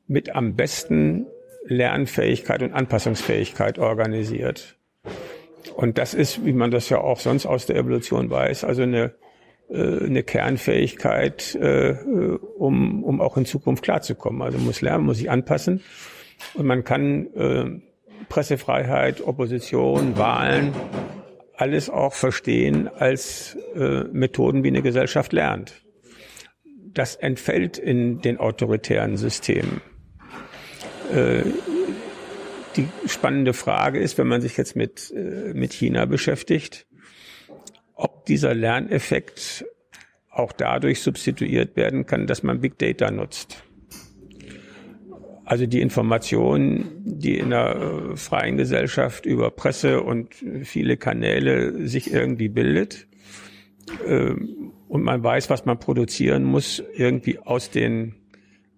A: mit am besten Lernfähigkeit und Anpassungsfähigkeit organisiert. Und das ist, wie man das ja auch sonst aus der Evolution weiß, also eine, äh, eine Kernfähigkeit, äh, um, um auch in Zukunft klarzukommen. Also muss lernen, muss sich anpassen. Und man kann äh, Pressefreiheit, Opposition, Wahlen, alles auch verstehen als äh, Methoden, wie eine Gesellschaft lernt. Das entfällt in den autoritären Systemen. Äh, die spannende Frage ist, wenn man sich jetzt mit, äh, mit China beschäftigt, ob dieser Lerneffekt auch dadurch substituiert werden kann, dass man Big Data nutzt. Also die Informationen, die in einer äh, freien Gesellschaft über Presse und viele Kanäle sich irgendwie bildet ähm, und man weiß, was man produzieren muss, irgendwie aus den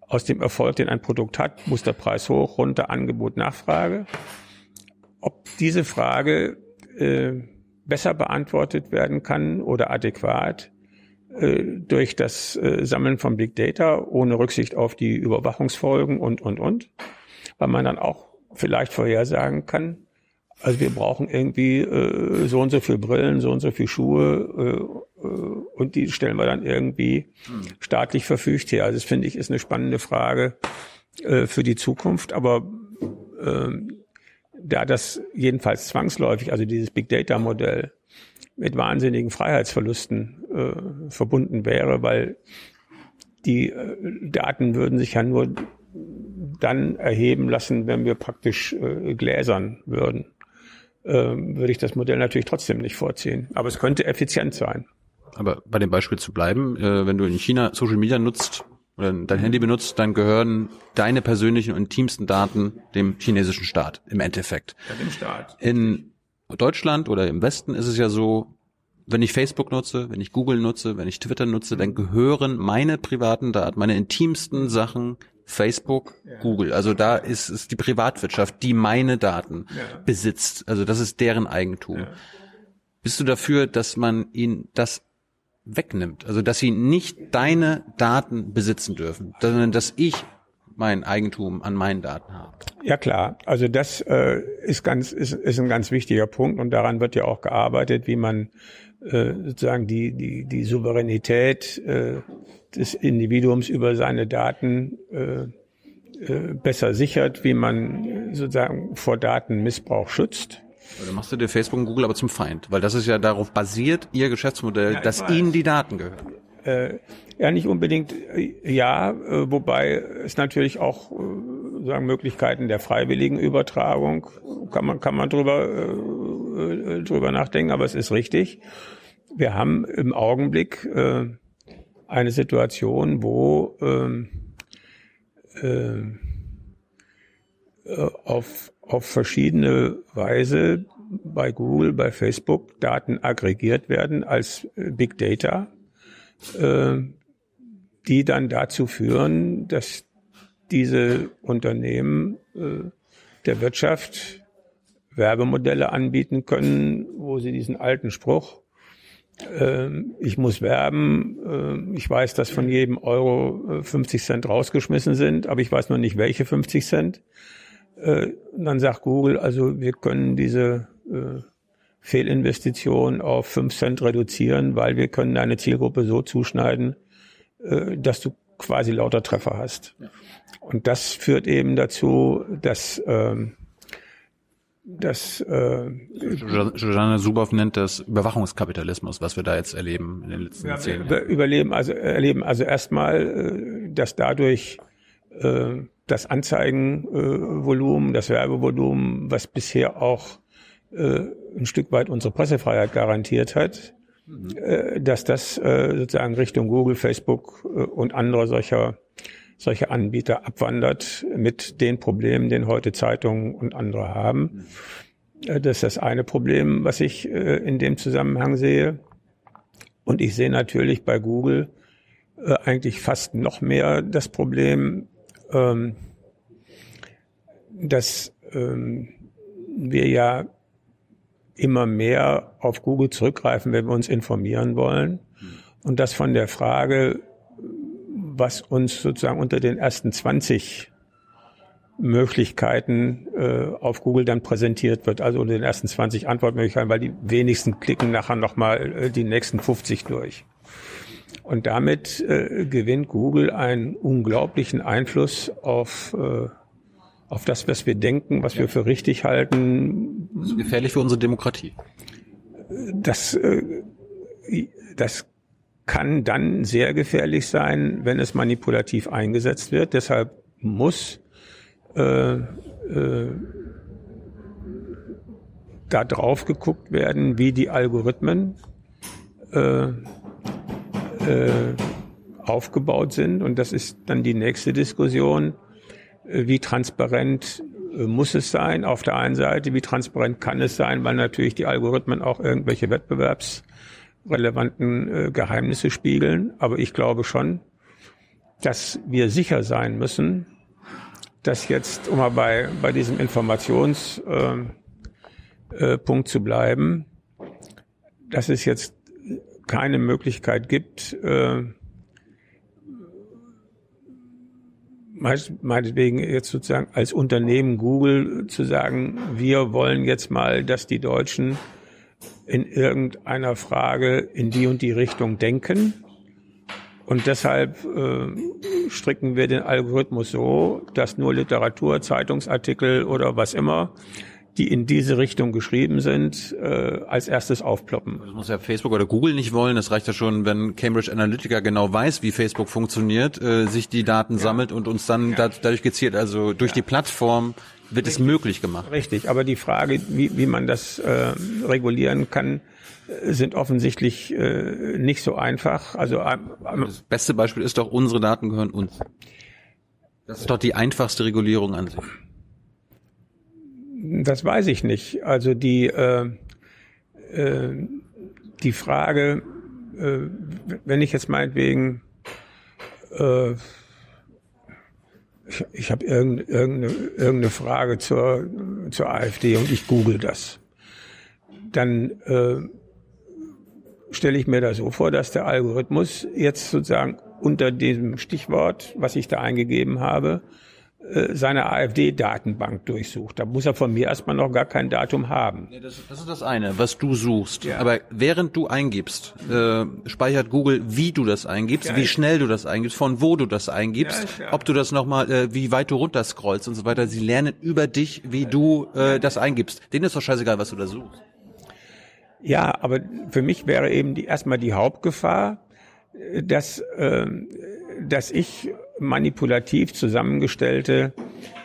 A: aus dem Erfolg, den ein Produkt hat, muss der Preis hoch, runter, Angebot, Nachfrage. Ob diese Frage äh, besser beantwortet werden kann oder adäquat äh, durch das äh, Sammeln von Big Data ohne Rücksicht auf die Überwachungsfolgen und, und, und, weil man dann auch vielleicht vorhersagen kann, also wir brauchen irgendwie äh, so und so viel Brillen, so und so viel Schuhe äh, und die stellen wir dann irgendwie staatlich verfügt her. Also das finde ich ist eine spannende Frage äh, für die Zukunft. Aber äh, da das jedenfalls zwangsläufig, also dieses Big Data Modell mit wahnsinnigen Freiheitsverlusten äh, verbunden wäre, weil die äh, Daten würden sich ja nur dann erheben lassen, wenn wir praktisch äh, gläsern würden ähm, würde ich das Modell natürlich trotzdem nicht vorziehen. Aber es könnte effizient sein.
B: Aber bei dem Beispiel zu bleiben, äh, wenn du in China Social Media nutzt oder dein Handy benutzt, dann gehören deine persönlichen und intimsten Daten dem chinesischen Staat im Endeffekt.
A: Ja, dem Staat.
B: In Deutschland oder im Westen ist es ja so, wenn ich Facebook nutze, wenn ich Google nutze, wenn ich Twitter nutze, dann gehören meine privaten Daten, meine intimsten Sachen Facebook, ja. Google. Also da ist es die Privatwirtschaft, die meine Daten ja. besitzt. Also das ist deren Eigentum. Ja. Bist du dafür, dass man ihnen das wegnimmt? Also dass sie nicht deine Daten besitzen dürfen, sondern dass ich mein Eigentum an meinen Daten habe?
A: Ja klar, also das äh, ist ganz ist, ist ein ganz wichtiger Punkt und daran wird ja auch gearbeitet, wie man äh, sozusagen die die die Souveränität äh, des Individuums über seine Daten äh, äh, besser sichert, wie man sozusagen vor Datenmissbrauch schützt.
B: Dann machst du dir Facebook und Google aber zum Feind, weil das ist ja darauf basiert, ihr Geschäftsmodell, ja, dass weiß. ihnen die Daten gehören.
A: Äh, ja, nicht unbedingt äh, ja, äh, wobei es natürlich auch äh, sagen Möglichkeiten der freiwilligen Übertragung kann man kann man drüber drüber nachdenken, aber es ist richtig. Wir haben im Augenblick eine Situation, wo ähm, äh, äh, auf, auf verschiedene Weise bei Google, bei Facebook Daten aggregiert werden als äh, Big Data, äh, die dann dazu führen, dass diese Unternehmen äh, der Wirtschaft Werbemodelle anbieten können, wo sie diesen alten Spruch ähm, ich muss werben. Ähm, ich weiß, dass von jedem Euro 50 äh, Cent rausgeschmissen sind, aber ich weiß noch nicht, welche 50 Cent. Äh, und dann sagt Google, also wir können diese äh, Fehlinvestition auf 5 Cent reduzieren, weil wir können eine Zielgruppe so zuschneiden, dass du quasi lauter Treffer hast. Und das führt eben dazu, dass ähm, das äh,
B: Jojana Zuboff nennt das Überwachungskapitalismus, was wir da jetzt erleben in den letzten ja, zehn Jahren.
A: Überleben, also erleben also erstmal, äh, dass dadurch äh, das Anzeigenvolumen, das Werbevolumen, was bisher auch äh, ein Stück weit unsere Pressefreiheit garantiert hat, mhm. äh, dass das äh, sozusagen Richtung Google, Facebook äh, und andere solcher solche Anbieter abwandert mit den Problemen, den heute Zeitungen und andere haben. Äh, das ist das eine Problem, was ich äh, in dem Zusammenhang sehe. Und ich sehe natürlich bei Google äh, eigentlich fast noch mehr das Problem, ähm, dass ähm, wir ja immer mehr auf Google zurückgreifen, wenn wir uns informieren wollen. Und das von der Frage, was uns sozusagen unter den ersten 20 Möglichkeiten äh, auf Google dann präsentiert wird, also unter den ersten 20 Antwortmöglichkeiten, weil die wenigsten klicken nachher nochmal äh, die nächsten 50 durch. Und damit äh, gewinnt Google einen unglaublichen Einfluss auf, äh, auf das, was wir denken, was wir für richtig halten.
B: Das ist gefährlich für unsere Demokratie.
A: Das, äh, das kann dann sehr gefährlich sein, wenn es manipulativ eingesetzt wird. Deshalb muss äh, äh, da drauf geguckt werden, wie die Algorithmen äh, äh, aufgebaut sind. Und das ist dann die nächste Diskussion. Äh, wie transparent äh, muss es sein auf der einen Seite? Wie transparent kann es sein? Weil natürlich die Algorithmen auch irgendwelche wettbewerbsrelevanten äh, Geheimnisse spiegeln. Aber ich glaube schon, dass wir sicher sein müssen, dass jetzt, um mal bei, bei diesem Informationspunkt äh, äh, zu bleiben, dass es jetzt keine Möglichkeit gibt, äh, meinetwegen jetzt sozusagen als Unternehmen Google zu sagen, wir wollen jetzt mal, dass die Deutschen in irgendeiner Frage in die und die Richtung denken. Und deshalb äh, stricken wir den Algorithmus so, dass nur Literatur, Zeitungsartikel oder was immer die in diese Richtung geschrieben sind, äh, als erstes aufploppen.
B: Das muss ja Facebook oder Google nicht wollen. Das reicht ja schon, wenn Cambridge Analytica genau weiß, wie Facebook funktioniert, äh, sich die Daten ja. sammelt und uns dann ja. da, dadurch gezielt, also durch ja. die Plattform wird Richtig. es möglich gemacht.
A: Richtig, aber die Frage, wie, wie man das äh, regulieren kann, äh, sind offensichtlich äh, nicht so einfach. Also
B: äh, das beste Beispiel ist doch, unsere Daten gehören uns. Das ist doch die einfachste Regulierung an sich.
A: Das weiß ich nicht. Also die, äh, äh, die Frage, äh, wenn ich jetzt meinetwegen, äh, ich, ich habe irgendeine, irgendeine, Frage zur, zur AfD und ich google das, dann äh, stelle ich mir das so vor, dass der Algorithmus jetzt sozusagen unter diesem Stichwort, was ich da eingegeben habe, seine AfD-Datenbank durchsucht. Da muss er von mir erstmal noch gar kein Datum haben.
B: Das, das, ist das eine, was du suchst. Ja. Aber während du eingibst, äh, speichert Google, wie du das eingibst, ja, wie schnell du das eingibst, von wo du das eingibst, ja, ob du das nochmal, äh, wie weit du runterscrollst und so weiter. Sie lernen über dich, wie du äh, das eingibst. Denen ist doch scheißegal, was du da suchst.
A: Ja, aber für mich wäre eben die, erstmal die Hauptgefahr, äh, dass, äh, dass ich manipulativ zusammengestellte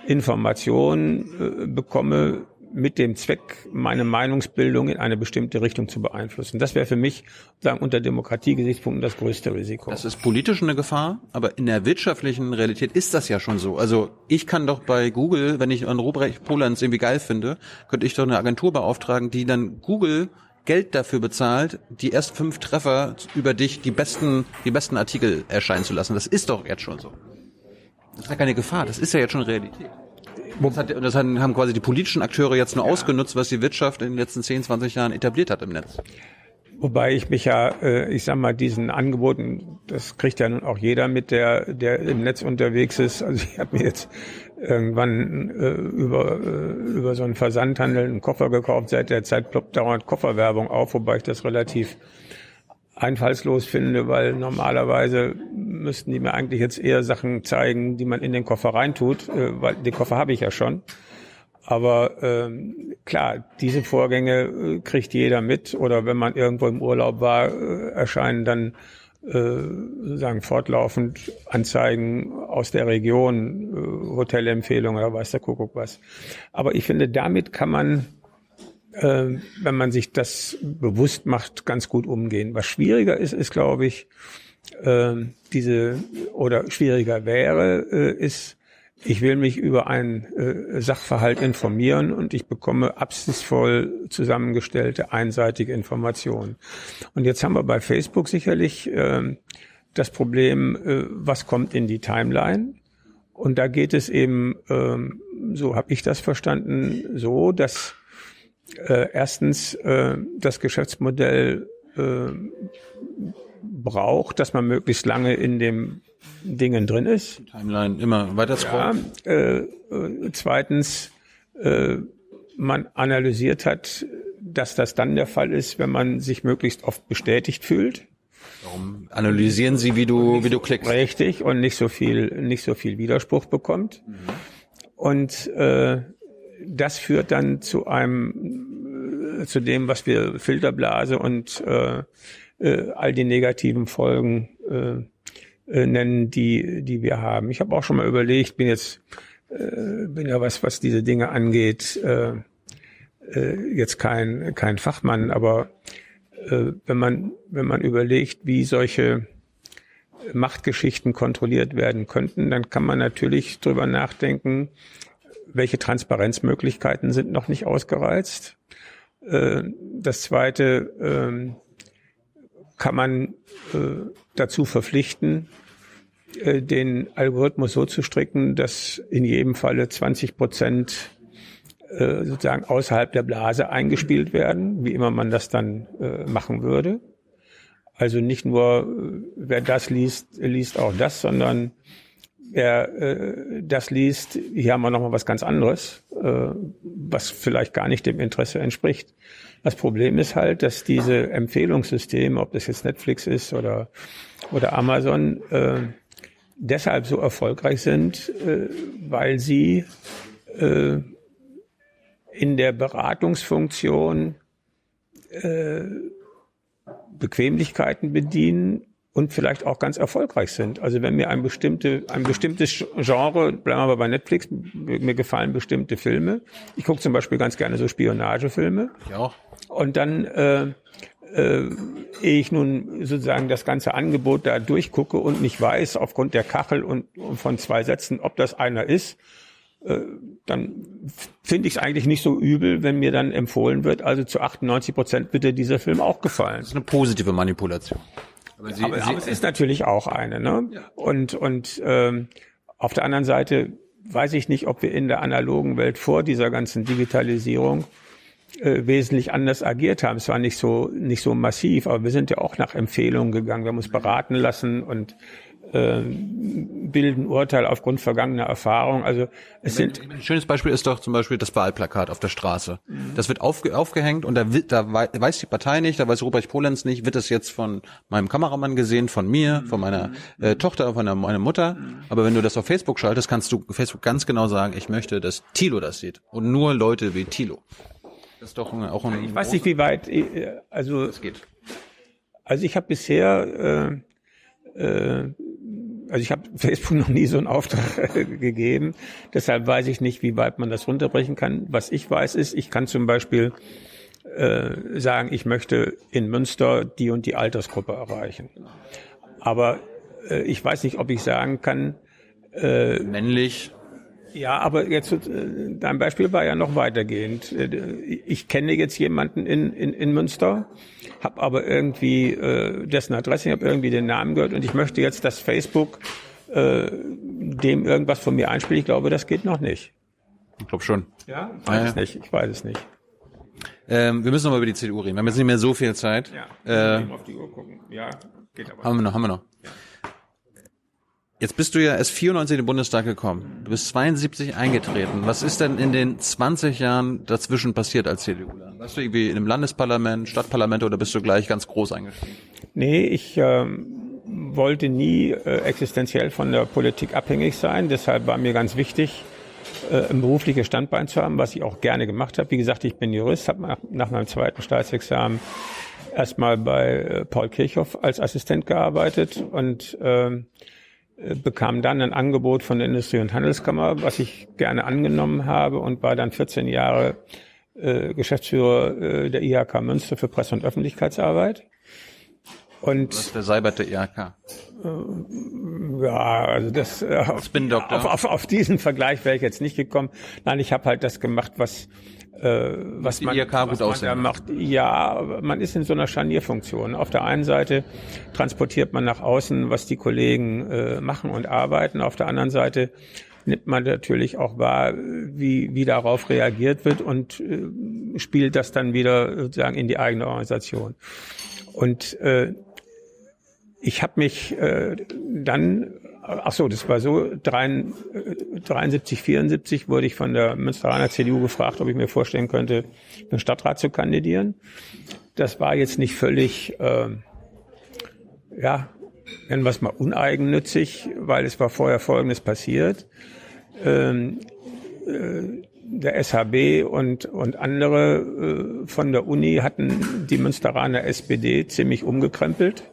A: Informationen äh, bekomme mit dem Zweck, meine Meinungsbildung in eine bestimmte Richtung zu beeinflussen. Das wäre für mich sagen, unter Demokratiegesichtspunkten das größte Risiko.
B: Das ist politisch eine Gefahr, aber in der wirtschaftlichen Realität ist das ja schon so. Also ich kann doch bei Google, wenn ich an Robrecht Polanz irgendwie geil finde, könnte ich doch eine Agentur beauftragen, die dann Google Geld dafür bezahlt, die ersten fünf Treffer über dich die besten, die besten Artikel erscheinen zu lassen. Das ist doch jetzt schon so. Das ist ja keine Gefahr, das ist ja jetzt schon Realität. Das, hat, das haben quasi die politischen Akteure jetzt nur ja. ausgenutzt, was die Wirtschaft in den letzten 10, 20 Jahren etabliert hat im Netz.
A: Wobei ich mich ja, äh, ich sag mal, diesen Angeboten, das kriegt ja nun auch jeder mit, der, der im Netz unterwegs ist. Also ich habe mir jetzt irgendwann äh, über, äh, über so einen Versandhandel einen Koffer gekauft. Seit der Zeit ploppt dauernd Kofferwerbung auf, wobei ich das relativ einfallslos finde, weil normalerweise müssten die mir eigentlich jetzt eher Sachen zeigen, die man in den Koffer reintut, äh, weil den Koffer habe ich ja schon. Aber ähm, klar, diese Vorgänge äh, kriegt jeder mit oder wenn man irgendwo im Urlaub war, äh, erscheinen dann äh, sozusagen fortlaufend Anzeigen aus der Region, äh, Hotelempfehlungen oder weiß der Kuckuck was. Aber ich finde, damit kann man, äh, wenn man sich das bewusst macht, ganz gut umgehen. Was schwieriger ist, ist, glaube ich, diese oder schwieriger wäre, ist ich will mich über einen äh, Sachverhalt informieren und ich bekomme absichtsvoll zusammengestellte einseitige Informationen. Und jetzt haben wir bei Facebook sicherlich äh, das Problem, äh, was kommt in die Timeline? Und da geht es eben, äh, so habe ich das verstanden, so, dass äh, erstens äh, das Geschäftsmodell äh, braucht, dass man möglichst lange in dem Dingen drin ist.
B: Timeline immer weiter scrollen.
A: Ja, äh, äh, zweitens, äh, man analysiert hat, dass das dann der Fall ist, wenn man sich möglichst oft bestätigt fühlt.
B: Warum analysieren Sie, wie du, wie du klickst?
A: Richtig und nicht so viel, nicht so viel Widerspruch bekommt. Mhm. Und äh, das führt dann zu einem, äh, zu dem, was wir Filterblase und äh, äh, all die negativen Folgen äh, nennen, die, die wir haben. Ich habe auch schon mal überlegt, bin jetzt, äh, bin ja was, was diese Dinge angeht, äh, äh, jetzt kein, kein Fachmann, aber äh, wenn man, wenn man überlegt, wie solche Machtgeschichten kontrolliert werden könnten, dann kann man natürlich drüber nachdenken, welche Transparenzmöglichkeiten sind noch nicht ausgereizt. Äh, das zweite, ähm, kann man äh, dazu verpflichten, den Algorithmus so zu stricken, dass in jedem Falle 20 Prozent äh, sozusagen außerhalb der Blase eingespielt werden, wie immer man das dann äh, machen würde. Also nicht nur, äh, wer das liest, liest auch das, sondern wer äh, das liest, hier haben wir nochmal was ganz anderes, äh, was vielleicht gar nicht dem Interesse entspricht. Das Problem ist halt, dass diese Empfehlungssysteme, ob das jetzt Netflix ist oder, oder Amazon, äh, deshalb so erfolgreich sind, äh, weil sie äh, in der Beratungsfunktion äh, Bequemlichkeiten bedienen und vielleicht auch ganz erfolgreich sind. Also wenn mir ein bestimmte ein bestimmtes Genre, bleiben wir aber bei Netflix, mir gefallen bestimmte Filme. Ich gucke zum Beispiel ganz gerne so Spionagefilme.
B: Auch.
A: Und dann äh, äh, ehe ich nun sozusagen das ganze Angebot da durchgucke und nicht weiß aufgrund der Kachel und, und von zwei Sätzen, ob das einer ist, äh, dann finde ich es eigentlich nicht so übel, wenn mir dann empfohlen wird, also zu 98 Prozent bitte dieser Film auch gefallen. Das
B: ist eine positive Manipulation.
A: Aber, Sie, aber, Sie, aber es ist natürlich auch eine. Ne? Ja. Und, und ähm, auf der anderen Seite weiß ich nicht, ob wir in der analogen Welt vor dieser ganzen Digitalisierung äh, wesentlich anders agiert haben. Es war nicht so nicht so massiv, aber wir sind ja auch nach Empfehlungen gegangen. Wir haben uns beraten lassen und äh, bilden Urteil aufgrund vergangener Erfahrung. Also es sind
B: ein schönes Beispiel ist doch zum Beispiel das Wahlplakat auf der Straße. Mhm. Das wird aufge aufgehängt und da, da weiß die Partei nicht, da weiß Robert Polenz nicht, wird das jetzt von meinem Kameramann gesehen, von mir, von meiner mhm. äh, Tochter, von der, meiner Mutter. Mhm. Aber wenn du das auf Facebook schaltest, kannst du Facebook ganz genau sagen, ich möchte, dass Tilo das sieht und nur Leute wie Tilo.
A: Das ist doch auch ein. Ich weiß nicht, wie weit. Äh, also es geht. Also ich habe bisher äh, äh, also ich habe *laughs* Facebook noch nie so einen Auftrag *laughs* gegeben, deshalb weiß ich nicht, wie weit man das runterbrechen kann. Was ich weiß ist, ich kann zum Beispiel äh, sagen, ich möchte in Münster die und die Altersgruppe erreichen. Aber äh, ich weiß nicht, ob ich sagen kann.
B: Äh, Männlich.
A: Ja, aber jetzt äh, dein Beispiel war ja noch weitergehend. Äh, ich kenne jetzt jemanden in, in, in Münster, habe aber irgendwie äh, dessen Adresse, ich habe irgendwie den Namen gehört und ich möchte jetzt, dass Facebook äh, dem irgendwas von mir einspielt. Ich glaube, das geht noch nicht.
B: Ich glaube schon.
A: Ja, ich weiß ja, es nicht. Ich weiß es nicht.
B: Ähm, wir müssen noch mal über die CDU reden. Wir haben jetzt nicht mehr so viel Zeit.
A: Ja, äh, auf die Uhr gucken. Ja,
B: geht aber. Haben wir noch, haben wir noch. Ja. Jetzt bist du ja erst 94 in den Bundestag gekommen. Du bist 72 eingetreten. Was ist denn in den 20 Jahren dazwischen passiert als CDU? Warst du irgendwie in einem Landesparlament, Stadtparlament oder bist du gleich ganz groß eingestiegen?
A: Nee, ich ähm, wollte nie äh, existenziell von der Politik abhängig sein. Deshalb war mir ganz wichtig, äh, ein berufliches Standbein zu haben, was ich auch gerne gemacht habe. Wie gesagt, ich bin Jurist, habe nach, nach meinem zweiten Staatsexamen erstmal bei äh, Paul Kirchhoff als Assistent gearbeitet und äh, bekam dann ein Angebot von der Industrie- und Handelskammer, was ich gerne angenommen habe und war dann 14 Jahre äh, Geschäftsführer äh, der IHK Münster für Presse- und Öffentlichkeitsarbeit.
B: Und Was der Seibert IHK?
A: Äh, ja, also das äh,
B: auf,
A: auf, auf, auf diesen Vergleich wäre ich jetzt nicht gekommen. Nein, ich habe halt das gemacht, was äh, was
B: die
A: man,
B: IRK was gut man da
A: macht. Ja, man ist in so einer Scharnierfunktion. Auf der einen Seite transportiert man nach außen, was die Kollegen äh, machen und arbeiten. Auf der anderen Seite nimmt man natürlich auch wahr, wie, wie darauf reagiert wird und äh, spielt das dann wieder sozusagen in die eigene Organisation. Und äh, ich habe mich äh, dann ach so, das war so, 73, 74 wurde ich von der Münsteraner CDU gefragt, ob ich mir vorstellen könnte, den Stadtrat zu kandidieren. Das war jetzt nicht völlig, äh, ja, nennen wir es mal uneigennützig, weil es war vorher Folgendes passiert. Ähm, äh, der SHB und, und andere äh, von der Uni hatten die Münsteraner SPD ziemlich umgekrempelt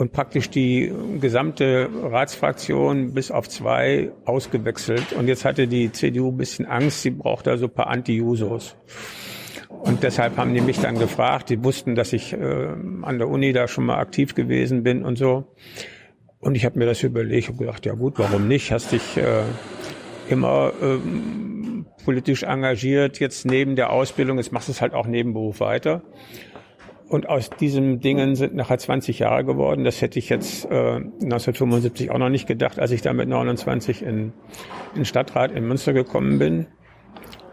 A: und praktisch die gesamte Ratsfraktion bis auf zwei ausgewechselt. Und jetzt hatte die CDU ein bisschen Angst, sie braucht da so ein paar Anti-Jusos. Und deshalb haben die mich dann gefragt. Die wussten, dass ich äh, an der Uni da schon mal aktiv gewesen bin und so. Und ich habe mir das überlegt und gedacht, ja gut, warum nicht? Hast dich äh, immer ähm, politisch engagiert, jetzt neben der Ausbildung, jetzt machst du es halt auch neben Beruf weiter. Und aus diesen Dingen sind nachher 20 Jahre geworden. Das hätte ich jetzt äh, 1975 auch noch nicht gedacht, als ich da mit 29 in, in Stadtrat in Münster gekommen bin.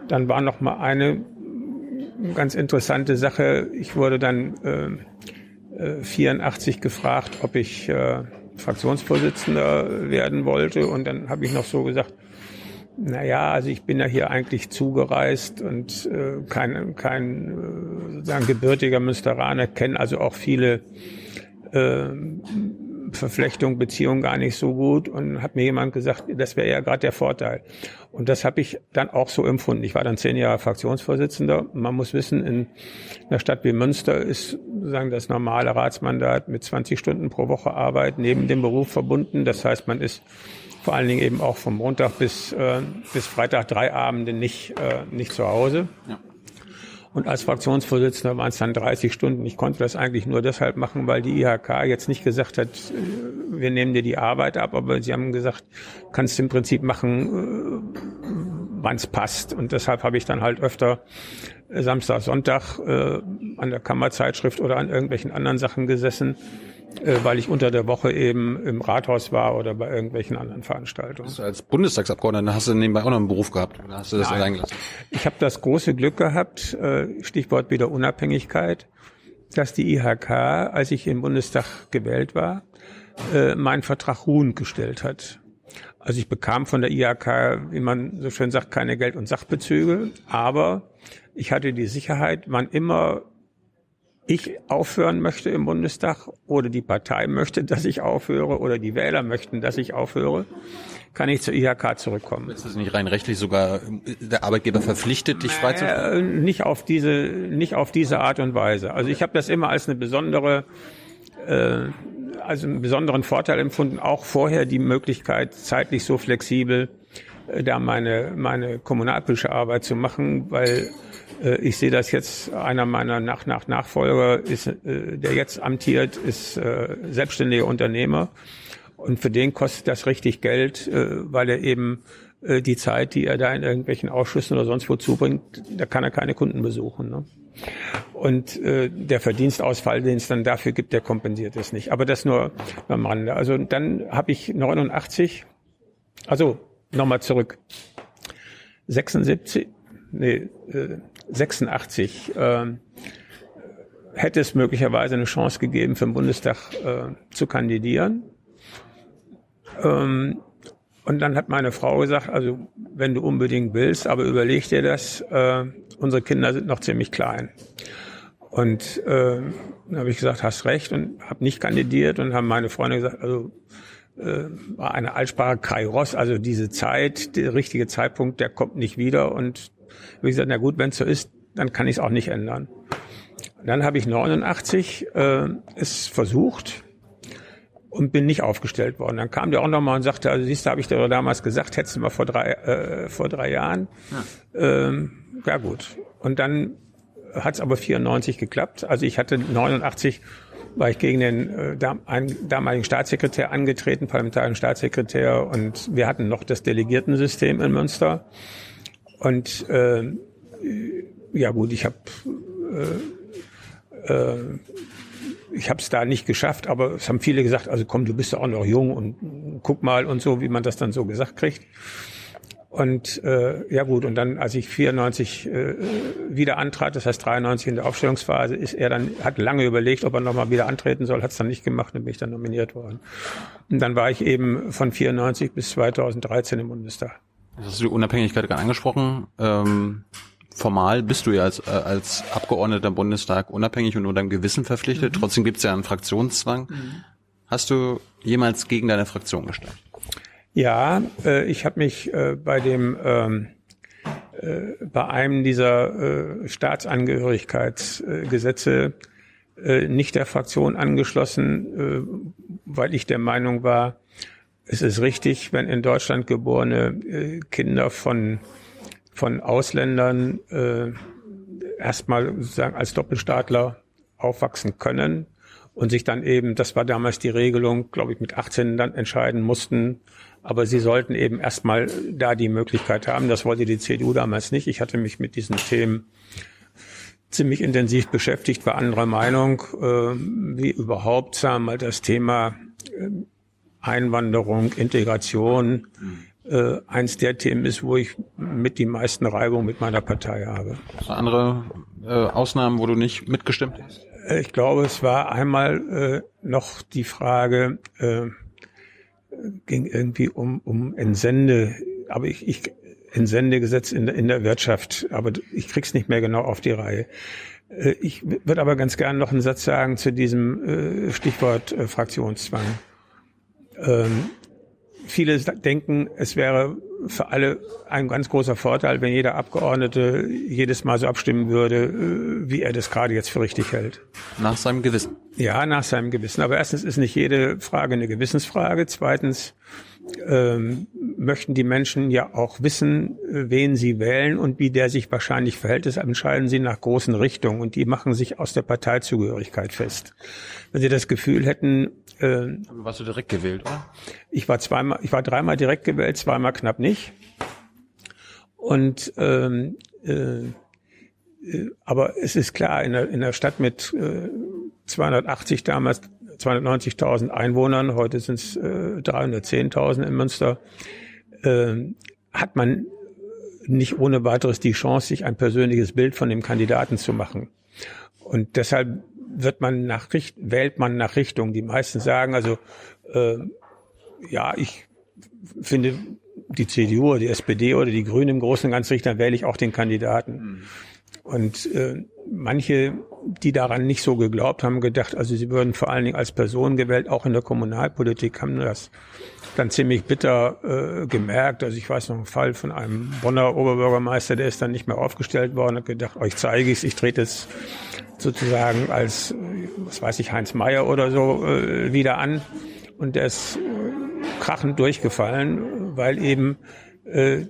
A: Dann war noch mal eine ganz interessante Sache. Ich wurde dann äh, äh, 84 gefragt, ob ich äh, Fraktionsvorsitzender werden wollte. Und dann habe ich noch so gesagt, naja, also ich bin ja hier eigentlich zugereist und äh, kein, kein äh, sozusagen gebürtiger Münsteraner, kenne also auch viele äh, Verflechtung, Beziehungen gar nicht so gut und hat mir jemand gesagt, das wäre ja gerade der Vorteil. Und das habe ich dann auch so empfunden. Ich war dann zehn Jahre Fraktionsvorsitzender. Man muss wissen, in einer Stadt wie Münster ist sozusagen das normale Ratsmandat mit 20 Stunden pro Woche Arbeit neben dem Beruf verbunden. Das heißt, man ist vor allen Dingen eben auch vom Montag bis, äh, bis Freitag drei Abende nicht, äh, nicht zu Hause. Ja. Und als Fraktionsvorsitzender waren es dann 30 Stunden. Ich konnte das eigentlich nur deshalb machen, weil die IHK jetzt nicht gesagt hat, äh, wir nehmen dir die Arbeit ab, aber sie haben gesagt, kannst im Prinzip machen, äh, wann es passt. Und deshalb habe ich dann halt öfter Samstag, Sonntag äh, an der Kammerzeitschrift oder an irgendwelchen anderen Sachen gesessen weil ich unter der Woche eben im Rathaus war oder bei irgendwelchen anderen Veranstaltungen.
B: Also als Bundestagsabgeordneter hast du nebenbei auch noch einen Beruf gehabt. Oder hast du das
A: Nein. Ich habe das große Glück gehabt, äh, Stichwort wieder Unabhängigkeit, dass die IHK, als ich im Bundestag gewählt war, äh, meinen Vertrag ruhend gestellt hat. Also ich bekam von der IHK, wie man so schön sagt, keine Geld- und Sachbezüge, aber ich hatte die Sicherheit, wann immer ich aufhören möchte im Bundestag oder die Partei möchte, dass ich aufhöre oder die Wähler möchten, dass ich aufhöre, kann ich zur IHK zurückkommen.
B: Ist das nicht rein rechtlich sogar der Arbeitgeber verpflichtet, dich freizuführen?
A: Äh, nicht auf diese, nicht auf diese Art und Weise. Also ich habe das immer als eine besondere, äh, also einen besonderen Vorteil empfunden, auch vorher die Möglichkeit, zeitlich so flexibel äh, da meine, meine kommunalpolitische Arbeit zu machen, weil äh, ich sehe das jetzt, einer meiner Nach Nach Nachfolger ist, äh, der jetzt amtiert, ist äh, selbstständiger Unternehmer. Und für den kostet das richtig Geld, weil er eben die Zeit, die er da in irgendwelchen Ausschüssen oder sonst wo zubringt, da kann er keine Kunden besuchen. Ne? Und äh, der Verdienstausfall, den es dann dafür gibt, der kompensiert es nicht. Aber das nur am Rande. Also dann habe ich 89, also nochmal zurück, 76, nee, äh, 86 äh, hätte es möglicherweise eine Chance gegeben, für den Bundestag äh, zu kandidieren. Ähm, und dann hat meine Frau gesagt, also wenn du unbedingt willst, aber überleg dir das, äh, unsere Kinder sind noch ziemlich klein. Und äh, dann habe ich gesagt, hast recht und habe nicht kandidiert und haben meine Freunde gesagt, also äh, war eine Altsprache Kairos, also diese Zeit, der richtige Zeitpunkt, der kommt nicht wieder und wie gesagt, na gut, wenn es so ist, dann kann ich es auch nicht ändern. Dann habe ich 89 äh, es versucht und bin nicht aufgestellt worden. Dann kam der auch nochmal und sagte, also siehst du, habe ich dir damals gesagt, hättest du mal vor drei, äh, vor drei Jahren. Ja. Ähm, ja gut. Und dann hat es aber 94 geklappt. Also ich hatte 89 war ich gegen den äh, damaligen Staatssekretär angetreten, parlamentarischen Staatssekretär, und wir hatten noch das Delegiertensystem in Münster. Und äh, ja gut, ich habe äh, äh, ich habe es da nicht geschafft, aber es haben viele gesagt, also komm, du bist ja auch noch jung und guck mal und so, wie man das dann so gesagt kriegt. Und äh, ja gut, und dann, als ich 94 äh, wieder antrat, das heißt 93 in der Aufstellungsphase, ist er dann, hat lange überlegt, ob er nochmal wieder antreten soll, hat es dann nicht gemacht und bin ich dann nominiert worden. Und dann war ich eben von 94 bis 2013 im Bundestag.
B: Das hast du die Unabhängigkeit gerade angesprochen. Ähm, formal bist du ja als, äh, als Abgeordneter im Bundestag unabhängig und nur deinem Gewissen verpflichtet. Mhm. Trotzdem gibt es ja einen Fraktionszwang. Mhm. Hast du jemals gegen deine Fraktion gestimmt?
A: Ja, äh, ich habe mich äh, bei dem ähm, äh, bei einem dieser äh, Staatsangehörigkeitsgesetze äh, nicht der Fraktion angeschlossen, äh, weil ich der Meinung war, es ist richtig, wenn in Deutschland geborene äh, Kinder von von Ausländern äh, erstmal sozusagen als Doppelstaatler aufwachsen können und sich dann eben, das war damals die Regelung, glaube ich, mit 18 dann entscheiden mussten, aber sie sollten eben erstmal da die Möglichkeit haben. Das wollte die CDU damals nicht. Ich hatte mich mit diesen Themen ziemlich intensiv beschäftigt, war anderer Meinung, äh, wie überhaupt, sagen wir mal, das Thema äh, Einwanderung, Integration, äh, eins der Themen ist, wo ich mit die meisten Reibungen mit meiner Partei habe.
B: Andere äh, Ausnahmen, wo du nicht mitgestimmt hast?
A: Äh, ich glaube, es war einmal äh, noch die Frage, äh, ging irgendwie um, um Entsende, aber ich, ich Entsendegesetz in, in der Wirtschaft, aber ich krieg's nicht mehr genau auf die Reihe. Äh, ich würde aber ganz gerne noch einen Satz sagen zu diesem äh, Stichwort äh, Fraktionszwang. Ähm, viele denken, es wäre für alle ein ganz großer Vorteil, wenn jeder Abgeordnete jedes Mal so abstimmen würde, äh, wie er das gerade jetzt für richtig hält.
B: Nach seinem Gewissen.
A: Ja, nach seinem Gewissen. Aber erstens ist nicht jede Frage eine Gewissensfrage. Zweitens ähm, möchten die Menschen ja auch wissen, äh, wen sie wählen und wie der sich wahrscheinlich verhält. Deshalb entscheiden sie nach großen Richtungen und die machen sich aus der Parteizugehörigkeit fest. Wenn sie das Gefühl hätten,
B: äh, warst du direkt gewählt, oder?
A: Ich war zweimal, ich war dreimal direkt gewählt, zweimal knapp nicht. Und ähm, äh, äh aber es ist klar, in der, in der Stadt mit äh, 280 damals 290.000 Einwohnern, heute sind es äh, 310.000 in Münster, äh, hat man nicht ohne weiteres die Chance, sich ein persönliches Bild von dem Kandidaten zu machen. Und deshalb wird man nach wählt man nach Richtung. Die meisten sagen also, äh, ja, ich finde die CDU oder die SPD oder die Grünen im Großen und Ganzen richtig, dann wähle ich auch den Kandidaten. Mhm. Und äh, manche, die daran nicht so geglaubt haben, gedacht, also sie würden vor allen Dingen als Person gewählt, auch in der Kommunalpolitik, haben das dann ziemlich bitter äh, gemerkt. Also ich weiß noch einen Fall von einem Bonner Oberbürgermeister, der ist dann nicht mehr aufgestellt worden, hat gedacht, euch zeige ich es, ich trete jetzt sozusagen als, was weiß ich, Heinz Meier oder so äh, wieder an. Und der ist äh, krachend durchgefallen, weil eben äh,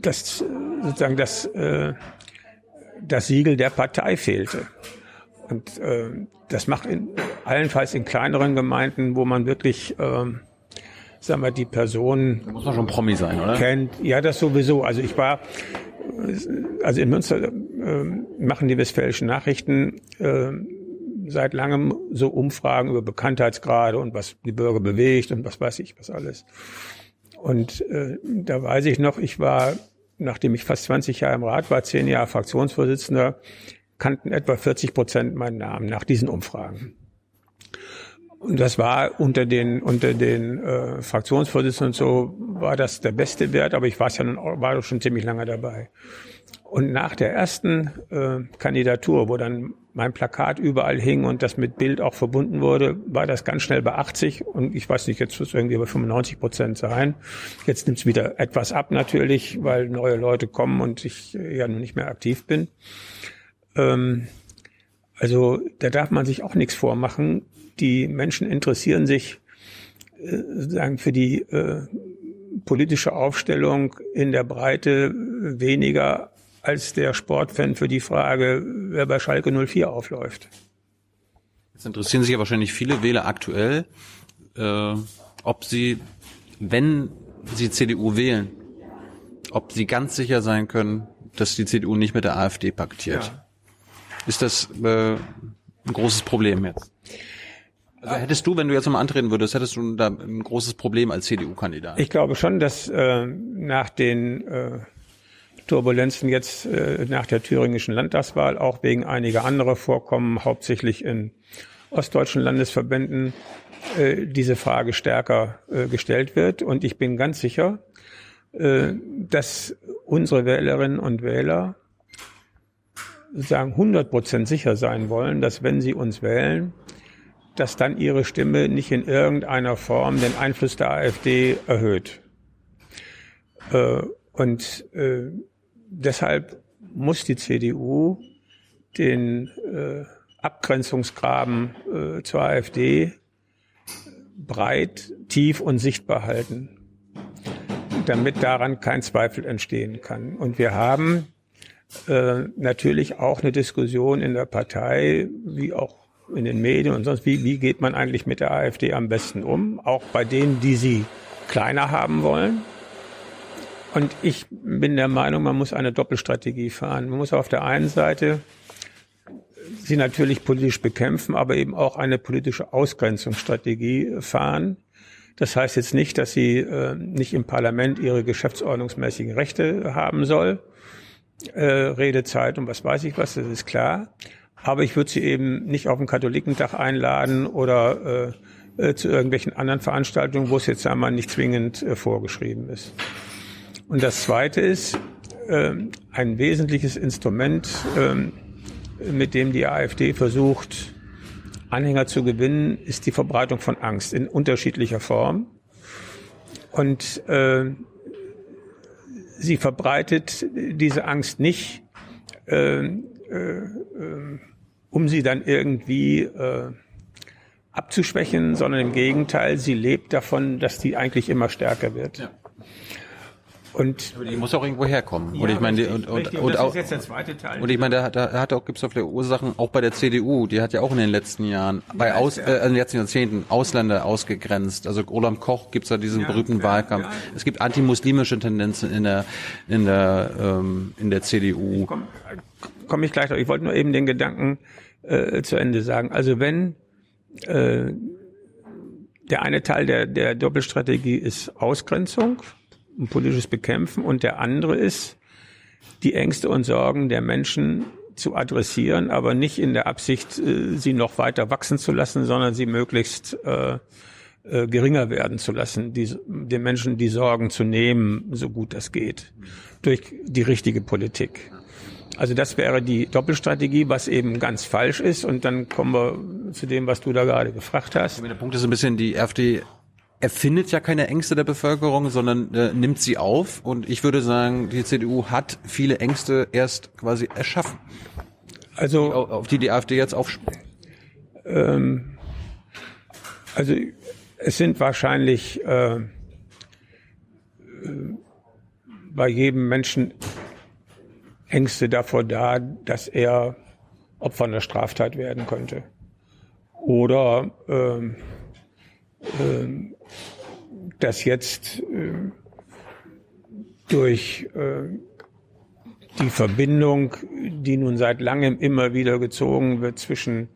A: das sozusagen das äh, das Siegel der Partei fehlte. Und äh, das macht in, allenfalls in kleineren Gemeinden, wo man wirklich, äh, sagen wir, die Person
B: da muss man schon Promi sein, oder?
A: Kennt. Ja, das sowieso. Also ich war, also in Münster äh, machen die westfälischen Nachrichten äh, seit langem so Umfragen über Bekanntheitsgrade und was die Bürger bewegt und was weiß ich, was alles. Und äh, da weiß ich noch, ich war nachdem ich fast 20 Jahre im Rat war, zehn Jahre Fraktionsvorsitzender, kannten etwa 40 Prozent meinen Namen nach diesen Umfragen. Und das war unter den unter den äh, Fraktionsvorsitzenden und so war das der beste Wert, aber ich war ja nun war schon ziemlich lange dabei. Und nach der ersten äh, Kandidatur, wo dann mein Plakat überall hing und das mit Bild auch verbunden wurde, war das ganz schnell bei 80 und ich weiß nicht, jetzt wird es irgendwie bei 95 Prozent sein. Jetzt nimmt es wieder etwas ab natürlich, weil neue Leute kommen und ich äh, ja nun nicht mehr aktiv bin. Ähm, also da darf man sich auch nichts vormachen. Die Menschen interessieren sich äh, sagen für die äh, politische Aufstellung in der Breite weniger als der Sportfan für die Frage, wer bei Schalke 04 aufläuft.
B: Jetzt interessieren sich ja wahrscheinlich viele Wähler aktuell, äh, ob sie, wenn sie CDU wählen, ob sie ganz sicher sein können, dass die CDU nicht mit der AfD paktiert. Ja. Ist das äh, ein großes Problem jetzt? Also hättest du, wenn du jetzt nochmal antreten würdest, hättest du da ein großes Problem als CDU-Kandidat?
A: Ich glaube schon, dass äh, nach den äh, Turbulenzen jetzt äh, nach der thüringischen Landtagswahl auch wegen einiger anderer Vorkommen, hauptsächlich in ostdeutschen Landesverbänden, äh, diese Frage stärker äh, gestellt wird. Und ich bin ganz sicher, äh, dass unsere Wählerinnen und Wähler sagen 100 Prozent sicher sein wollen, dass wenn sie uns wählen, dass dann ihre Stimme nicht in irgendeiner Form den Einfluss der AfD erhöht. Äh, und äh, deshalb muss die CDU den äh, Abgrenzungsgraben zur AfD breit, tief und sichtbar halten, damit daran kein Zweifel entstehen kann. Und wir haben äh, natürlich auch eine Diskussion in der Partei, wie auch in den Medien und sonst, wie, wie geht man eigentlich mit der AfD am besten um, auch bei denen, die sie kleiner haben wollen. Und ich bin der Meinung, man muss eine Doppelstrategie fahren. Man muss auf der einen Seite sie natürlich politisch bekämpfen, aber eben auch eine politische Ausgrenzungsstrategie fahren. Das heißt jetzt nicht, dass sie äh, nicht im Parlament ihre geschäftsordnungsmäßigen Rechte haben soll, äh, Redezeit und was weiß ich was, das ist klar. Aber ich würde sie eben nicht auf den Katholikentag einladen oder äh, äh, zu irgendwelchen anderen Veranstaltungen, wo es jetzt einmal nicht zwingend äh, vorgeschrieben ist. Und das Zweite ist, äh, ein wesentliches Instrument, äh, mit dem die AfD versucht, Anhänger zu gewinnen, ist die Verbreitung von Angst in unterschiedlicher Form. Und äh, sie verbreitet diese Angst nicht, äh, äh, um sie dann irgendwie äh, abzuschwächen, sondern im Gegenteil, sie lebt davon, dass die eigentlich immer stärker wird. Ja.
B: Und die muss auch irgendwo herkommen. Ja, und ich meine, richtig, und, und, und, auch, und ich meine, da, da hat auch gibt's auch viele Ursachen, auch bei der CDU, die hat ja auch in den letzten Jahren, bei ja, aus, äh, in den letzten Jahrzehnten Ausländer ausgegrenzt. Also Roland Koch gibt's ja diesen ja, berühmten Wahlkampf. Es gibt antimuslimische Tendenzen in der in der ähm, in der CDU.
A: Komme komm ich gleich drauf. Ich wollte nur eben den Gedanken äh, zu Ende sagen. Also wenn äh, der eine Teil der, der Doppelstrategie ist Ausgrenzung, ein politisches Bekämpfen und der andere ist, die Ängste und Sorgen der Menschen zu adressieren, aber nicht in der Absicht, äh, sie noch weiter wachsen zu lassen, sondern sie möglichst äh, äh, geringer werden zu lassen, die, den Menschen die Sorgen zu nehmen, so gut das geht, durch die richtige Politik. Also das wäre die Doppelstrategie, was eben ganz falsch ist. Und dann kommen wir zu dem, was du da gerade gefragt hast.
B: Der Punkt ist ein bisschen, die AfD erfindet ja keine Ängste der Bevölkerung, sondern äh, nimmt sie auf. Und ich würde sagen, die CDU hat viele Ängste erst quasi erschaffen. Also auf die die AfD jetzt aufspringt. Ähm,
A: also es sind wahrscheinlich äh, äh, bei jedem Menschen Ängste davor da, dass er Opfer einer Straftat werden könnte. Oder ähm, ähm, dass jetzt äh, durch äh, die Verbindung, die nun seit langem immer wieder gezogen wird zwischen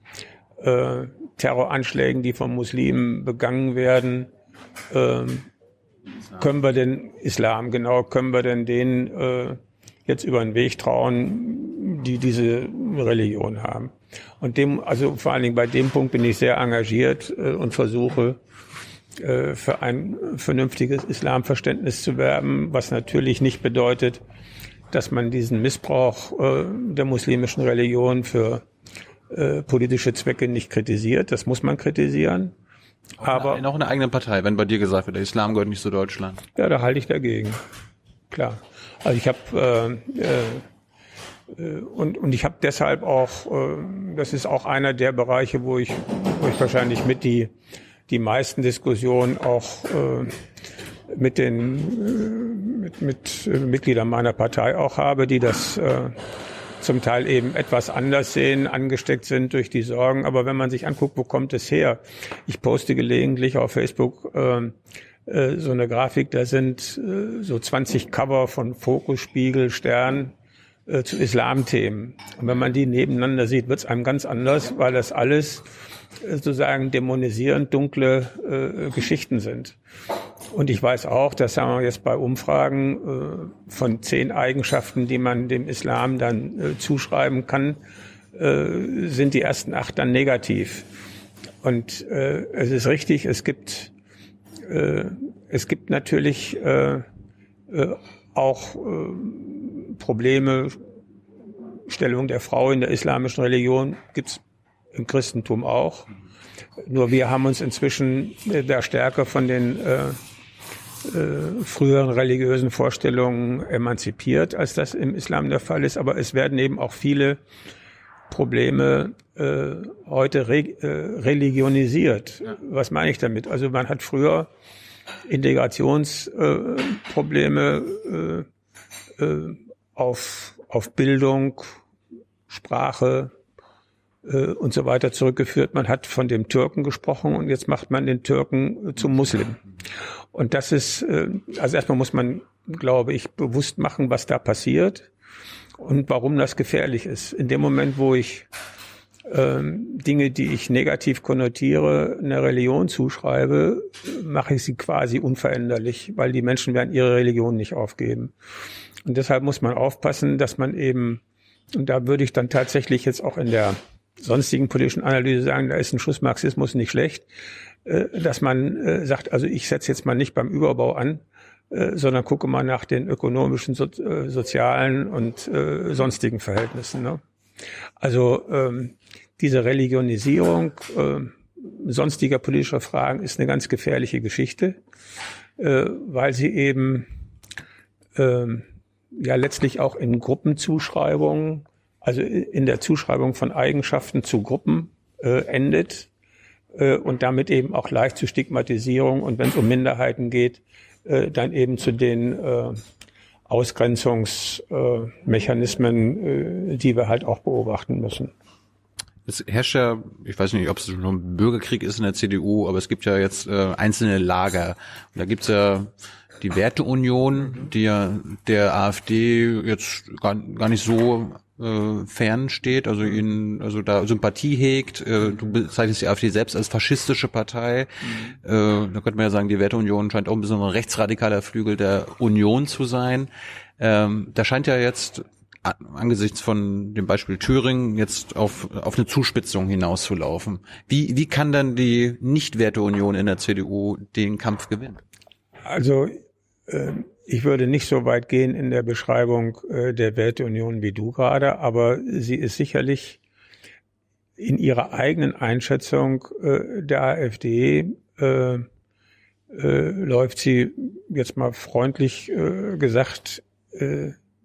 A: äh, Terroranschlägen, die von Muslimen begangen werden, äh, können wir den Islam, genau, können wir denn den äh, jetzt über den Weg trauen, die diese Religion haben. Und dem, also vor allen Dingen bei dem Punkt bin ich sehr engagiert äh, und versuche äh, für ein vernünftiges Islamverständnis zu werben, was natürlich nicht bedeutet, dass man diesen Missbrauch äh, der muslimischen Religion für äh, politische Zwecke nicht kritisiert. Das muss man kritisieren.
B: Aber noch eine eigene Partei, wenn bei dir gesagt wird, der Islam gehört nicht zu Deutschland.
A: Ja, da halte ich dagegen. Klar. Also ich habe äh, äh, und, und ich habe deshalb auch, äh, das ist auch einer der Bereiche, wo ich, wo ich wahrscheinlich mit die die meisten Diskussionen auch äh, mit den äh, mit, mit äh, Mitgliedern meiner Partei auch habe, die das äh, zum Teil eben etwas anders sehen, angesteckt sind durch die Sorgen. Aber wenn man sich anguckt, wo kommt es her? Ich poste gelegentlich auf Facebook äh, äh, so eine Grafik, da sind äh, so 20 Cover von Fokus, Spiegel, Stern zu Islamthemen. Und wenn man die nebeneinander sieht, wird es einem ganz anders, weil das alles sozusagen dämonisierend dunkle äh, Geschichten sind. Und ich weiß auch, dass sagen wir jetzt bei Umfragen äh, von zehn Eigenschaften, die man dem Islam dann äh, zuschreiben kann, äh, sind die ersten acht dann negativ. Und äh, es ist richtig, es gibt äh, es gibt natürlich äh, äh, auch äh, Probleme, Stellung der Frau in der islamischen Religion gibt's im Christentum auch. Nur wir haben uns inzwischen da stärker von den äh, äh, früheren religiösen Vorstellungen emanzipiert, als das im Islam der Fall ist. Aber es werden eben auch viele Probleme äh, heute re äh, religionisiert. Was meine ich damit? Also man hat früher Integrationsprobleme äh, äh, auf, auf Bildung, Sprache äh, und so weiter zurückgeführt. Man hat von dem Türken gesprochen und jetzt macht man den Türken zum Muslim. Und das ist, äh, also erstmal muss man, glaube ich, bewusst machen, was da passiert und warum das gefährlich ist. In dem Moment, wo ich ähm, Dinge, die ich negativ konnotiere, einer Religion zuschreibe, mache ich sie quasi unveränderlich, weil die Menschen werden ihre Religion nicht aufgeben. Und deshalb muss man aufpassen, dass man eben, und da würde ich dann tatsächlich jetzt auch in der sonstigen politischen Analyse sagen, da ist ein Schuss Marxismus nicht schlecht, äh, dass man äh, sagt, also ich setze jetzt mal nicht beim Überbau an, äh, sondern gucke mal nach den ökonomischen, sozialen und sonstigen Verhältnissen. Ne? Also ähm, diese Religionisierung sonstiger politischer Fragen ist eine ganz gefährliche Geschichte, weil sie eben äh, ja letztlich auch in Gruppenzuschreibungen, also in der Zuschreibung von Eigenschaften zu Gruppen äh, endet äh, und damit eben auch leicht zu Stigmatisierung und wenn es um Minderheiten geht, äh, dann eben zu den äh, Ausgrenzungsmechanismen, äh, die wir halt auch beobachten müssen.
B: Es herrscht ja, ich weiß nicht, ob es schon ein Bürgerkrieg ist in der CDU, aber es gibt ja jetzt äh, einzelne Lager. Und da gibt's ja die Werteunion, die ja der AfD jetzt gar, gar nicht so äh, fern steht, also ihnen, also da Sympathie hegt. Äh, du bezeichnest die AfD selbst als faschistische Partei. Mhm. Äh, da könnte man ja sagen, die Werteunion scheint auch ein bisschen ein rechtsradikaler Flügel der Union zu sein. Ähm, da scheint ja jetzt angesichts von dem Beispiel Thüringen jetzt auf, auf eine Zuspitzung hinauszulaufen. Wie, wie kann dann die Nichtwerteunion in der CDU den Kampf gewinnen?
A: Also ich würde nicht so weit gehen in der Beschreibung äh, der Werteunion wie du gerade, aber sie ist sicherlich in ihrer eigenen Einschätzung äh, der AfD äh, äh, läuft sie jetzt mal freundlich gesagt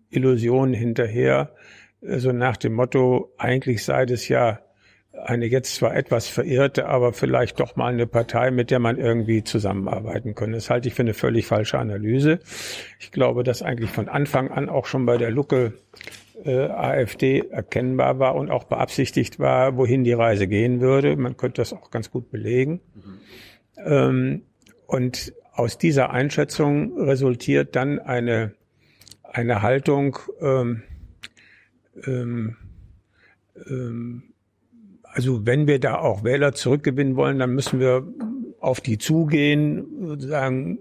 A: Illusionen hinterher, so nach dem Motto, eigentlich sei das ja eine jetzt zwar etwas verirrte, aber vielleicht doch mal eine Partei, mit der man irgendwie zusammenarbeiten könnte. Das halte ich für eine völlig falsche Analyse. Ich glaube, dass eigentlich von Anfang an auch schon bei der Lucke äh, AfD erkennbar war und auch beabsichtigt war, wohin die Reise gehen würde. Man könnte das auch ganz gut belegen. Mhm. Ähm, und aus dieser Einschätzung resultiert dann eine eine Haltung, ähm, ähm, ähm, also wenn wir da auch Wähler zurückgewinnen wollen, dann müssen wir auf die zugehen, sozusagen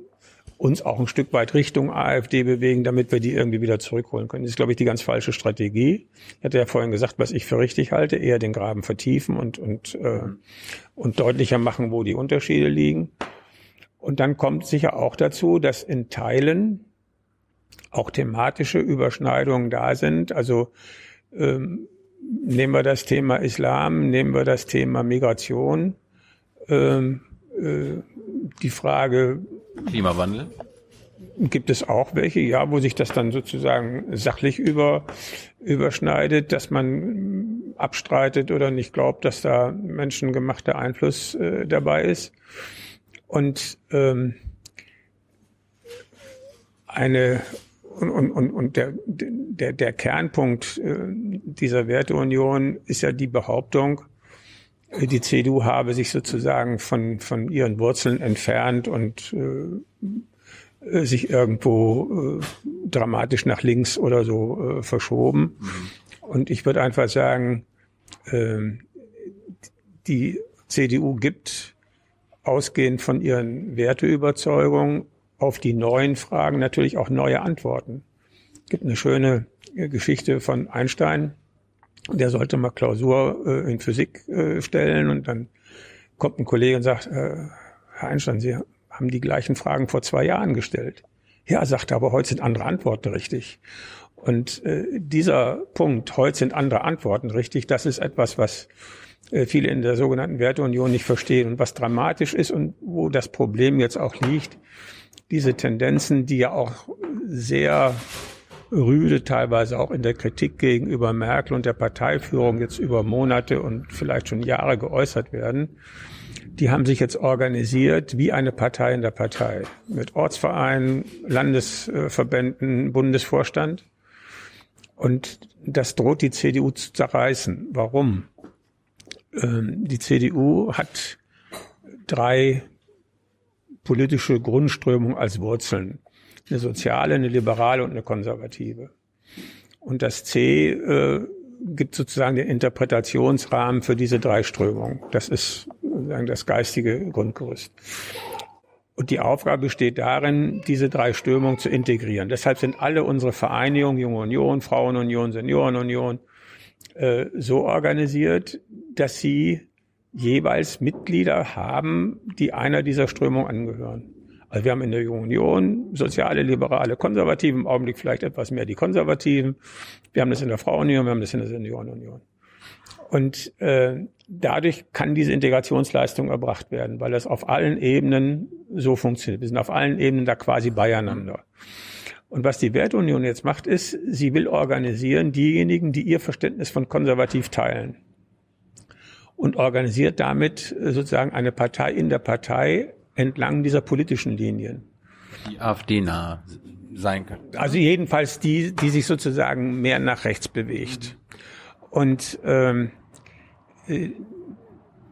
A: uns auch ein Stück weit Richtung AfD bewegen, damit wir die irgendwie wieder zurückholen können. Das ist, glaube ich, die ganz falsche Strategie. Ich hatte ja vorhin gesagt, was ich für richtig halte, eher den Graben vertiefen und, und, äh, und deutlicher machen, wo die Unterschiede liegen. Und dann kommt sicher auch dazu, dass in Teilen auch thematische Überschneidungen da sind. Also ähm, nehmen wir das Thema Islam, nehmen wir das Thema Migration, ähm, äh, die Frage
B: Klimawandel.
A: Gibt es auch welche, ja, wo sich das dann sozusagen sachlich über, überschneidet, dass man abstreitet oder nicht glaubt, dass da menschengemachter Einfluss äh, dabei ist. Und ähm, eine und, und, und, und der, der, der Kernpunkt äh, dieser Werteunion ist ja die Behauptung, äh, die CDU habe sich sozusagen von, von ihren Wurzeln entfernt und äh, sich irgendwo äh, dramatisch nach links oder so äh, verschoben. Mhm. Und ich würde einfach sagen, äh, die CDU gibt, ausgehend von ihren Werteüberzeugungen, auf die neuen Fragen natürlich auch neue Antworten. Es gibt eine schöne Geschichte von Einstein, der sollte mal Klausur äh, in Physik äh, stellen und dann kommt ein Kollege und sagt, äh, Herr Einstein, Sie haben die gleichen Fragen vor zwei Jahren gestellt. Ja, sagt er, aber heute sind andere Antworten richtig. Und äh, dieser Punkt, heute sind andere Antworten richtig, das ist etwas, was äh, viele in der sogenannten Werteunion nicht verstehen und was dramatisch ist und wo das Problem jetzt auch liegt. Diese Tendenzen, die ja auch sehr rüde teilweise auch in der Kritik gegenüber Merkel und der Parteiführung jetzt über Monate und vielleicht schon Jahre geäußert werden, die haben sich jetzt organisiert wie eine Partei in der Partei mit Ortsvereinen, Landesverbänden, Bundesvorstand. Und das droht die CDU zu zerreißen. Warum? Ähm, die CDU hat drei politische Grundströmungen als Wurzeln eine soziale, eine liberale und eine konservative. Und das C äh, gibt sozusagen den Interpretationsrahmen für diese drei Strömungen. Das ist sozusagen das geistige Grundgerüst. Und die Aufgabe besteht darin, diese drei Strömungen zu integrieren. Deshalb sind alle unsere Vereinigungen, Junge Union, Frauenunion, Seniorenunion, äh, so organisiert, dass sie jeweils Mitglieder haben, die einer dieser Strömungen angehören. Also wir haben in der Union soziale, liberale, konservative, im Augenblick vielleicht etwas mehr die Konservativen. Wir haben das in der Frauenunion, wir haben das in der Seniorenunion. Und äh, dadurch kann diese Integrationsleistung erbracht werden, weil das auf allen Ebenen so funktioniert. Wir sind auf allen Ebenen da quasi beieinander. Und was die Wertunion jetzt macht, ist, sie will organisieren diejenigen, die ihr Verständnis von konservativ teilen. Und organisiert damit sozusagen eine Partei in der Partei, entlang dieser politischen Linien.
B: Die AfD nah sein können.
A: Also jedenfalls die, die sich sozusagen mehr nach rechts bewegt. Und ähm, äh,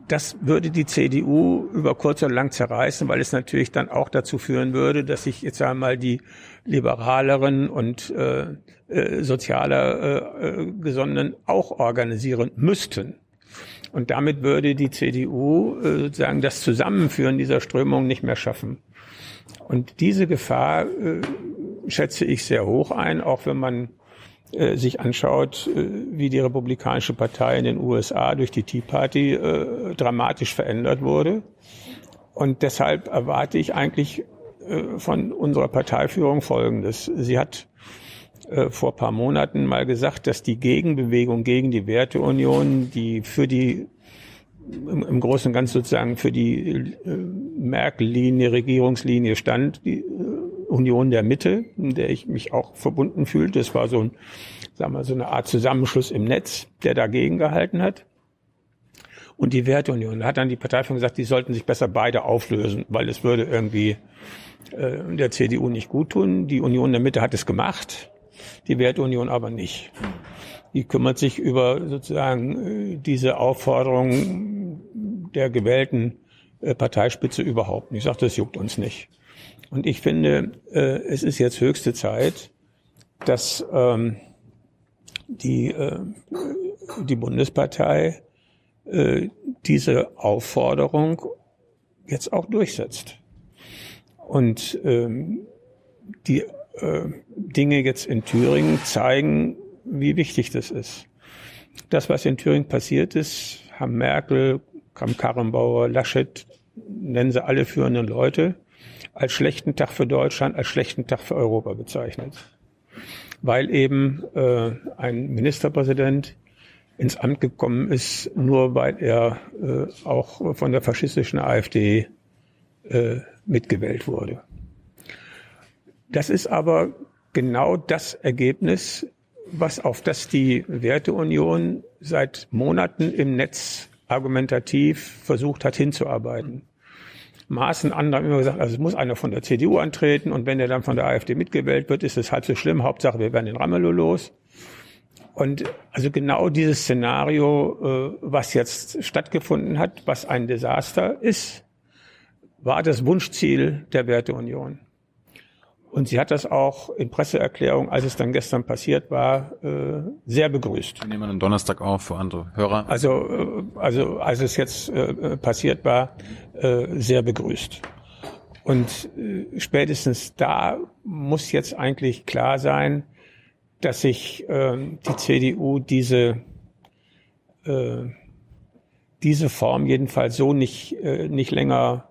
A: das würde die CDU über kurz oder lang zerreißen, weil es natürlich dann auch dazu führen würde, dass sich jetzt einmal die liberaleren und äh, äh, sozialer äh, äh, Gesonnenen auch organisieren müssten. Und damit würde die CDU äh, sozusagen das Zusammenführen dieser Strömung nicht mehr schaffen. Und diese Gefahr äh, schätze ich sehr hoch ein, auch wenn man äh, sich anschaut, wie die Republikanische Partei in den USA durch die Tea Party dramatisch verändert wurde. Und deshalb erwarte ich eigentlich von unserer Parteiführung Folgendes. Sie hat äh, vor paar Monaten mal gesagt, dass die Gegenbewegung gegen die Werteunion, die für die im, Großen und Ganzen sozusagen für die äh, Merkel-Linie, Regierungslinie stand, die äh, Union der Mitte, in der ich mich auch verbunden fühlte. Es war so ein, sagen wir, so eine Art Zusammenschluss im Netz, der dagegen gehalten hat. Und die Werteunion. Da hat dann die Parteiführung gesagt, die sollten sich besser beide auflösen, weil es würde irgendwie äh, der CDU nicht gut tun. Die Union der Mitte hat es gemacht die Wertunion aber nicht. Die kümmert sich über sozusagen äh, diese Aufforderung der gewählten äh, Parteispitze überhaupt nicht. Ich sage, das juckt uns nicht. Und ich finde, äh, es ist jetzt höchste Zeit, dass ähm, die, die Bundespartei diese Aufforderung jetzt auch durchsetzt. Und ähm, die äh, Dinge jetzt in Thüringen zeigen, wie wichtig das ist. Das, was in Thüringen passiert ist, haben Merkel, Kramp-Karrenbauer, Laschet, nennen sie alle führenden Leute, als schlechten Tag für Deutschland, als schlechten Tag für Europa bezeichnet. Weil eben äh, ein Ministerpräsident ins Amt gekommen ist, nur weil er äh, auch von der faschistischen AfD äh, mitgewählt wurde. Das ist aber genau das Ergebnis, was auf das die Werteunion seit Monaten im Netz argumentativ versucht hat hinzuarbeiten. Maßen andere haben immer gesagt, also es muss einer von der CDU antreten und wenn er dann von der AfD mitgewählt wird, ist es halb so schlimm. Hauptsache, wir werden den Ramelow los. Und also genau dieses Szenario, äh, was jetzt stattgefunden hat, was ein Desaster ist, war das Wunschziel der Werteunion. Und sie hat das auch in Presseerklärung, als es dann gestern passiert war, äh, sehr begrüßt.
B: Wir nehmen einen Donnerstag auf für andere Hörer.
A: Also, äh, also als es jetzt äh, passiert war, sehr begrüßt. Und spätestens da muss jetzt eigentlich klar sein, dass sich äh, die CDU diese diese Form jedenfalls so nicht nicht länger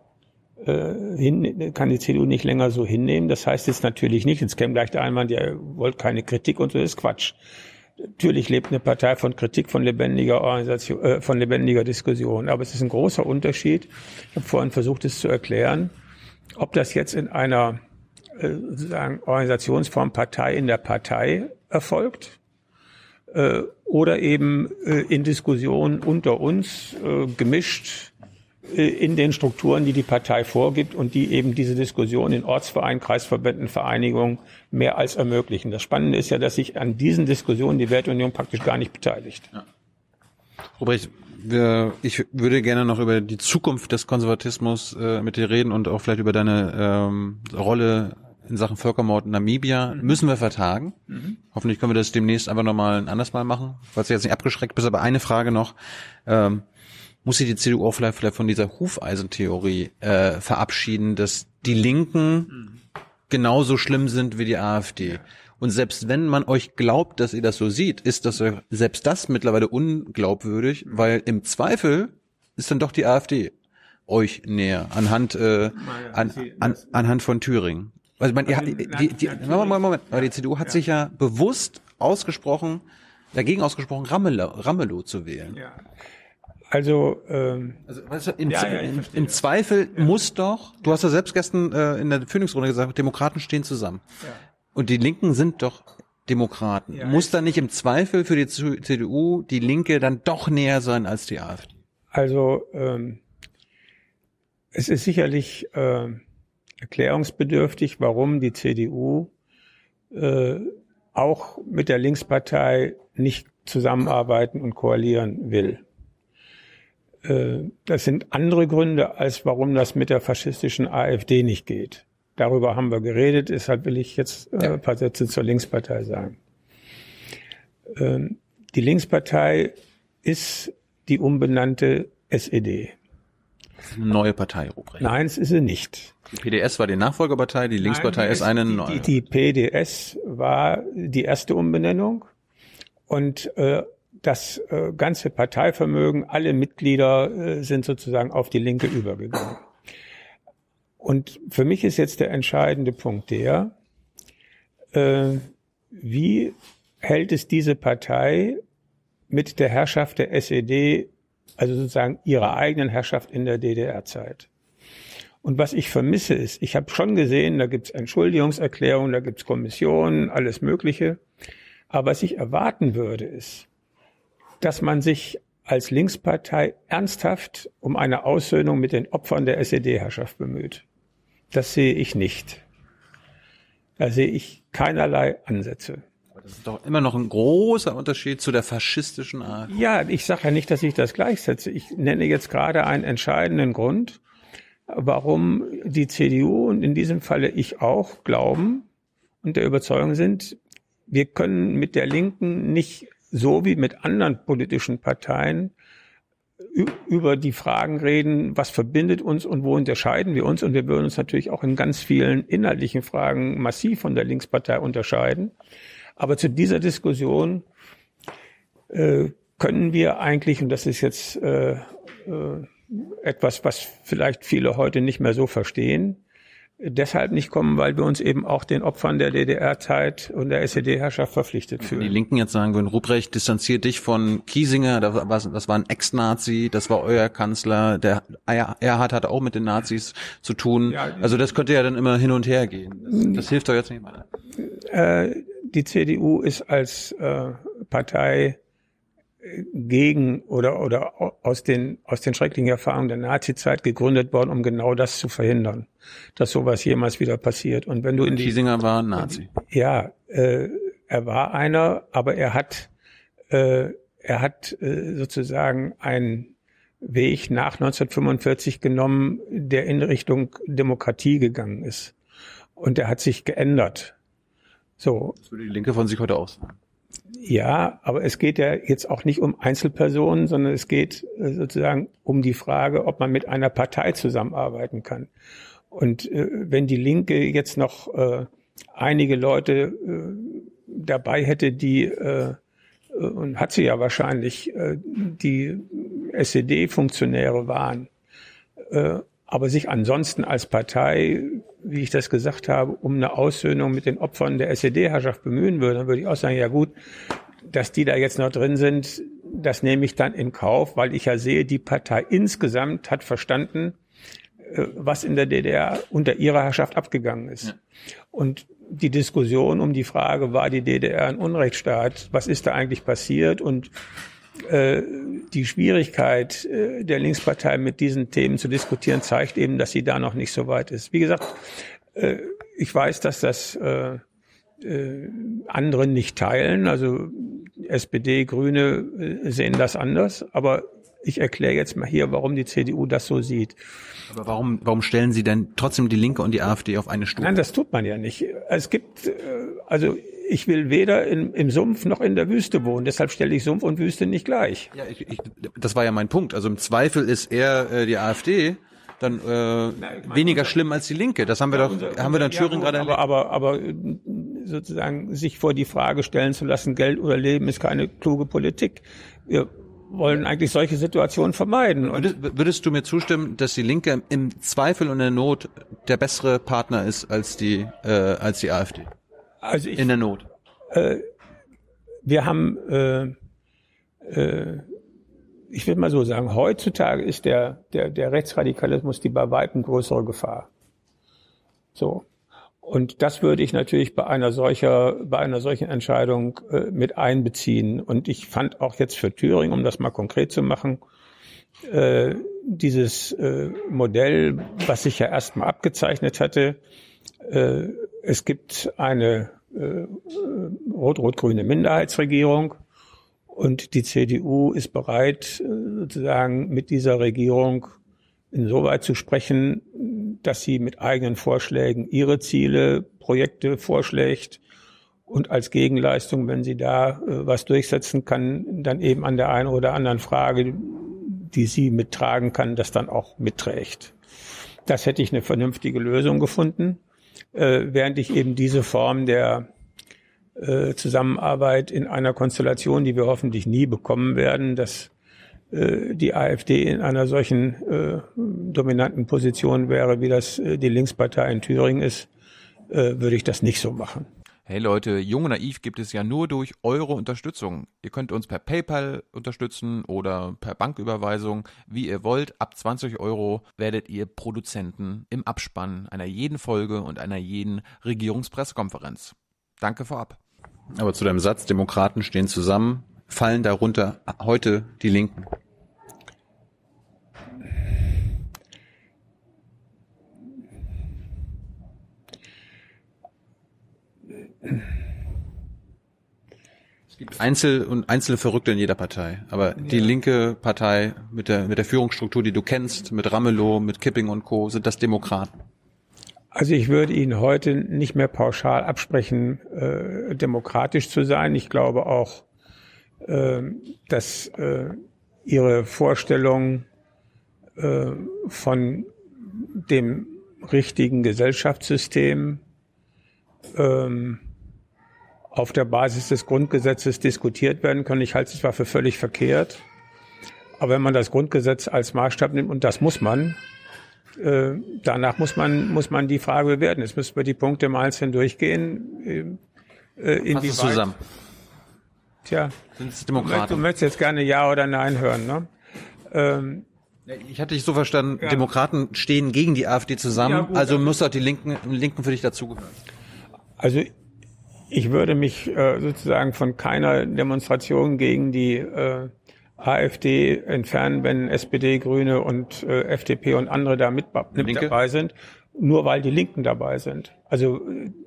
A: hin, kann die CDU nicht länger so hinnehmen. Das heißt jetzt natürlich nicht, jetzt käme gleich der Einwand, ihr wollt keine Kritik und so, das ist Quatsch. Natürlich lebt eine Partei von Kritik, von lebendiger Organisation, äh, von lebendiger Diskussion. Aber es ist ein großer Unterschied. Ich habe vorhin versucht, es zu erklären, ob das jetzt in einer äh, sozusagen Organisationsform Partei in der Partei erfolgt äh, oder eben äh, in Diskussionen unter uns äh, gemischt äh, in den Strukturen, die die Partei vorgibt und die eben diese Diskussion in Ortsvereinen, Kreisverbänden, Vereinigungen mehr als ermöglichen. Das Spannende ist ja, dass sich an diesen Diskussionen die Weltunion praktisch gar nicht beteiligt. Ja.
B: Robrecht, wir, ich würde gerne noch über die Zukunft des Konservatismus äh, mit dir reden und auch vielleicht über deine ähm, Rolle in Sachen Völkermord in Namibia. Mhm. Müssen wir vertagen. Mhm. Hoffentlich können wir das demnächst einfach nochmal ein anderes Mal machen, falls du jetzt nicht abgeschreckt bist. Aber eine Frage noch. Ähm, muss sich die CDU auch vielleicht, vielleicht von dieser Hufeisentheorie äh, verabschieden, dass die Linken mhm. genauso schlimm sind wie die AfD. Und selbst wenn man euch glaubt, dass ihr das so sieht, ist das selbst das mittlerweile unglaubwürdig, mhm. weil im Zweifel ist dann doch die AfD euch näher anhand äh, an, an, anhand von Thüringen. Also man, also, die, die, die, Moment, Moment, aber die CDU hat sich ja bewusst ausgesprochen, dagegen ausgesprochen, Ramelow, Ramelow zu wählen. Ja.
A: Also, ähm,
B: also weißt du, im, ja, ja, im, im, Zweifel ja. muss doch, du hast ja selbst gestern äh, in der Phoenix-Runde gesagt, Demokraten stehen zusammen. Ja. Und die Linken sind doch Demokraten. Ja, muss da nicht im Zweifel für die CDU die Linke dann doch näher sein als die AfD?
A: Also ähm, es ist sicherlich äh, erklärungsbedürftig, warum die CDU äh, auch mit der Linkspartei nicht zusammenarbeiten und koalieren will. Äh, das sind andere Gründe, als warum das mit der faschistischen AfD nicht geht. Darüber haben wir geredet, deshalb will ich jetzt äh, ein paar Sätze zur Linkspartei sagen. Ähm, die Linkspartei ist die umbenannte SED.
B: Eine neue Partei, Ruprecht.
A: Nein, es ist sie nicht.
B: Die PDS war die Nachfolgerpartei, die Linkspartei Nein, ist eine neue.
A: Die, die, PDS war die erste Umbenennung und äh, das äh, ganze Parteivermögen, alle Mitglieder äh, sind sozusagen auf die Linke übergegangen. Und für mich ist jetzt der entscheidende Punkt der, äh, wie hält es diese Partei mit der Herrschaft der SED, also sozusagen ihrer eigenen Herrschaft in der DDR-Zeit? Und was ich vermisse ist, ich habe schon gesehen, da gibt's Entschuldigungserklärungen, da gibt's Kommissionen, alles Mögliche. Aber was ich erwarten würde, ist, dass man sich als Linkspartei ernsthaft um eine Aussöhnung mit den Opfern der SED-Herrschaft bemüht. Das sehe ich nicht. Da sehe ich keinerlei Ansätze.
B: Aber das ist doch immer noch ein großer Unterschied zu der faschistischen Art.
A: Ja, ich sage ja nicht, dass ich das gleichsetze. Ich nenne jetzt gerade einen entscheidenden Grund, warum die CDU und in diesem Falle ich auch glauben und der Überzeugung sind, wir können mit der Linken nicht so wie mit anderen politischen Parteien über die Fragen reden, was verbindet uns und wo unterscheiden wir uns. Und wir würden uns natürlich auch in ganz vielen inhaltlichen Fragen massiv von der Linkspartei unterscheiden. Aber zu dieser Diskussion äh, können wir eigentlich, und das ist jetzt äh, äh, etwas, was vielleicht viele heute nicht mehr so verstehen, deshalb nicht kommen, weil wir uns eben auch den Opfern der DDR-Zeit und der SED-Herrschaft verpflichtet fühlen.
B: Die Linken jetzt sagen würden, Ruprecht distanziert dich von Kiesinger, das war, das war ein Ex-Nazi, das war euer Kanzler, der Erhard hatte auch mit den Nazis zu tun. Ja, also das könnte ja dann immer hin und her gehen. Das, das hilft doch jetzt nicht weiter.
A: Äh, die CDU ist als äh, Partei gegen oder oder aus den aus den schrecklichen Erfahrungen der Nazizeit gegründet worden, um genau das zu verhindern, dass sowas jemals wieder passiert. Und wenn du in
B: die Kiesinger war ein Nazi.
A: Ja, äh, er war einer, aber er hat äh, er hat äh, sozusagen einen Weg nach 1945 genommen, der in Richtung Demokratie gegangen ist. Und der hat sich geändert. So.
B: Das würde die Linke von sich heute aus.
A: Ja, aber es geht ja jetzt auch nicht um Einzelpersonen, sondern es geht äh, sozusagen um die Frage, ob man mit einer Partei zusammenarbeiten kann. Und äh, wenn die Linke jetzt noch äh, einige Leute äh, dabei hätte, die äh, und hat sie ja wahrscheinlich, äh, die SED-Funktionäre waren, äh, aber sich ansonsten als Partei, wie ich das gesagt habe, um eine Aussöhnung mit den Opfern der SED-Herrschaft bemühen würde, dann würde ich auch sagen, ja gut, dass die da jetzt noch drin sind, das nehme ich dann in Kauf, weil ich ja sehe, die Partei insgesamt hat verstanden, äh, was in der DDR unter ihrer Herrschaft abgegangen ist. Ja. Und die Diskussion um die Frage, war die DDR ein Unrechtsstaat, was ist da eigentlich passiert und die Schwierigkeit äh, der Linkspartei mit diesen Themen zu diskutieren zeigt eben, dass sie da noch nicht so weit ist. Wie gesagt, äh, ich weiß, dass das äh, äh, andere nicht teilen. Also SPD, Grüne äh, sehen das anders. Aber ich erkläre jetzt mal hier, warum die CDU das so sieht.
B: Aber warum, warum stellen Sie denn trotzdem die Linke und die AfD auf eine Stufe?
A: Nein, das tut man ja nicht. Es gibt, äh, also ich will weder in, im Sumpf noch in der Wüste wohnen. Deshalb stelle ich Sumpf und Wüste nicht gleich.
B: Ja, ich, ich, das war ja mein Punkt. Also im Zweifel ist eher äh, die AfD dann äh, Nein, weniger schlimm als die Linke. Das haben wir ja, doch, unser, haben wir dann Thüringen ja, gerade
A: aber, aber, aber sozusagen sich vor die Frage stellen zu lassen, Geld oder Leben ist keine kluge Politik. Wir wollen eigentlich solche Situationen vermeiden.
B: Und würdest du mir zustimmen, dass die Linke im Zweifel und in der Not der bessere Partner ist als die äh, als die AfD?
A: Also ich,
B: in der Not.
A: Äh, wir haben, äh, äh, ich will mal so sagen, heutzutage ist der der der Rechtsradikalismus die bei weitem größere Gefahr. So. Und das würde ich natürlich bei einer solcher, bei einer solchen Entscheidung äh, mit einbeziehen. Und ich fand auch jetzt für Thüringen, um das mal konkret zu machen, äh, dieses äh, Modell, was sich ja erstmal abgezeichnet hatte, äh, es gibt eine rot-rot-grüne Minderheitsregierung und die CDU ist bereit, äh, sozusagen mit dieser Regierung insoweit zu sprechen, dass sie mit eigenen Vorschlägen ihre Ziele, Projekte vorschlägt und als Gegenleistung, wenn sie da äh, was durchsetzen kann, dann eben an der einen oder anderen Frage, die sie mittragen kann, das dann auch mitträgt. Das hätte ich eine vernünftige Lösung gefunden, äh, während ich eben diese Form der äh, Zusammenarbeit in einer Konstellation, die wir hoffentlich nie bekommen werden, dass äh, die AfD in einer solchen dominanten Position wäre, wie das die Linkspartei in Thüringen ist, würde ich das nicht so machen.
C: Hey Leute, Jung und Naiv gibt es ja nur durch eure Unterstützung. Ihr könnt uns per PayPal unterstützen oder per Banküberweisung, wie ihr wollt. Ab 20 Euro werdet ihr Produzenten im Abspann einer jeden Folge und einer jeden Regierungspressekonferenz. Danke vorab.
B: Aber zu deinem Satz, Demokraten stehen zusammen, fallen darunter heute die Linken? Einzel und einzelne Verrückte in jeder Partei, aber die linke Partei mit der mit der Führungsstruktur, die du kennst, mit Ramelow, mit Kipping und Co, sind das Demokraten.
A: Also ich würde Ihnen heute nicht mehr pauschal absprechen, äh, demokratisch zu sein. Ich glaube auch, äh, dass äh, ihre Vorstellung äh, von dem richtigen Gesellschaftssystem ähm, auf der Basis des Grundgesetzes diskutiert werden können. Ich halte es zwar für völlig verkehrt, aber wenn man das Grundgesetz als Maßstab nimmt, und das muss man, äh, danach muss man, muss man die Frage bewerten. Jetzt müssen wir die Punkte mal einzeln durchgehen.
B: Äh, inwieweit, zusammen.
A: Tja, sind es Demokraten? Du möchtest jetzt gerne Ja oder Nein hören, ne?
B: Ähm, ich hatte dich so verstanden, ja. Demokraten stehen gegen die AfD zusammen, ja, gut, also muss auch die Linken, Linken für dich dazugehören.
A: Also ich würde mich äh, sozusagen von keiner Demonstration gegen die äh, AfD entfernen, wenn SPD, Grüne und äh, FDP und andere da mit, mit dabei sind, nur weil die Linken dabei sind. Also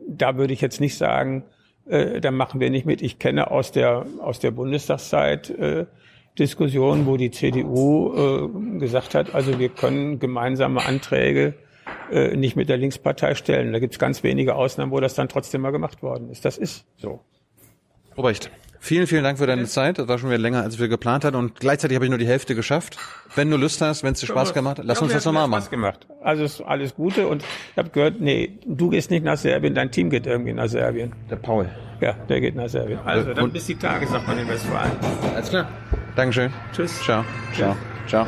A: da würde ich jetzt nicht sagen, äh, dann machen wir nicht mit. Ich kenne aus der, aus der Bundestagszeit äh, Diskussionen, wo die CDU äh, gesagt hat, also wir können gemeinsame Anträge äh, nicht mit der Linkspartei stellen. Da gibt es ganz wenige Ausnahmen, wo das dann trotzdem mal gemacht worden ist. Das ist so.
B: Obercht, vielen, vielen Dank für deine Zeit. Das war schon wieder länger, als wir geplant hatten. Und gleichzeitig habe ich nur die Hälfte geschafft. Wenn du Lust hast, wenn es dir Spaß gemacht hat, lass
A: Ja,
B: uns das nochmal
A: Spaß
B: machen.
A: gemacht. Also ist alles Gute und ich habe gehört, nee, du gehst nicht nach Serbien, dein Team geht irgendwie nach Serbien.
B: Der Paul.
A: Ja, der geht nach Serbien. Also dann
B: und-
A: bis die Tage, sagt man in Westfalen.
B: Alles klar. Dankeschön.
A: Tschüss.
B: Ciao. Ciao. Ciao.